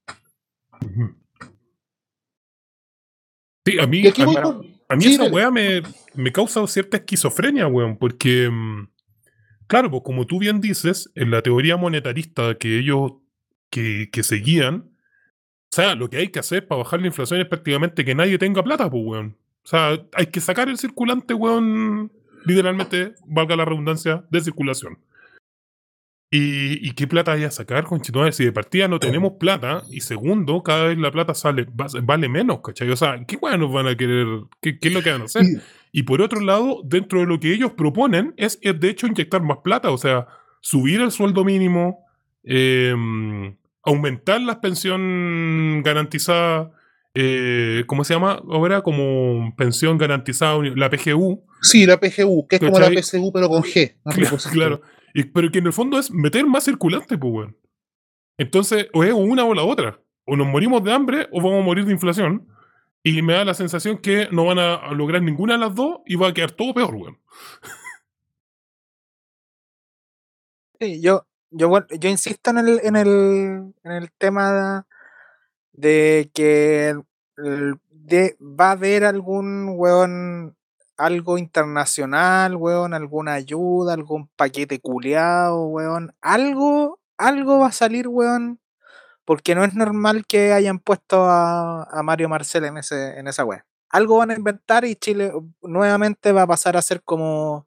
Sí, a mí, a mí- A Sí, esa weá me, me causa cierta esquizofrenia, weón, porque, mm, claro, pues como tú bien dices, en la teoría monetarista que ellos que, que seguían, o sea, lo que hay que hacer para bajar la inflación es prácticamente que nadie tenga plata, pues, weón. O sea, hay que sacar el circulante, weón, literalmente, valga la redundancia, de circulación. ¿Y, y qué plata hay a sacar, conchetumare? Si de partida no tenemos plata, y segundo, cada vez la plata sale, va- vale menos, ¿cachai? O sea, ¿qué weón nos van a querer? ¿Qué, qué es lo que van a hacer? Y- por otro lado, dentro de lo que ellos proponen es, es, de hecho inyectar más plata, o sea, subir el sueldo mínimo, eh, aumentar la pensión garantizada, eh, ¿cómo se llama ahora? Como pensión garantizada, la PGU. Sí, la PGU, que es como la. PSU, pero con G. claro. Y- pero que en el fondo es meter más circulante, pues, weón. Entonces, o es una o la otra. o nos morimos de hambre o vamos a morir de inflación. Y me da la sensación que no van a lograr ninguna de las dos y va a quedar todo peor, weón. Sí, yo, yo, yo insisto en el, en el, en el tema de que va a haber algún weón, algo internacional, weón, alguna ayuda, algún paquete culeado, weón, algo, algo va a salir, weón, porque no es normal que hayan puesto a, a Mario Marcel en ese, en esa wea. Algo van a inventar y Chile nuevamente va a pasar a ser como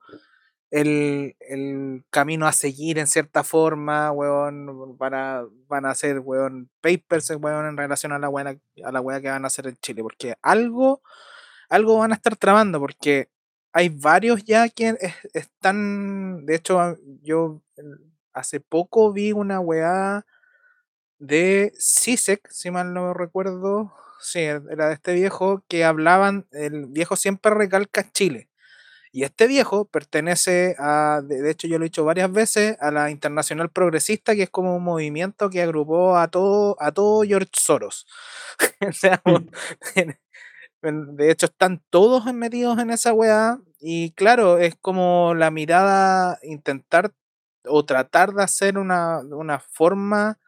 el, el camino a seguir en cierta forma, weón, van a, van a hacer, weón, papers, weón, en relación a la weá, a la que van a hacer en Chile, porque algo, algo van a estar trabando, porque hay varios ya que es- están, de hecho, a- yo eh, hace poco vi una weá de CISEC, si mal no recuerdo, sí, era de este viejo, que hablaban, el viejo siempre recalca Chile. Y este viejo pertenece a, de, hecho yo lo he dicho varias veces, a la Internacional Progresista, que es como un movimiento que agrupó a todo, a todo George Soros. (laughs) O sea, Mm. (laughs) de hecho están todos metidos en esa weá. Y claro, es como la mirada, intentar o tratar de hacer una, una forma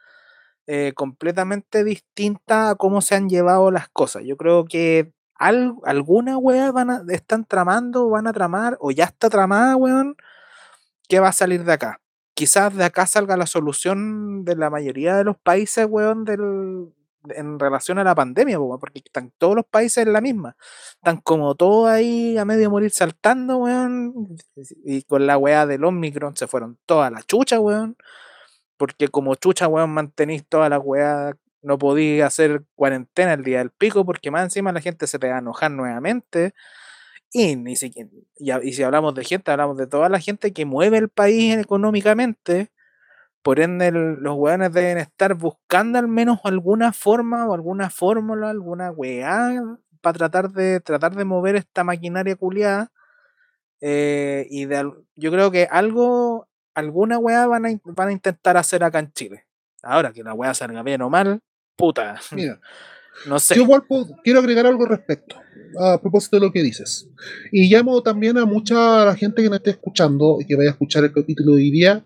eh, completamente distinta a cómo se han llevado las cosas. Yo creo que al- alguna weá van están tramando, van a tramar, o ya está tramada, weón, que va a salir de acá. Quizás de acá salga la solución de la mayoría de los países, weón, del, en relación a la pandemia, porque están todos los países en la misma. Están como todos ahí a medio morir saltando, weón, y con la weá del Omicron se fueron todas la chucha, weón porque como chucha, weón, mantenís toda la weá, no podía hacer cuarentena el día del pico, porque más encima la gente se te va a enojar nuevamente. Y, ni siquiera, y, y si hablamos de gente, hablamos de toda la gente que mueve el país económicamente. Por ende, el- los weones deben estar buscando al menos alguna forma o alguna fórmula, alguna weá, para tratar de, tratar de mover esta maquinaria culiada. Eh, y de, yo creo que algo, alguna weá van a, van a intentar hacer acá en Chile. Ahora que la weá salga bien o mal, puta, Mira, (laughs) no sé. yo igual puedo- quiero agregar algo al respecto, a propósito de lo que dices. Y llamo también a mucha gente que me esté escuchando y que vaya a escuchar el capítulo de hoy día,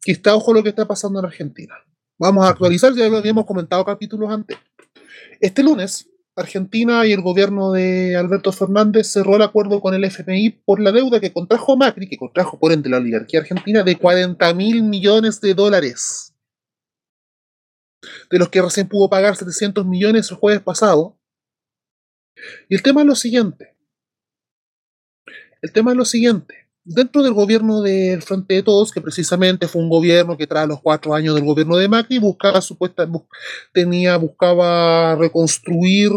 que está ojo lo que está pasando en Argentina. Vamos a actualizar, ya lo habíamos comentado capítulos antes. Este lunes, Argentina y el gobierno de Alberto Fernández cerró el acuerdo con el FMI por la deuda que contrajo Macri, que contrajo por ende la oligarquía argentina, de 40 mil millones de dólares. De los que recién pudo pagar 700 millones el jueves pasado. Y el tema es lo siguiente. El tema es lo siguiente. Dentro del gobierno del Frente de Todos, que precisamente fue un gobierno que tras los cuatro años del gobierno de Macri buscaba supuesta, tenía, buscaba reconstruir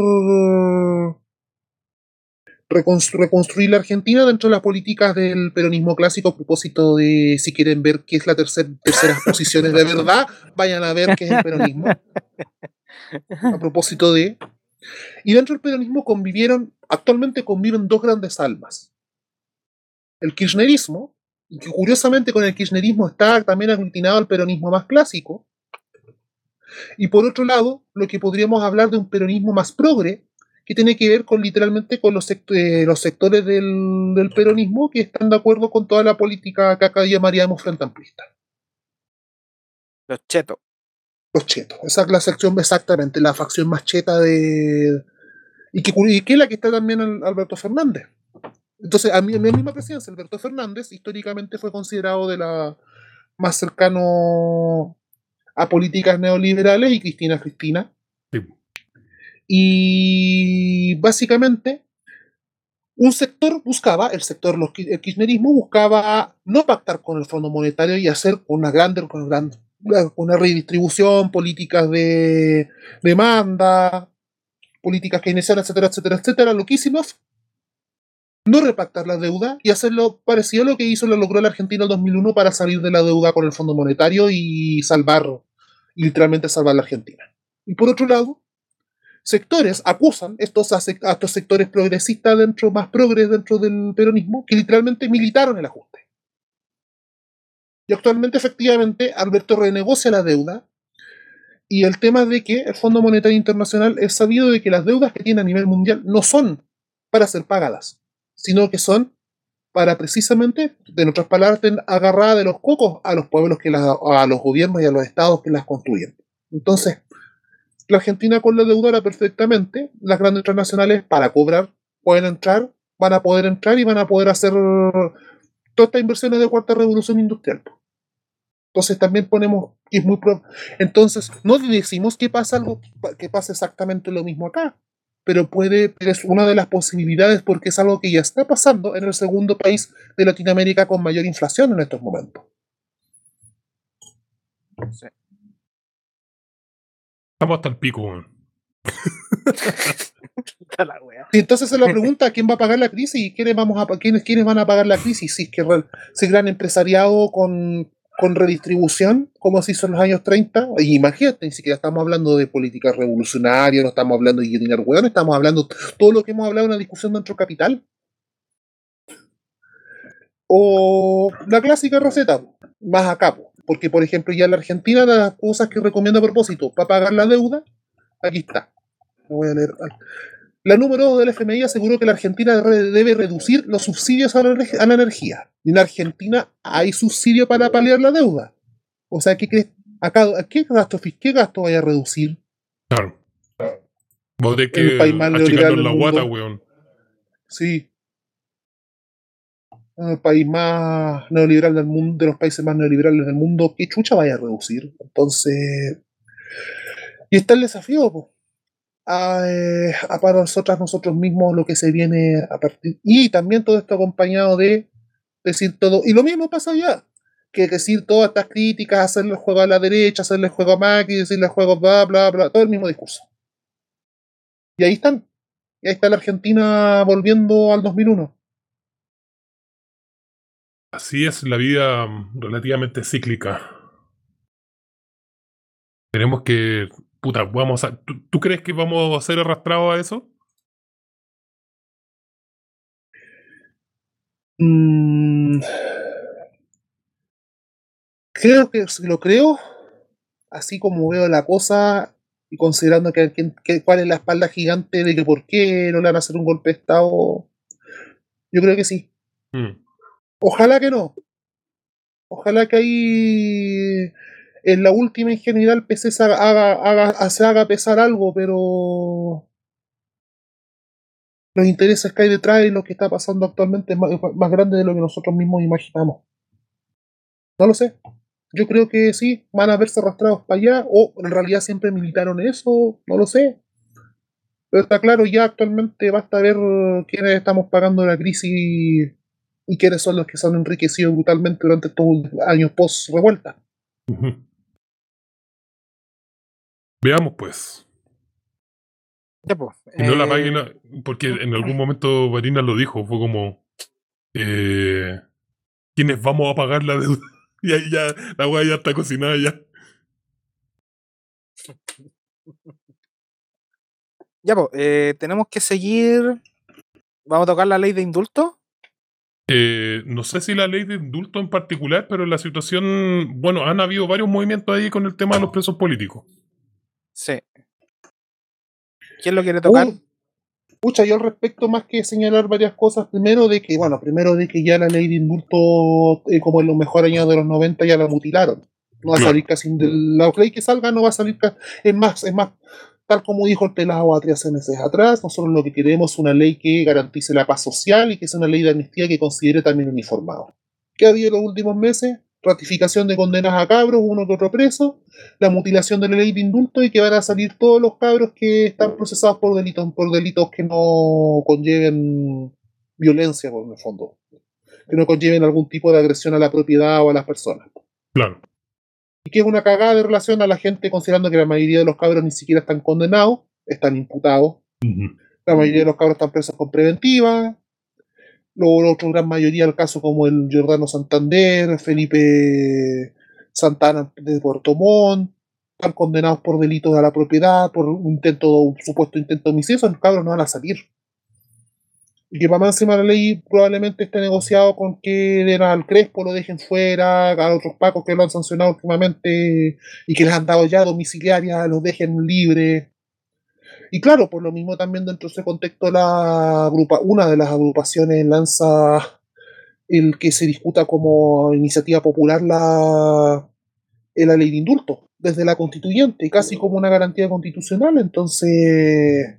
reconstru- reconstruir la Argentina dentro de las políticas del peronismo clásico a propósito de si quieren ver qué es la tercer, terceras posiciones de verdad, vayan a ver qué es el peronismo. A propósito de y dentro del peronismo convivieron, actualmente conviven dos grandes almas. El kirchnerismo, y que curiosamente con el kirchnerismo está también aglutinado al peronismo más clásico, y por otro lado, lo que podríamos hablar de un peronismo más progre, que tiene que ver con literalmente con los, sect- eh, los sectores del, del peronismo que están de acuerdo con toda la política que acá llamaríamos frente amplista. Los chetos. Los chetos. Esa es la sección exactamente, la facción más cheta de. Y que, y que es la que está también Al- Alberto Fernández. Entonces, a mí, en mi misma presidencia, Alberto Fernández históricamente fue considerado de la más cercano a políticas neoliberales y Cristina Cristina. Sí. Y básicamente, un sector buscaba, el sector, los, el kirchnerismo buscaba no pactar con el Fondo Monetario y hacer una grande, gran- una redistribución, políticas de demanda, políticas keynesianas, etcétera, etcétera, etcétera, loquísimas. No repactar la deuda y hacerlo parecido a lo que hizo, lo logró la Argentina en el 2001 para salir de la deuda con el Fondo Monetario y salvar, y literalmente salvar la Argentina. Y por otro lado, sectores acusan estos, a a estos sectores progresistas dentro, más progres dentro del peronismo, que literalmente militaron el ajuste. Y actualmente, efectivamente, Alberto renegocia la deuda Y el tema de que el Fondo Monetario Internacional es sabido de que las deudas que tiene a nivel mundial no son para ser pagadas, sino que son para precisamente, en otras palabras, agarrada de los cocos a los pueblos que las, a los gobiernos y a los estados que las construyen. Entonces, la Argentina con la deudora perfectamente, las grandes transnacionales para cobrar pueden entrar, van a poder entrar y van a poder hacer todas estas inversiones de cuarta revolución industrial. Entonces también ponemos es muy pro- entonces no decimos que pasa algo que pasa exactamente lo mismo acá, pero puede pero es una de las posibilidades porque es algo que ya está pasando en el segundo país de Latinoamérica con mayor inflación en estos momentos. Sí. Estamos hasta el pico, weón. (laughs) Y entonces se la (laughs) pregunta quién va a pagar la crisis y quiénes vamos a quiénes, quiénes van a pagar la crisis si es que si el gran empresariado con, con redistribución como se hizo en los años 30 y imagínate ni siquiera estamos hablando de políticas revolucionarias no estamos hablando de guillotinar hueones estamos hablando todo lo que hemos hablado en la discusión dentro del capital o la clásica receta más acá po. porque por ejemplo ya en la Argentina las cosas que recomiendo a propósito para pagar la deuda aquí está voy a leer la número 2 del FMI aseguró que la Argentina debe reducir los subsidios a la, ener- a la energía. Y en Argentina hay subsidio para paliar la deuda. O sea, ¿qué crees? Acá, ¿qué gasto, qué gasto vaya a reducir? Claro. Vos El que neoliberal la guata, weón. Sí. El país más neoliberal del mundo, de los países más neoliberales del mundo, ¿qué chucha vaya a reducir? Entonces. Y está el desafío, po. A, eh, a para nosotras, nosotros mismos, lo que se viene a partir. Y también todo esto acompañado de decir todo. Y lo mismo pasa allá. Que decir todas estas críticas, hacerle el juego a la derecha, hacerle el juego a Macri, decirle el juego bla, bla, bla, todo el mismo discurso. Y ahí están. Y ahí está la Argentina volviendo al 2001. Así es la vida mm, relativamente cíclica. Tenemos que. Puta, vamos a. ¿Tú, tú crees que vamos a ser arrastrados a eso? Mm, creo que lo creo, así como veo la cosa y considerando que, que- que- cuál es la espalda gigante de que por qué no le van a hacer un golpe de Estado, yo creo que sí. Mm. Ojalá que no. Ojalá que ahí en la última ingenuidad el PC se haga, haga- haga- pesar algo, pero los intereses que hay detrás y lo que está pasando actualmente es más, más grande de lo que nosotros mismos imaginamos. No lo sé. Yo creo que sí, van a verse arrastrados para allá, o en realidad siempre militaron eso, no lo sé. Pero está claro, ya actualmente basta ver quiénes estamos pagando la crisis y quiénes son los que se han enriquecido brutalmente durante estos años post-revuelta. Veamos, pues. Ya, pues, Y no la eh, página, porque en algún momento Marina lo dijo, fue como, eh, ¿quiénes vamos a pagar la deuda? (laughs) Y ahí ya, la weá ya está cocinada ya. (laughs) Ya, pues, eh, tenemos que seguir. Vamos a tocar la ley de indulto. Eh, no sé si la ley de indulto en particular, pero la situación, bueno, han habido varios movimientos ahí con el tema de los presos políticos. Sí. ¿Quién lo quiere tocar? Uy, Pucha, yo al respecto más que señalar varias cosas, primero de que, bueno, primero de que ya la ley de indulto, eh, como en los mejores años de los 90, ya la mutilaron. No va a salir casi, la ley que salga no va a salir, ca- es más, es más, tal como dijo el pelado a tres meses atrás, nosotros lo que queremos es una ley que garantice la paz social y que sea una ley de amnistía que considere también uniformado. ¿Qué ha habido en los últimos meses? Ratificación de condenas a cabros, uno que otro preso, la mutilación de la ley de indulto y que van a salir todos los cabros que están procesados por delitos, por delitos que no conlleven violencia, por el fondo, que no conlleven algún tipo de agresión a la propiedad o a las personas. Claro. Y que es una cagada de relación a la gente, considerando que la mayoría de los cabros ni siquiera están condenados, están imputados. La mayoría de los cabros están presos con preventiva. La otra gran mayoría, el caso como el Giordano Santander, Felipe Santana de Puerto Montt, están condenados por delitos a la propiedad, por un intento, un supuesto intento de homicidio, esos cabros no van a salir. Y que para encima la ley probablemente esté negociado con que den al Crespo lo dejen fuera, a otros pacos que lo han sancionado últimamente y que les han dado ya domiciliaria, los dejen libres. Y claro, por lo mismo también dentro de ese contexto la agrupa, una de las agrupaciones lanza el que se discuta como iniciativa popular la, la ley de indulto desde la constituyente, casi como una garantía constitucional. Entonces,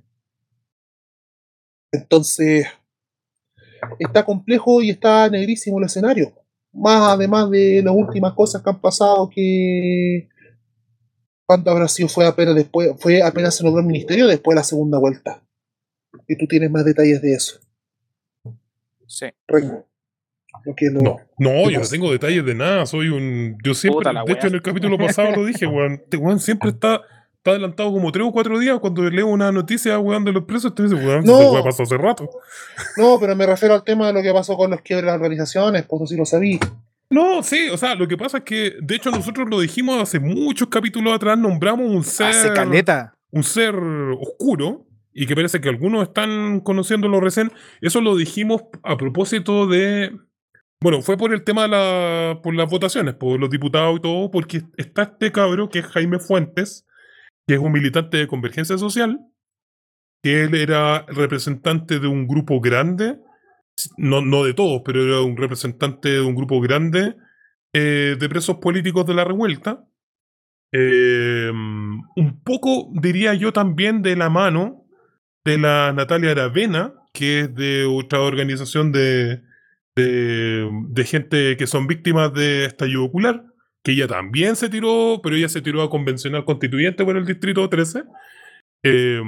entonces está complejo y está negrísimo el escenario. Más además de las últimas cosas que han pasado que cuando habrá sido fue apenas después, fue apenas se nombró el ministerio después de la segunda vuelta. Y tú tienes más detalles de eso. Sí. No, no, ¿Qué yo no tengo detalles de nada. Soy un. Yo siempre. De hecho, en el capítulo pasado lo dije, weón. Este weón siempre está, está adelantado como tres o cuatro días. Cuando leo una noticia, weón, de los presos, te dice, weón, No. weá pasó hace rato. No, pero me refiero al tema de lo que pasó con los quiebres de las organizaciones, pues no sé si lo sabí. No, sí, o sea, lo que pasa es que, de hecho, nosotros lo dijimos hace muchos capítulos atrás, nombramos un ser. Hace caleta. un ser oscuro y que parece que algunos están conociéndolo recién. Eso lo dijimos a propósito de. Bueno, fue por el tema de la, por las votaciones, por los diputados y todo, porque está este cabro que es Jaime Fuentes, que es un militante de Convergencia Social, que él era representante de un grupo grande, no, no de todos, pero era un representante de un grupo grande eh, de presos políticos de la revuelta. Eh, un poco, diría yo, también de la mano de la Natalia Aravena, que es de otra organización de, de, gente que son víctimas de estallido ocular, que ella también se tiró, pero ella se tiró a convencional constituyente por el distrito 13. Eh,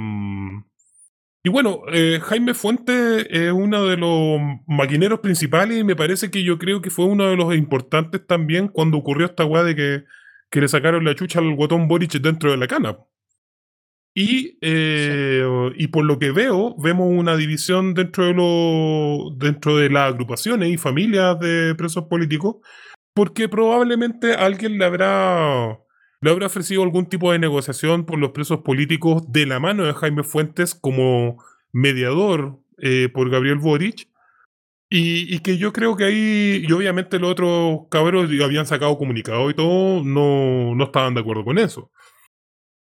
y bueno, eh, Jaime Fuentes es uno de los maquineros principales y me parece que yo creo que fue uno de los importantes también cuando ocurrió esta weá de que, que le sacaron la chucha al guatón Boric dentro de la cana. Y, eh, y por lo que veo, vemos una división dentro de, lo, dentro de las agrupaciones y familias de presos políticos, porque probablemente alguien le habrá, le habrá ofrecido algún tipo de negociación por los presos políticos de la mano de Jaime Fuentes como mediador eh, por Gabriel Boric. Y, que yo creo que ahí, y obviamente los otros cabros habían sacado comunicado y todo, no, no estaban de acuerdo con eso.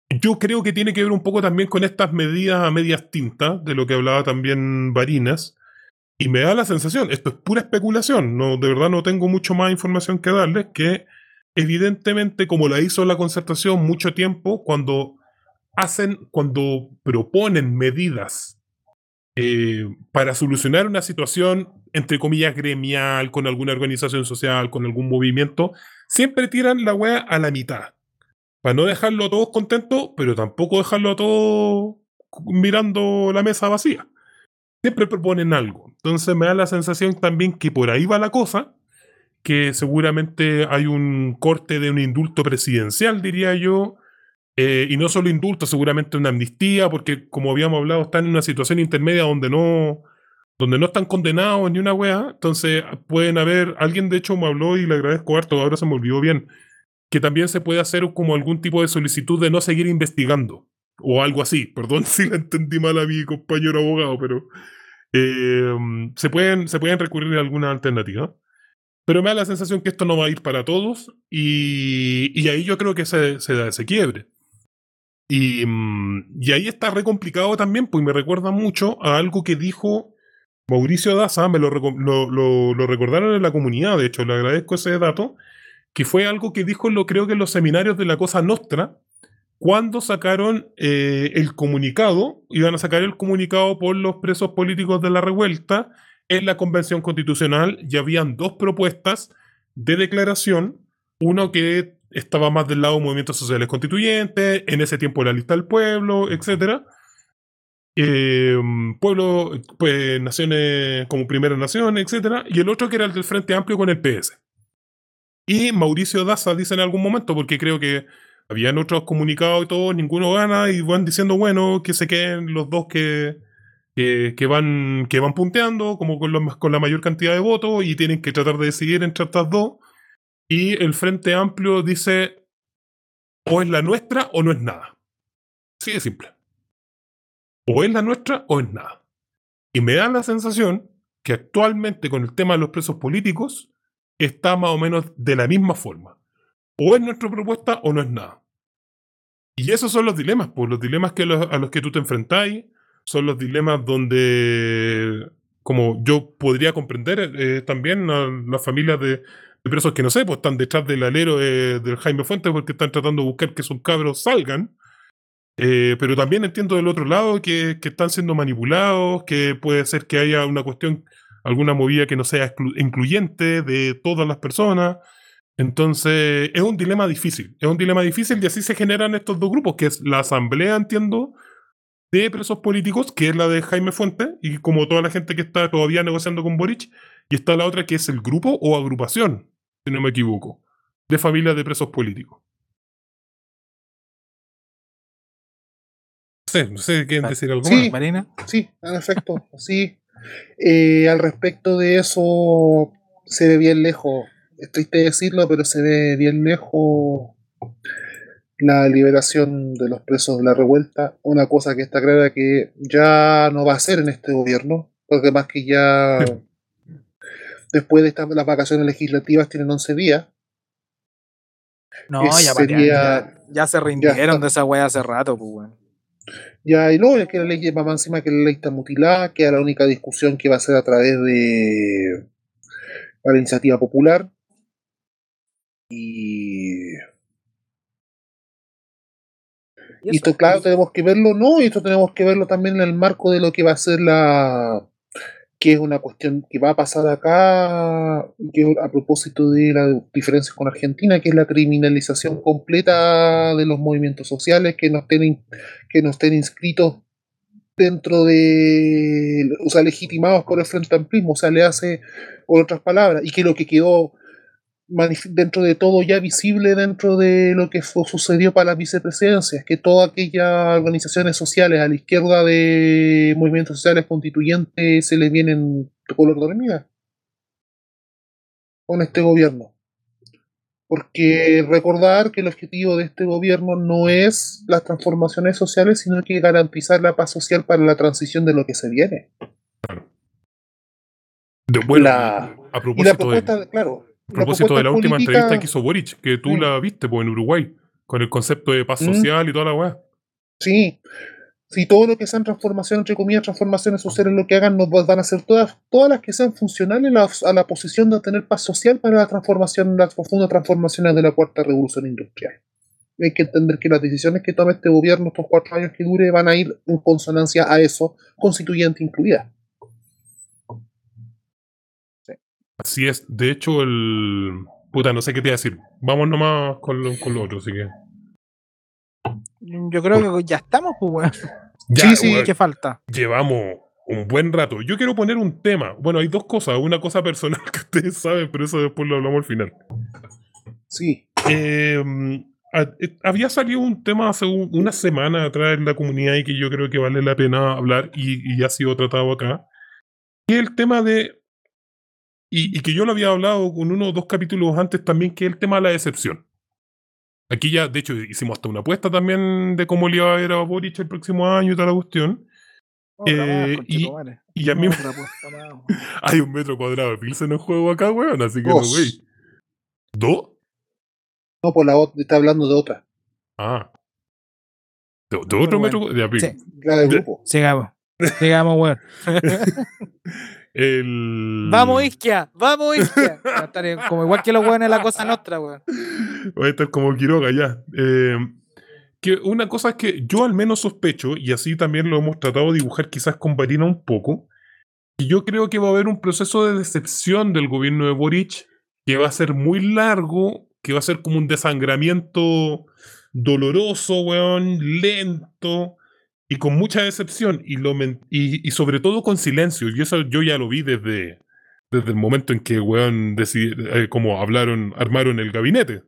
Yo creo que tiene que ver un poco también con estas medidas a medias tintas, de lo que hablaba también Barinas. Y me da la sensación, esto es pura especulación, no, de verdad no tengo mucho más información que darles, que evidentemente como la hizo la concertación mucho tiempo, cuando hacen, cuando proponen medidas eh, para solucionar una situación, entre comillas, gremial, con alguna organización social, con algún movimiento, siempre tiran la wea a la mitad. Para no dejarlo a todos contentos, pero tampoco dejarlo a todos mirando la mesa vacía. Siempre proponen algo. Entonces me da la sensación también que por ahí va la cosa, que seguramente hay un corte de un indulto presidencial, diría yo, eh, y no solo indulto, seguramente una amnistía, porque como habíamos hablado, están en una situación intermedia donde no, donde no están condenados ni una wea. Entonces pueden haber, alguien de hecho me habló y le agradezco harto, ahora se me olvidó bien, que también se puede hacer como algún tipo de solicitud de no seguir investigando. O algo así. (laughs) Perdón si la entendí mal a mi compañero abogado, pero eh, se, pueden, se pueden recurrir a alguna alternativa. Pero me da la sensación que esto no va a ir para todos y, y ahí yo creo que se, se da ese quiebre. Y, mm, y ahí está re complicado también, pues me recuerda mucho a algo que dijo Mauricio Daza, me lo, lo- lo recordaron en la comunidad, de hecho, le agradezco ese dato, que fue algo que dijo, lo creo que en los seminarios de la Cosa Nostra, cuando sacaron eh, el comunicado, iban a sacar el comunicado por los presos políticos de la revuelta en la Convención Constitucional, y habían dos propuestas de declaración, uno que estaba más del lado de movimientos sociales constituyentes, en ese tiempo la lista del pueblo, etcétera, eh, pueblo, pues, naciones como primera nación, etcétera, y el otro que era el del Frente Amplio con el PS. Y Mauricio Daza dice en algún momento, porque creo que habían otros comunicados y todo, ninguno gana, y van diciendo, bueno, que se queden los dos que, que, van, que van punteando, como con, con la mayor cantidad de votos, y tienen que tratar de decidir entre estas dos. Y el Frente Amplio dice, o es la nuestra o no es nada. Así de simple. O es la nuestra o es nada. Y me da la sensación que actualmente con el tema de los presos políticos está más o menos de la misma forma. O es nuestra propuesta o no es nada. Y esos son los dilemas, pues los dilemas que a los que tú te enfrentáis son los dilemas donde, como yo podría comprender eh, también a las familias de, de presos que no sé, pues están detrás del alero eh, del Jaime Fuentes porque están tratando de buscar que sus cabros salgan. Eh, pero también entiendo del otro lado que, que están siendo manipulados, que puede ser que haya una cuestión, alguna movida que no sea incluyente de todas las personas. Entonces, es un dilema difícil. Es un dilema difícil y así se generan estos dos grupos, que es la asamblea, entiendo, de presos políticos, que es la de Jaime Fuentes, y como toda la gente que está todavía negociando con Boric, y está la otra que es el grupo o agrupación, si no me equivoco, de familias de presos políticos. No sé, no sé, ¿quieren decir algo Sí. más? Marina. Sí, en efecto, sí. Eh, al respecto de eso, se ve bien lejos, es triste decirlo, pero se ve bien lejos la liberación de los presos de la revuelta. Una cosa que está clara que ya no va a ser en este gobierno, porque más que ya (laughs) después de estas, las vacaciones legislativas tienen 11 días. No, ya, sería- ya, ya se rindieron está. de esa wea hace rato, pues, weón. Ya, y no, es que la ley va más encima que la ley está mutilada, que la única discusión que va a ser a través de la iniciativa popular. Y, Y esto, claro, tenemos que verlo, no, y esto tenemos que verlo también en el marco de lo que va a ser la. que es una cuestión que va a pasar acá, que a propósito de la diferencia con Argentina, que es la criminalización completa de los movimientos sociales que no estén, que no estén inscritos dentro de, o sea, legitimados por el Frente Amplismo, o sea, le hace, con otras palabras, y que lo que quedó dentro de todo ya visible dentro de lo que fue- sucedió para las vicepresidencias, que todas aquellas organizaciones sociales a la izquierda de movimientos sociales constituyentes se les vienen de color de hormiga con este gobierno. Porque recordar que el objetivo de este gobierno no es las transformaciones sociales, sino que garantizar la paz social para la transición de lo que se viene. De, bueno, La- a Y la propósito, de, propuesta, claro. A propósito de la última entrevista que hizo Boric, que tú la viste pues, en Uruguay, con el concepto de paz Mm. social y toda la weá. Sí. Si todo lo que sean transformaciones, entre comillas, transformaciones sociales, lo que hagan, nos van a ser todas, todas las que sean funcionales a la, a la posición de tener paz social para la transformación, las profundas transformaciones de la cuarta revolución industrial. Hay que entender que las decisiones que tome este gobierno estos cuatro años que dure van a ir en consonancia a eso, constituyente incluida. Así es. De hecho, el. Puta, no sé qué te iba a decir. Vamos nomás con lo, con lo otro, así que. Yo creo que ya estamos, pues, weón. Ya, Sí, sí, ¿Qué falta? llevamos un buen rato. Yo quiero poner un tema. Bueno, hay dos cosas. Una cosa personal (laughs) que ustedes saben, pero eso después lo hablamos al final. Sí. Eh, a- eh, había salido un tema hace un- una semana atrás en la comunidad y que yo creo que vale la pena hablar y, y ha sido tratado acá. Y el tema de. Y, y que yo lo había hablado con uno o dos capítulos antes también, que es el tema de la decepción. Aquí ya, de hecho, hicimos hasta una apuesta también de cómo le iba a ver a Boric el próximo año y toda la cuestión. Más, Eh, y- conchetumare. Y a mí me- (laughs) hay un metro cuadrado de Pilsen en juego acá, weón, así que no, Dos. wey. ¿Dos? No, por la otra, está hablando de otra, Ah. ¿De, de otro Bueno, metro? Ya, Sí. De- grupo. Sigamos. Sigamos, weón. (laughs) (laughs) El... Vamos, Isquia. Vamos, Isquia. (laughs) Como igual que los weones en la cosa nuestra, weón. Voy a estar como Quiroga ya. Eh, que una cosa es que yo al menos sospecho, y así también lo hemos tratado de dibujar quizás con Varina un poco, y yo creo que va a haber un proceso de decepción del gobierno de Boric que va a ser muy largo, que va a ser como un desangramiento doloroso, weón, lento y con mucha decepción y, lo y, y sobre todo con silencio. Y eso yo ya lo vi desde, desde el momento en que, weón, eh, como hablaron, armaron el gabinete.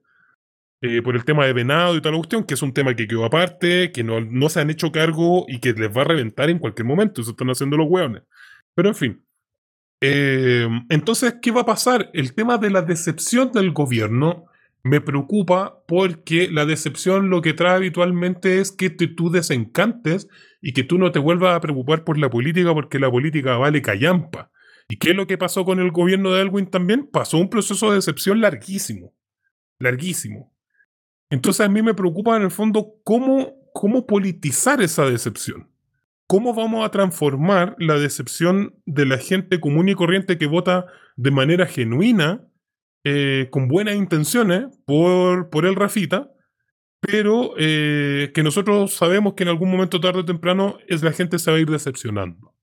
Eh, por el tema de venado y toda la cuestión, que es un tema que quedó aparte, que no, no se han hecho cargo y que les va a reventar en cualquier momento. Eso están haciendo los weones. Pero en fin. Eh, entonces, ¿qué va a pasar? El tema de la decepción del gobierno me preocupa porque la decepción lo que trae habitualmente es que te, tú desencantes y que tú no te vuelvas a preocupar por la política porque la política vale callampa. ¿Y qué es lo que pasó con el gobierno de Elwin también? Pasó un proceso de decepción larguísimo. Larguísimo. Entonces a mí me preocupa en el fondo cómo, cómo politizar esa decepción. ¿Cómo vamos a transformar la decepción de la gente común y corriente que vota de manera genuina, eh, con buenas intenciones, por, por el Rafita, pero eh, que nosotros sabemos que en algún momento tarde o temprano es la gente se va a ir decepcionando?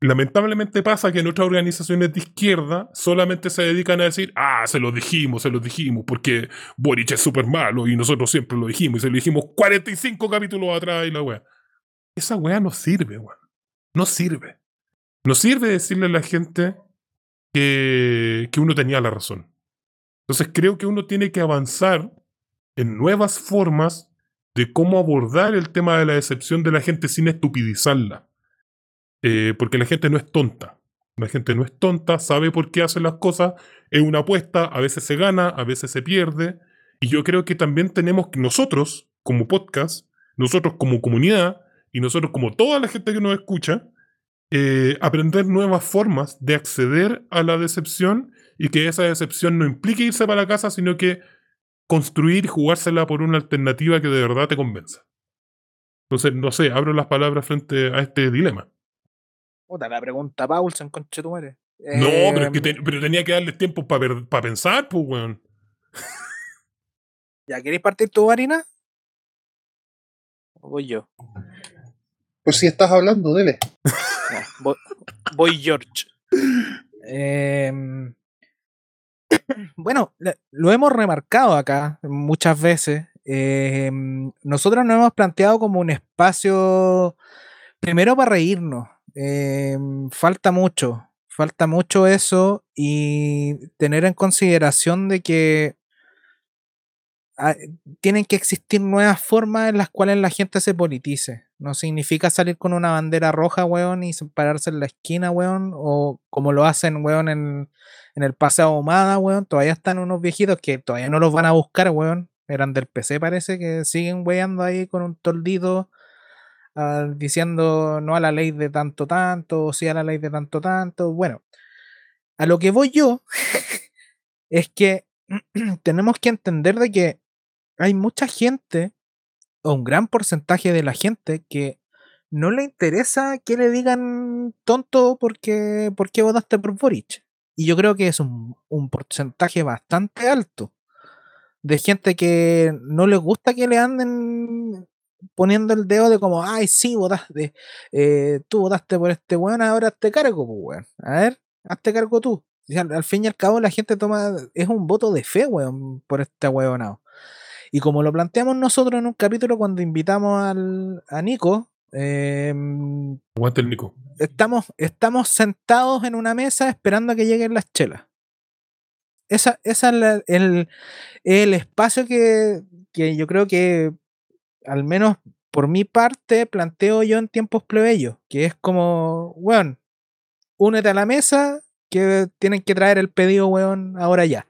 Lamentablemente pasa que en otras organizaciones de izquierda solamente se dedican a decir, ah, se lo dijimos, se lo dijimos, porque Boric es súper malo y nosotros siempre lo dijimos y se lo dijimos 45 capítulos atrás y la wea. Esa wea no sirve, weón. No sirve. No sirve decirle a la gente que, uno tenía la razón. Entonces creo que uno tiene que avanzar en nuevas formas de cómo abordar el tema de la decepción de la gente sin estupidizarla. Eh, porque la gente no es tonta. La gente no es tonta, sabe por qué hace las cosas, es una apuesta, a veces se gana, a veces se pierde. Y yo creo que también tenemos nosotros, como podcast, nosotros como comunidad y nosotros como toda la gente que nos escucha, eh, aprender nuevas formas de acceder a la decepción y que esa decepción no implique irse para la casa, sino que construir y jugársela por una alternativa que de verdad te convenza. Entonces, no sé, abro las palabras frente a este dilema. Puta, la pregunta Paulson, conche tu madre. No, pero, es que te- pero tenía que darles tiempo para pensar, pues, weón. (laughs) ¿Ya queréis partir tu harina? ¿O voy yo? Pues si estás hablando, dele. (laughs) Ya, voy, voy George. Em, (clears throat) bueno, lo hemos remarcado acá muchas veces. em, nosotros nos hemos planteado como un espacio, primero para reírnos. em, falta mucho, falta mucho eso y tener en consideración de que ah, tienen que existir nuevas formas en las cuales la gente se politice. No significa salir con una bandera roja, weón, y se- pararse en la esquina, weón, o como lo hacen, weón, en, en el Paseo Ahumada, weón. Todavía están unos viejitos que todavía no los van a buscar, weón. Eran del PC, parece, que siguen weando ahí con un toldito ah, diciendo no a la ley de tanto, tanto, o sí a la ley de tanto, tanto. Bueno, a lo que voy yo (laughs) es que (clears throat) tenemos que entender de que hay mucha gente, o un gran porcentaje de la gente, que no le interesa que le digan tonto porque, porque votaste por Boric. Y yo creo que es un, porcentaje bastante alto de gente que no le gusta que le anden poniendo el dedo de como, ay, sí, votaste, eh, tú votaste por este weón, ahora hazte cargo, pues, weón. A ver, hazte cargo tú. Al fin y al cabo la gente toma, es un voto de fe, weón, por este weonado. Y como lo planteamos nosotros en un capítulo cuando invitamos al, a Nico, em, Aguante el Nico. estamos, estamos sentados en una mesa esperando a que lleguen las chelas. Esa, esa es la- el, el espacio que, que yo creo que, al menos por mi parte, planteo yo en tiempos plebeyos, que es como, weón, únete a la mesa, que tienen que traer el pedido, weón, ahora ya.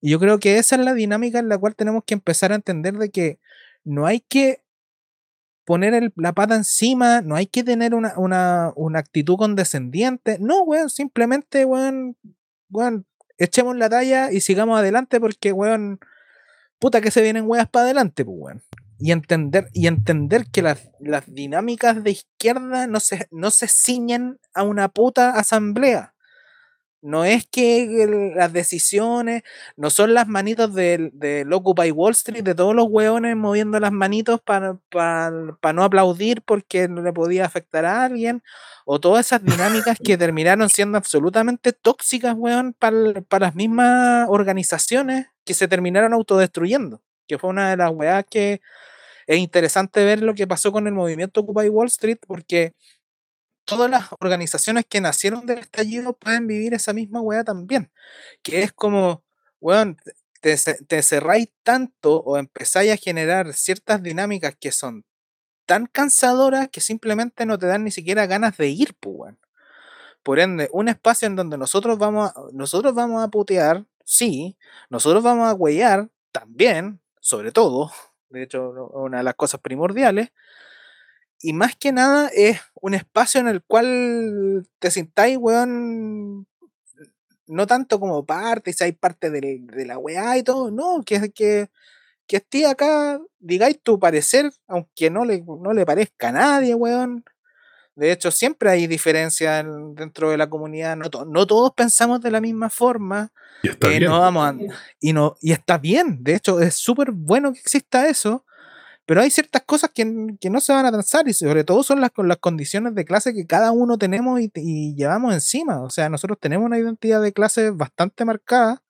Y yo creo que esa es la dinámica en la cual tenemos que empezar a entender de que no hay que poner la pata encima, no hay que tener una, una, una actitud condescendiente. No, weón, simplemente, weón, weón, echemos la talla y sigamos adelante porque, weón, puta que se vienen weas para adelante, pues, weón. Y entender, y entender que las, las dinámicas de izquierda no se, no se ciñen a una puta asamblea. No es que el- las decisiones, no son las manitos del, del Occupy Wall Street, de todos los hueones moviendo las manitos para no aplaudir porque no le podía afectar a alguien, o todas esas dinámicas que (laughs) terminaron siendo absolutamente tóxicas, weón, para las mismas organizaciones que se terminaron autodestruyendo, que fue una de las weas que es interesante ver lo que pasó con el movimiento Occupy Wall Street, porque todas las organizaciones que nacieron del estallido pueden vivir esa misma weá también. Que es como, weón, te, te tanto o empezáis a generar ciertas dinámicas que son tan cansadoras que simplemente no te dan ni siquiera ganas de ir, pues, weón. Por ende, un espacio en donde nosotros vamos a, nosotros vamos a putear sí, nosotros vamos a huellar también, sobre todo, de hecho, una de las cosas primordiales, y más que nada es un espacio en el cual te sintáis, weón, no tanto como parte, si hay parte del- de la weá y todo, no, que, que, que esté acá, digáis tu parecer, aunque no le, no le parezca a nadie, weón. De hecho, siempre hay diferencias en- dentro de la comunidad, no, to- no todos pensamos de la misma forma, Y está eh, bien. no vamos a- y, no, y está bien, de hecho, es súper bueno que exista eso, pero hay ciertas cosas que, que no se van a transar y sobre todo son las, las condiciones de clase que cada uno tenemos y, llevamos encima. O sea, nosotros tenemos una identidad de clase bastante marcada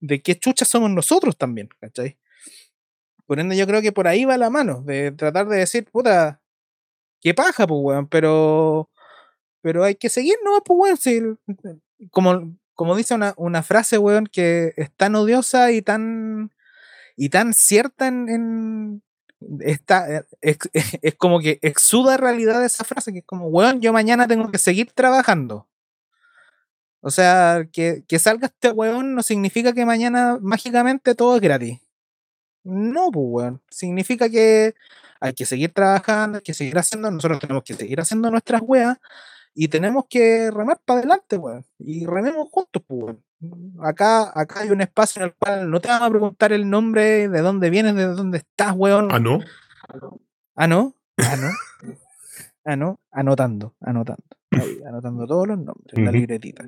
de qué chuchas somos nosotros también, ¿cachai? Por ende, yo creo que por ahí va la mano, de tratar de decir, puta, qué paja, pues, weón, pero, pero hay que seguir, ¿no? Pues, weón, como, como dice una, una frase, weón, que es tan odiosa y tan, y tan cierta en- está, eh, es, (laughs) es como que exuda realidad esa frase, que es como, weón, yo mañana tengo que seguir trabajando. O sea, que, que salga este weón no significa que mañana mágicamente todo es gratis. No, pues, weón. Significa que hay que seguir trabajando, hay que seguir haciendo, nosotros tenemos que seguir haciendo nuestras weas y tenemos que remar para adelante, weón. Y rememos juntos, pues, weón. Acá, acá hay un espacio en el cual no te van a preguntar el nombre, de dónde vienes, de dónde estás, weón. Ah, no. Ah, no. Ah, no. Ah, no. Anotando, anotando. Ahí, anotando todos los nombres en la libretita.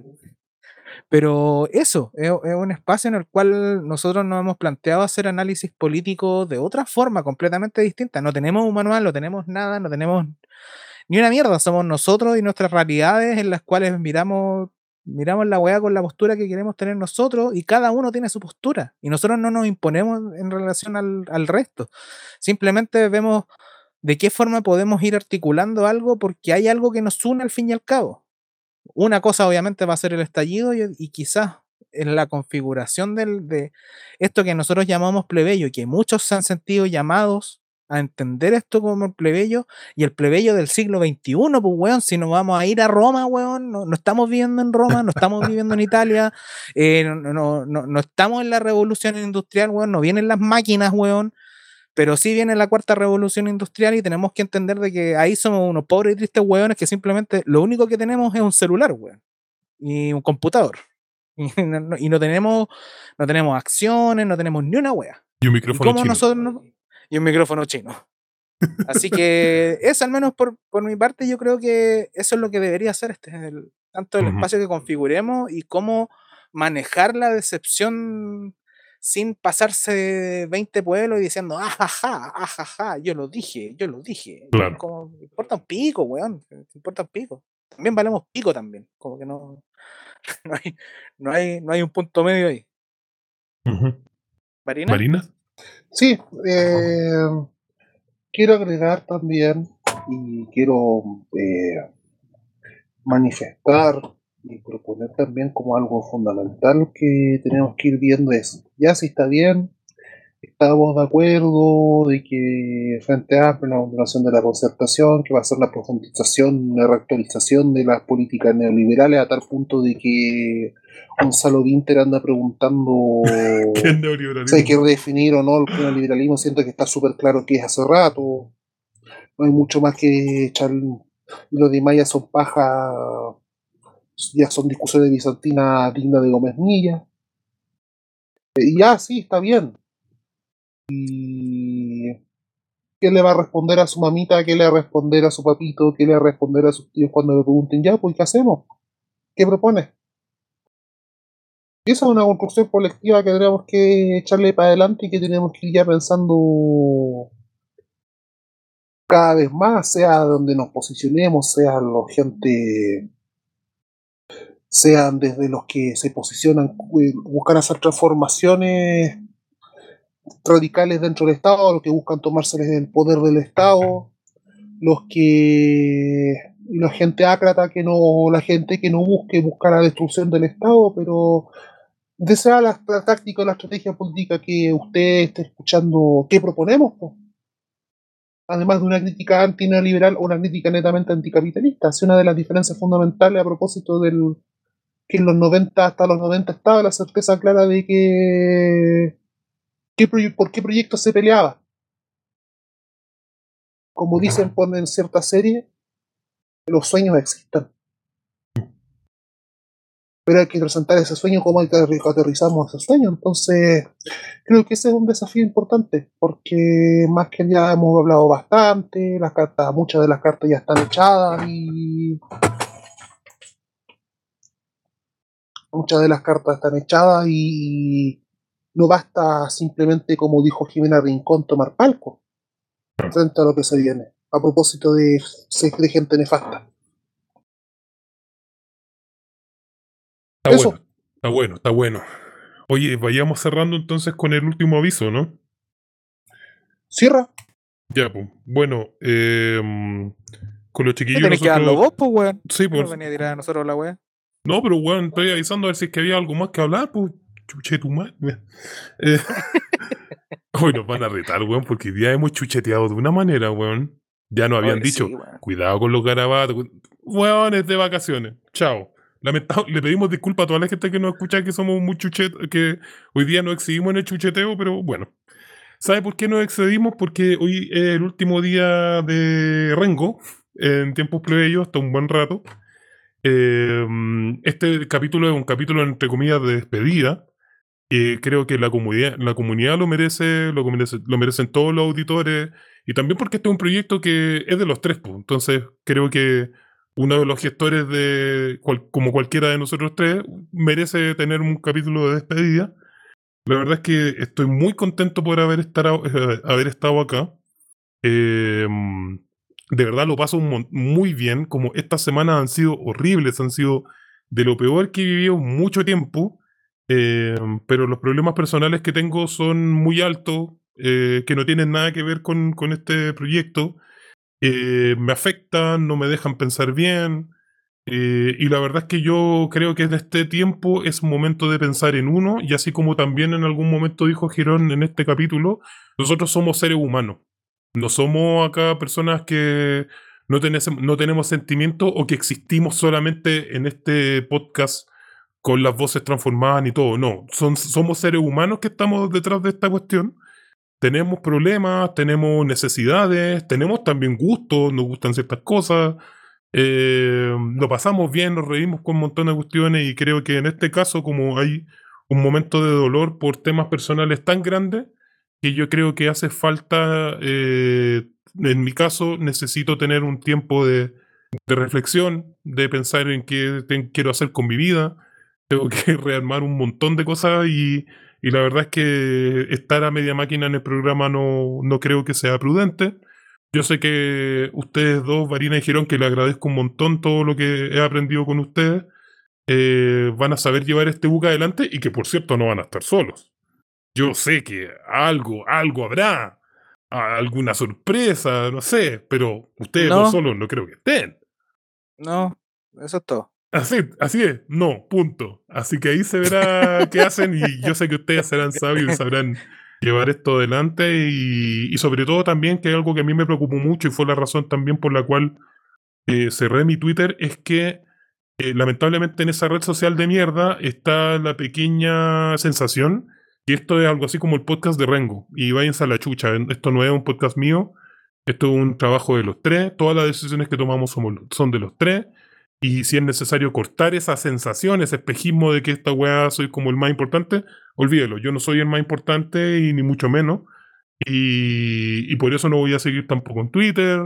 Pero eso, es, es un espacio en el cual nosotros nos hemos planteado hacer análisis político de otra forma completamente distinta. No tenemos un manual, no tenemos nada, no tenemos ni una mierda. Somos nosotros y nuestras realidades en las cuales miramos, miramos la weá con la postura que queremos tener nosotros y cada uno tiene su postura. Y nosotros no nos imponemos en relación al, al resto. Simplemente vemos de qué forma podemos ir articulando algo porque hay algo que nos une al fin y al cabo. Una cosa obviamente va a ser el estallido y, y quizás en la configuración del, de esto que nosotros llamamos plebeyo y que muchos se han sentido llamados a entender esto como el plebeyo y el plebeyo del siglo XXI, pues weón, si nos vamos a ir a Roma, weón, no, no estamos viviendo en Roma, no estamos viviendo en Italia, eh, no, no, no, no estamos en la revolución industrial, weón, no vienen las máquinas, weón, pero sí viene la cuarta revolución industrial y tenemos que entender de que ahí somos unos pobres y tristes hueones que simplemente lo único que tenemos es un celular, weón, y un computador. (laughs) Y no, y no tenemos, no tenemos acciones, no tenemos ni una wea. Y un ¿Y micrófono cómo chino. nosotros no- Y un micrófono chino. Así que eso, al menos por, por mi parte, yo creo que eso es lo que debería ser este, el- tanto el espacio que configuremos y cómo manejar la decepción sin pasarse 20 pueblos y diciendo, ajaja, ajaja, yo lo dije, yo lo dije. Claro. Como, importa un pico, weón, importa un pico. También valemos pico también, como que no, (laughs) no, hay, no, hay, no hay un punto medio ahí. Ujú. ¿Marina? ¿Marina? Sí, eh, quiero agregar también y quiero eh, manifestar y proponer también como algo fundamental que tenemos que ir viendo es, ya si está bien, estamos de acuerdo de que Frente Amplio, la continuación de la concertación, que va a ser la profundización, la reactualización de las políticas neoliberales a tal punto de que Gonzalo Winter anda preguntando si hay que redefinir o no el neoliberalismo, siento que está súper claro que es hace rato. No hay mucho más que echar. Y los demás ya son paja, ya son discusiones bizantinas dignas de Gómez Milla. Y ya, sí, está bien. Y. ¿Qué le va a responder a su mamita? ¿Qué le va a responder a su papito? ¿Qué le va a responder a sus tíos cuando le pregunten ya? Pues, ¿qué hacemos? ¿Qué propone? Y esa es una construcción colectiva que tenemos que echarle para adelante y que tenemos que ir ya pensando cada vez más, sea donde nos posicionemos, sea los gente, sean desde los que se posicionan, eh, buscan hacer transformaciones radicales dentro del Estado, los que buscan tomarse el poder del Estado, los que la gente ácrata que no, la gente que no busque buscar la destrucción del Estado, pero desea la, la táctica, la estrategia política que usted esté escuchando, ¿qué proponemos? po? Además de una crítica antineoliberal o una crítica netamente anticapitalista, es una de las diferencias fundamentales a propósito del, que en los 90, hasta los 90 estaba la certeza clara de que, qué por qué proyecto se peleaba. Como dicen ponen en cierta serie, los sueños existen. Pero hay que presentar ese sueño como hay que aterri- aterrizamos ese sueño. Entonces, creo que ese es un desafío importante, porque más que ya hemos hablado bastante, las cartas, muchas de las cartas ya están echadas y muchas de las cartas están echadas y no basta simplemente, como dijo Jimena Rincón, tomar palco frente a lo que se viene. A propósito de, de gente nefasta. Está Eso. bueno, está bueno, está bueno. Oye, vayamos cerrando entonces con el último aviso, ¿no? Cierra. Ya, pues. Bueno, eh, con los ¿Qué chiquillos. tenés que darlo nosotros- vos, pues, weón? Sí, ¿Cómo pues. venía a tirar a nosotros la weá? No, pero weón, estoy avisando a ver si es que había algo más que hablar, pues. Chuche tu madre. Eh, (laughs) Hoy nos van a retar, weón, porque ya hemos chucheteado de una manera, weón. Ya nos habían Oye, dicho, sí, cuidado con los garabatos. Weón, es de vacaciones. Chao. Lamentable, le pedimos disculpas a toda la gente que nos escucha que somos muy chuchet, que hoy día nos excedimos en el chucheteo, pero bueno. ¿Sabe por qué nos excedimos? Porque hoy es el último día de Rengo, en tiempos plebeyos, hasta un buen rato. Eh, este capítulo es un capítulo, entre comillas, de despedida. Y creo que la comunidad, la comunidad lo merece, lo merece, lo merecen todos los auditores. Y también porque este es un proyecto que es de los tres, pues. Entonces, creo que uno de los gestores de, como cualquiera de nosotros tres, merece tener un capítulo de despedida. La verdad es que estoy muy contento por haber, estado, eh, haber estado acá. Eh, de verdad lo paso muy bien. Como estas semanas han sido horribles, han sido de lo peor que he vivido mucho tiempo. Eh, pero los problemas personales que tengo son muy altos, eh, que no tienen nada que ver con, con este proyecto. Eh, me afectan, no me dejan pensar bien. y la verdad es que yo creo que en este tiempo es momento de pensar en uno, y así como también en algún momento dijo Girón en este capítulo, nosotros somos seres humanos. No somos acá personas que no, tenés- no tenemos sentimientos o que existimos solamente en este podcast con las voces transformadas ni todo. No, son, somos seres humanos que estamos detrás de esta cuestión. Tenemos problemas, tenemos necesidades, tenemos también gustos, nos gustan ciertas cosas. eh, lo pasamos bien, nos reímos con un montón de cuestiones y creo que en este caso, como hay un momento de dolor por temas personales tan grandes, que yo creo que hace falta, eh, en mi caso, necesito tener un tiempo de, de reflexión, de pensar en qué te- quiero hacer con mi vida. Tengo que (laughs) rearmar un montón de cosas y, y la verdad es que estar a media máquina en el programa no, no creo que sea prudente. Yo sé que ustedes dos, Varina y Girón, que le agradezco un montón todo lo que he aprendido con ustedes, eh, van a saber llevar este buque adelante y que por cierto no van a estar solos. Yo sé que algo, algo habrá, alguna sorpresa, no sé, pero ustedes No. dos solos no creo que estén. No, eso es todo. Así, así es, no, punto. Así que ahí se verá (laughs) qué hacen y yo sé que ustedes serán sabios y sabrán llevar esto adelante y, y sobre todo también que algo que a mí me preocupó mucho y fue la razón también por la cual eh, cerré mi Twitter es que eh, lamentablemente en esa red social de mierda está la pequeña sensación que esto es algo así como el podcast de Rengo y váyanse a la chucha, esto no es un podcast mío, esto es un trabajo de los tres, todas las decisiones que tomamos somos, son de los tres y si es necesario cortar esa sensación, ese espejismo de que esta weá soy como el más importante, olvídelo. Yo no soy el más importante y ni mucho menos. Y, y por eso no voy a seguir tampoco en Twitter.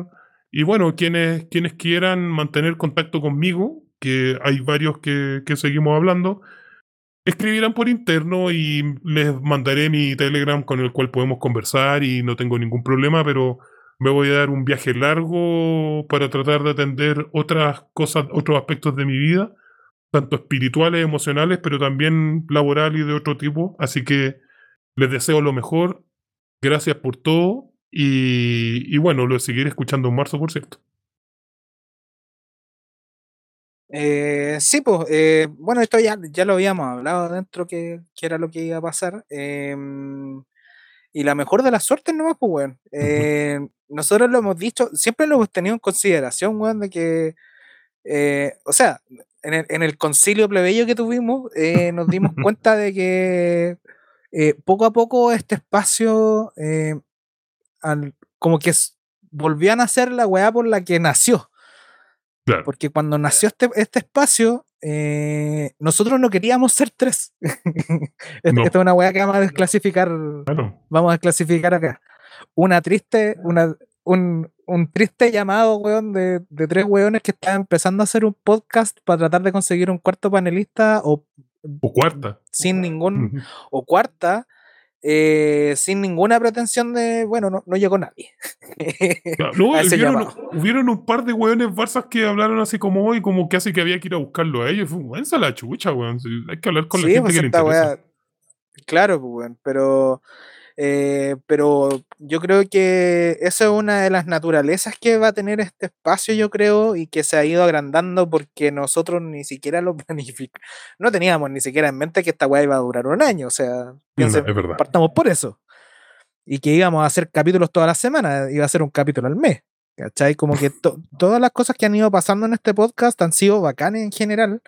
Y bueno, quienes, quienes quieran mantener contacto conmigo, que hay varios que, que seguimos hablando, escribirán por interno y les mandaré mi Telegram con el cual podemos conversar y no tengo ningún problema, pero me voy a dar un viaje largo para tratar de atender otras cosas, otros aspectos de mi vida, tanto espirituales, emocionales, pero también laboral y de otro tipo. Así que les deseo lo mejor. Gracias por todo. Y, bueno, lo seguiré escuchando en marzo, por cierto. Eh, sí, pues, eh, bueno, esto ya, ya lo habíamos hablado dentro que, que era lo que iba a pasar. em, y la mejor de las suertes no pues, weón. Eh, nosotros lo hemos dicho, siempre lo hemos tenido en consideración, weón, de que, eh, o sea, en el, en el concilio plebeyo que tuvimos, eh, nos dimos (laughs) cuenta de que eh, poco a poco este espacio, al- como que volvió a nacer la weá por la que nació. Claro. Porque cuando nació este, este espacio, eh, nosotros no queríamos ser tres. (laughs) Esta No. es una weá que vamos a desclasificar Claro. vamos a clasificar acá. Una triste, una, un, un triste llamado, weón, de, de tres weones que estaban empezando a hacer un podcast para tratar de conseguir un cuarto panelista o O cuarta. sin ningún, o cuarta, eh, sin ninguna pretensión de, bueno, no, no llegó nadie. (laughs) No, hubieron, un par de weones Barzas que hablaron así como hoy, como casi que había que ir a buscarlo a ellos. Fue, "Váyanse a la chucha, weón. Hay que hablar con la gente pues que le interesa. Claro, pues, weón, pero, eh, pero yo creo que esa es una de las naturalezas que va a tener este espacio, yo creo, y que se ha ido agrandando porque nosotros ni siquiera lo (laughs) planificamos. No teníamos ni siquiera en mente que esta weá iba a durar un año, o sea, piensen, partamos por eso. Y que íbamos a hacer capítulos todas las semanas, iba a ser un capítulo al mes. ¿Cachai? Como que to- todas las cosas que han ido pasando en este podcast han sido bacanes en general.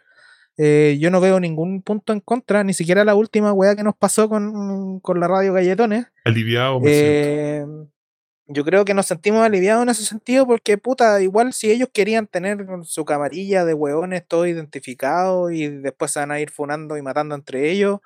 Eh, yo no veo ningún punto en contra, ni siquiera la última weá que nos pasó con, con la radio Galletones. Aliviado, me. Eh, yo creo que nos sentimos aliviados en ese sentido porque, puta, igual si ellos querían tener su camarilla de hueones todo identificado y después se van a ir funando y matando entre ellos,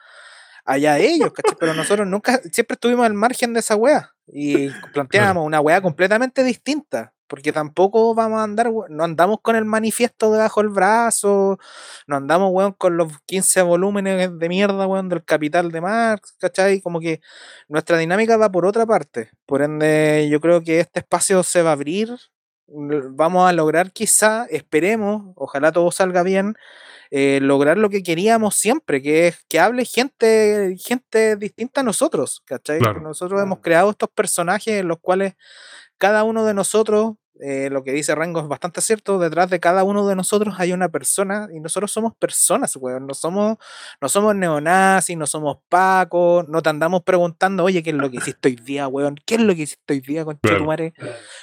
allá ellos, ¿cachai? Pero nosotros nunca, siempre estuvimos al margen de esa wea y (laughs) planteábamos una wea completamente distinta. Porque tampoco vamos a andar, no andamos con el manifiesto debajo del brazo, no andamos, weón, con los 15 volúmenes de mierda, weón, del Capital de Marx, ¿cachai? Como que nuestra dinámica va por otra parte. Por ende, yo creo que este espacio se va a abrir. Vamos a lograr quizá, esperemos, ojalá todo salga bien, eh, lograr lo que queríamos siempre, que es que hable gente, gente distinta a nosotros, ¿cachai? Claro. Nosotros hemos creado estos personajes en los cuales cada uno de nosotros, eh, lo que dice Rango es bastante cierto, detrás de cada uno de nosotros hay una persona y nosotros somos personas, weón, no somos, no somos neonazis, no somos pacos, no te andamos preguntando, oye, ¿qué es lo que hiciste hoy día, weón? ¿Qué es lo que hiciste hoy día, con Claro.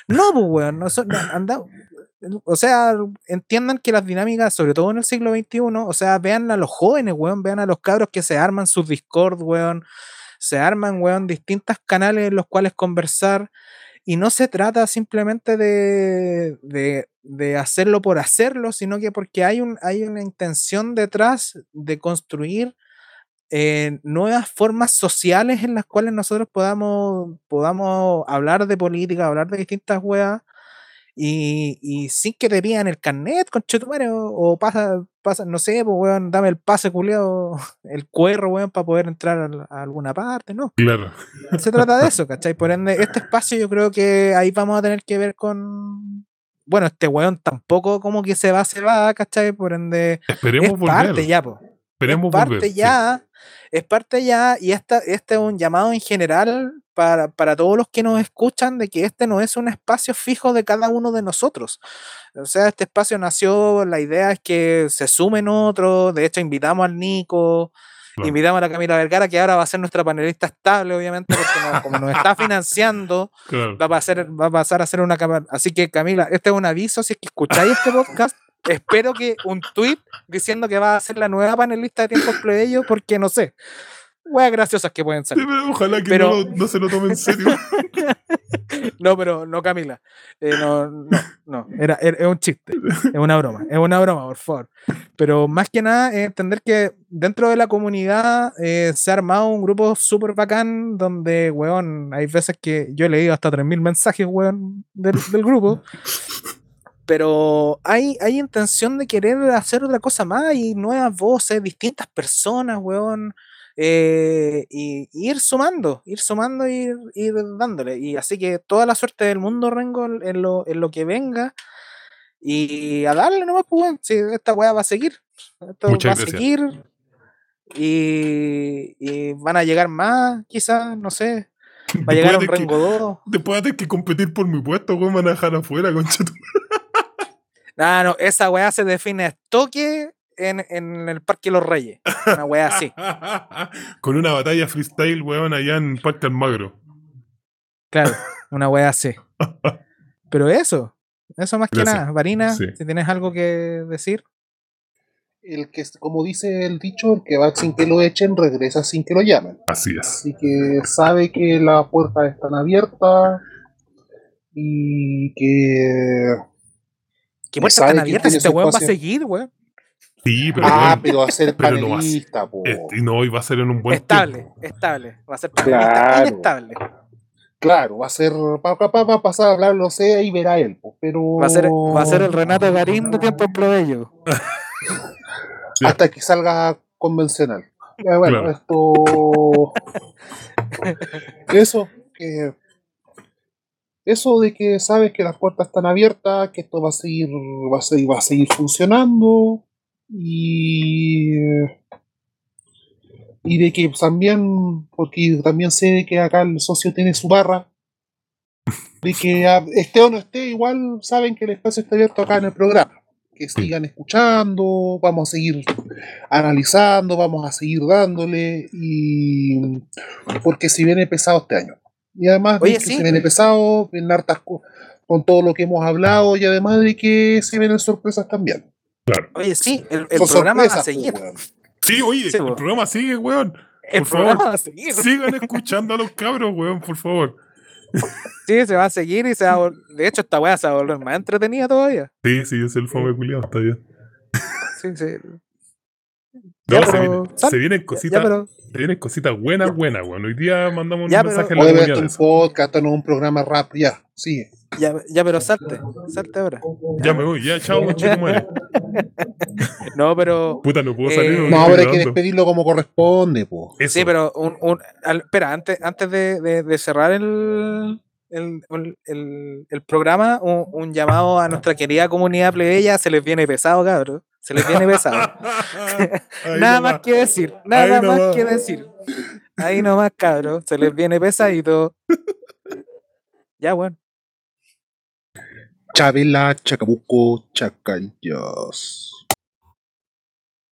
No, pues, weón, no, so- no, anda- o sea, entiendan que las dinámicas, sobre todo en el siglo XXI, o sea, vean a los jóvenes, weón, vean a los cabros que se arman sus Discord, weón, se arman, weón, distintos canales en los cuales conversar. Y no se trata simplemente de, de, de hacerlo por hacerlo, sino que porque hay, un, hay una intención detrás de construir eh, nuevas formas sociales en las cuales nosotros podamos, podamos hablar de política, hablar de distintas weas, y, y sin que te pidan el carnet, conchetumare, o, o pasa, pasa, no sé, pues weón, dame el pase culiado, (laughs) el QR, weón, para poder entrar a, alguna parte, ¿no? Claro. Se trata de eso, ¿cachai? Por ende, (laughs) este espacio yo creo que ahí vamos a tener que ver con. Bueno, este weón tampoco como que se va, se va, ¿cachai? Por ende, Esperemos es volver. parte ya, po. Esperemos es parte volver. sí. ya, es parte ya, y esta, este es un llamado en general para, para todos los que nos escuchan de que este no es un espacio fijo de cada uno de nosotros. O sea, este espacio nació, la idea es que se sumen otros, de hecho invitamos al Nico, Claro. invitamos a la Camila Vergara, que ahora va a ser nuestra panelista estable, obviamente, porque no- como nos está financiando, (laughs) Claro. va a, pasar, va a pasar a ser una. Así que, Camila, este es un aviso. Si es que escucháis este podcast, espero que un tweet diciendo que va a ser la nueva panelista de tiempos plebeyos, porque no sé. Weas graciosas que pueden Sí, salir. pero ojalá que Pero- no, se lo tome en serio. (laughs) No, pero no, Camila. Eh, no, no, no. Era, era- es un chiste. Es una broma. Es una broma, por favor. Pero más que nada, es entender que dentro de la comunidad eh, se ha armado un grupo súper bacán donde, weón, hay veces que yo he leído hasta 3.000 mensajes, weón, del, del grupo. Pero hay, hay intención de querer hacer otra cosa más y nuevas voces, distintas personas, weón. eh, y, y ir sumando, ir sumando y ir, ir dándole. Y así que toda la suerte del mundo, Rengo, en lo, en lo que venga. Y a darle nomás, pues, weón. Si esta weá va a seguir. Esto Muchas va a seguir. Y, y van a llegar más, quizás, no sé. Va a llegar un Rengo 2. Después de que competir por mi puesto, weón, van a dejar afuera, concha. tu- Ah, no, esa weá se define a toque en, en el Parque Los Reyes. Una weá así. (laughs) Con una batalla freestyle, weón, allá en Parque Almagro. Claro, (laughs) una weá así. Pero eso, eso más que Gracias. nada. Varina, Sí. si tienes algo que decir. el que, como dice el dicho, el que va sin que lo echen, regresa sin que lo llamen. Así es. Así que sabe que las puertas están abiertas y que... ¿Qué puertas están abiertas? Este weón va a seguir, weón. Sí, pero. ah, pero va a ser pero no va a ser- panelista, po. este, no, y va a ser en un buen Estable, tiempo. estable. Va a ser panelista Claro. inestable. Claro, va a ser... Va, va- va a pasar a hablar, lo sé, y verá él, po, pero... Va a ser, va a ser el Renato (laughs) Garín de tiempo plebeyo. hasta que salga convencional. Bueno, Claro. esto. (laughs) Eso, que. Eso de que sabes que las puertas están abiertas, que esto va a seguir, va a seguir, va a seguir funcionando. Y. Y de que también, porque también sé que acá el socio tiene su barra, de que esté o no esté, igual saben que el espacio está abierto acá en el programa. Que sigan escuchando, vamos a seguir analizando, vamos a seguir dándole, y porque si viene pesado este año. Y además de Oye, que sí. se viene pesado, vienen hartas co- con todo lo que hemos hablado, y además de que se vienen sorpresas también. Oye, sí, el, programa va a seguir. pues, weón. Sí, oye, Sí, el weón. programa sigue, weón. El por programa favor, va a seguir. Sigan escuchando a los cabros, weón, por favor. Sí, se va a seguir y se va a De hecho, esta weá se va a volver más entretenida todavía. Sí, sí, es el fome culiado, está bien. Sí, sí. No, Ya, se, pero- vienen, sal- se vienen Ya, cositas, pero. se vienen cositas buenas, buenas, weón. Hoy día mandamos un Ya, pero- mensaje a la pero comunidad un podcast, no un programa rap, ya, sigue. Ya, ya, pero salte. Salte ahora. Ya me voy, ya, chao, conchetumare. (laughs) No, pero. Puta, no puedo Eh, salir. me No, pero hay que despedirlo como corresponde, po. Eso. Sí, pero un, un- al- espera, antes, antes de, de- de cerrar el, el, el- el- programa, un, un llamado a nuestra querida comunidad plebeya, se les viene pesado, cabrón. Se les viene pesado. (laughs) Nada más que decir, nada Ahí más nomás. que decir. Ahí nomás, cabrón, se les viene pesadito. (laughs) Ya, bueno. Chabela, Chacabuco, Chacayos.